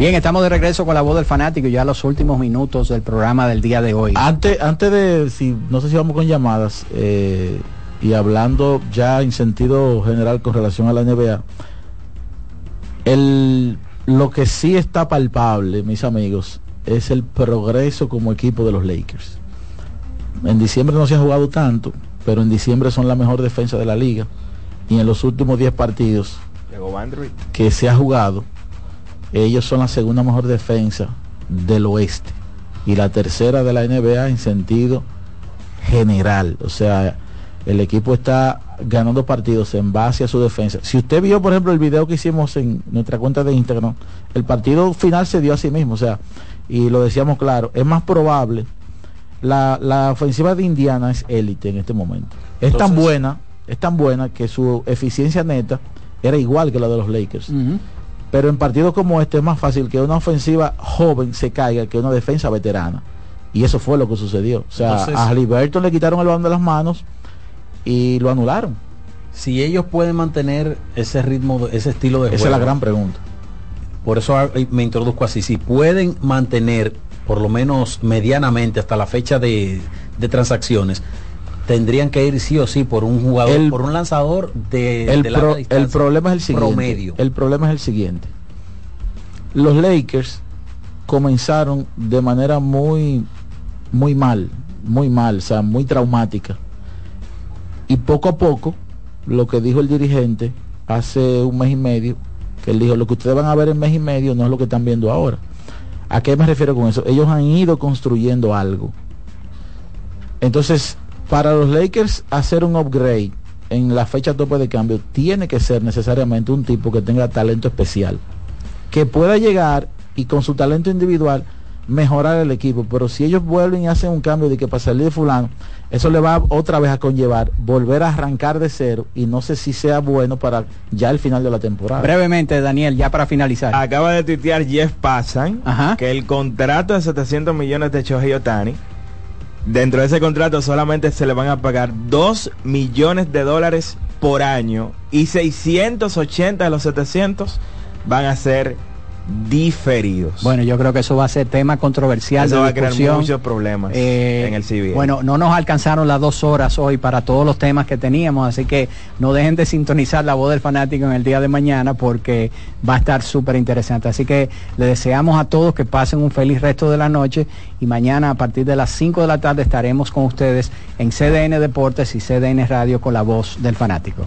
Bien, estamos de regreso con la voz del fanático ya los últimos minutos del programa del día de hoy. Antes, antes de, si no sé si vamos con llamadas eh, y hablando ya en sentido general con relación a la NBA, el, lo que sí está palpable, mis amigos, es el progreso como equipo de los Lakers. En diciembre no se ha jugado tanto, pero en diciembre son la mejor defensa de la liga. Y en los últimos 10 partidos que se ha jugado, ellos son la segunda mejor defensa del oeste y la tercera de la NBA en sentido general. O sea, el equipo está ganando partidos en base a su defensa. Si usted vio, por ejemplo, el video que hicimos en nuestra cuenta de Instagram, el partido final se dio a sí mismo. O sea, y lo decíamos claro, es más probable. La, la ofensiva de Indiana es élite en este momento. Es tan buena, es tan buena que su eficiencia neta era igual que la de los Lakers. Pero en partidos como este es más fácil que una ofensiva joven se caiga que una defensa veterana. Y eso fue lo que sucedió. O sea, a Liberton le quitaron el balón de las manos y lo anularon. Si ellos pueden mantener ese ritmo, ese estilo de juego. Esa es la gran pregunta. Por eso me introduzco así. Si pueden mantener, por lo menos medianamente, hasta la fecha de, transacciones, tendrían que ir sí o sí por un jugador, por un lanzador de, el, el problema es el siguiente. Promedio. El problema es el siguiente. Los Lakers comenzaron de manera muy, muy mal, muy mal, o sea, muy traumática. Y poco a poco, lo que dijo el dirigente hace un mes y medio, que él dijo, lo que ustedes van a ver en mes y medio no es lo que están viendo ahora. ¿A qué me refiero con eso? Ellos han ido construyendo algo. Entonces, para los Lakers hacer un upgrade en la fecha tope de cambio, tiene que ser necesariamente un tipo que tenga talento especial, que pueda llegar y con su talento individual mejorar el equipo. Pero si ellos vuelven y hacen un cambio de que para salir de fulano, eso le va otra vez a conllevar volver a arrancar de cero y no sé si sea bueno para ya el final de la temporada. Brevemente, Daniel, ya para finalizar. Acaba de tuitear Jeff Passan que el contrato de 700 millones de Shohei Otani Dentro de ese contrato solamente se le van a pagar 2 millones de dólares por año y 680 de los 700 van a ser diferidos. Bueno, yo creo que eso va a ser tema controversial. Eso va a crear muchos problemas eh, en el civil. Bueno, no nos alcanzaron las dos horas hoy para todos los temas que teníamos, así que no dejen de sintonizar la voz del fanático en el día de mañana porque va a estar súper interesante. Así que le deseamos a todos que pasen un feliz resto de la noche y mañana a partir de las 5 de la tarde estaremos con ustedes en CDN Deportes y CDN Radio con la voz del fanático.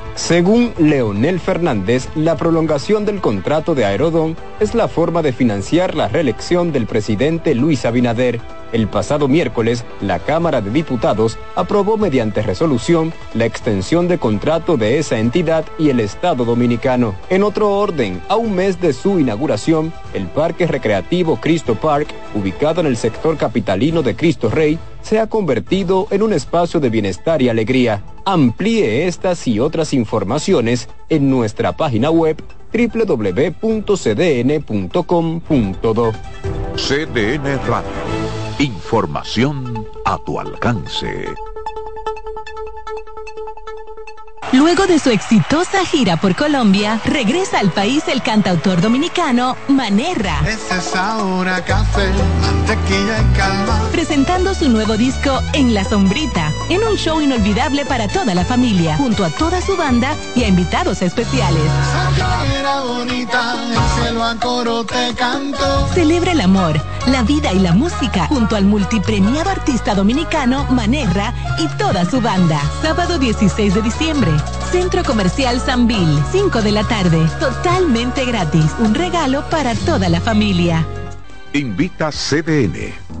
Según Leonel Fernández, la prolongación del contrato de Aerodón es la forma de financiar la reelección del presidente Luis Abinader. El pasado miércoles, la Cámara de Diputados aprobó mediante resolución la extensión de contrato de esa entidad y el Estado dominicano. En otro orden, a un mes de su inauguración, el Parque Recreativo Cristo Park, ubicado en el sector capitalino de Cristo Rey, se ha convertido en un espacio de bienestar y alegría. Amplíe estas y otras informaciones en nuestra página web www.cdn.com.do. CDN Radio. Información a tu alcance. Luego de su exitosa gira por Colombia, regresa al país el cantautor dominicano Manerra. Café, mantequilla y calma. Presentando su nuevo disco En la Sombrita, en un show inolvidable para toda la familia, junto a toda su banda y a invitados especiales. bonita, a coro te. Celebra el amor, la vida y la música junto al multipremiado artista dominicano Manerra y toda su banda. Sábado 16 de diciembre. Centro Comercial Sanvil, 5 de la tarde. Totalmente gratis. Un regalo para toda la familia. Invita CDN.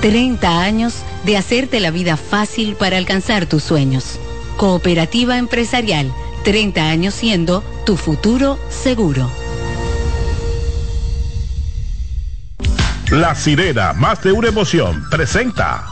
30 años de hacerte la vida fácil para alcanzar tus sueños. Cooperativa empresarial, 30 años siendo tu futuro seguro. La sirena, más de una emoción, presenta.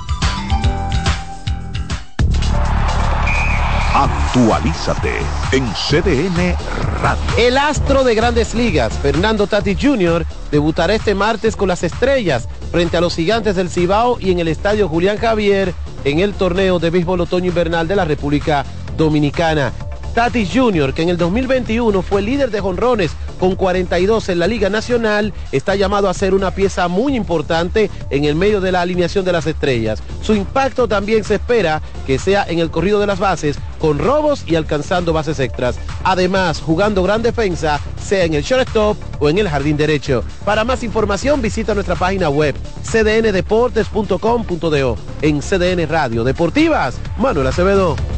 Actualízate en CDN Radio. El astro de grandes ligas, Fernando Tati Jr., debutará este martes con las estrellas frente a los gigantes del Cibao y en el estadio Julián Javier en el torneo de béisbol otoño-invernal de la República Dominicana. Tatis Jr., que en el 2021 fue líder de jonrones con 42 en la Liga Nacional, está llamado a ser una pieza muy importante en el medio de la alineación de las estrellas. Su impacto también se espera que sea en el corrido de las bases, con robos y alcanzando bases extras. Además, jugando gran defensa, sea en el shortstop o en el jardín derecho. Para más información, visita nuestra página web cdndeportes.com.do. En CDN Radio Deportivas, Manuel Acevedo.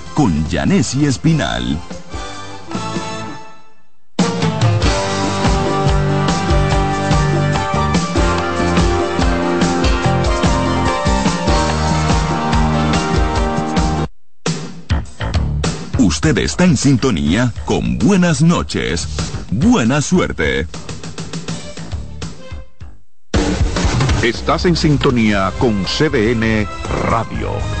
con Janessi Espinal. Usted está en sintonía con Buenas noches. Buena suerte. Estás en sintonía con CDN Radio.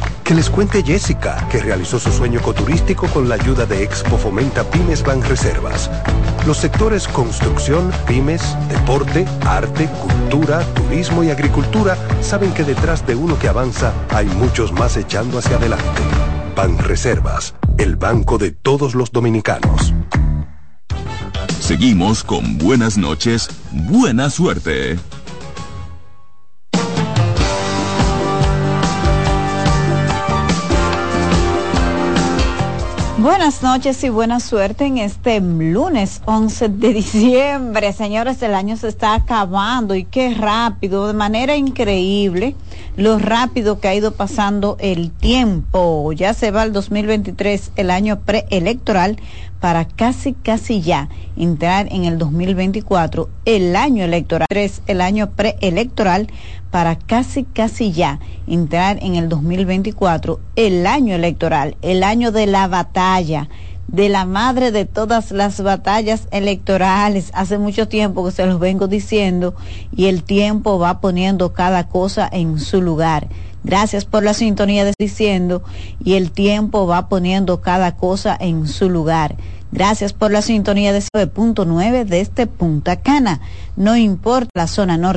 Que les cuente Jessica, que realizó su sueño ecoturístico con la ayuda de Expo Fomenta Pymes Ban Reservas. Los sectores construcción, pymes, deporte, arte, cultura, turismo y agricultura saben que detrás de uno que avanza hay muchos más echando hacia adelante. Ban Reservas, el banco de todos los dominicanos. Seguimos con buenas noches, buena suerte. Buenas noches y buena suerte en este lunes 11 de diciembre. Señores, el año se está acabando y qué rápido, de manera increíble, lo rápido que ha ido pasando el tiempo. Ya se va el 2023, el año preelectoral, para casi, casi ya entrar en el 2024, el año electoral, el año preelectoral, para casi, casi ya entrar en el 2024, el año electoral, el año de la batalla, de la madre de todas las batallas electorales. Hace mucho tiempo que se los vengo diciendo y el tiempo va poniendo cada cosa en su lugar. Gracias por la sintonía de diciendo y el tiempo va poniendo cada cosa en su lugar. Gracias por la sintonía de 9.9 de este Punta Cana. No importa la zona norte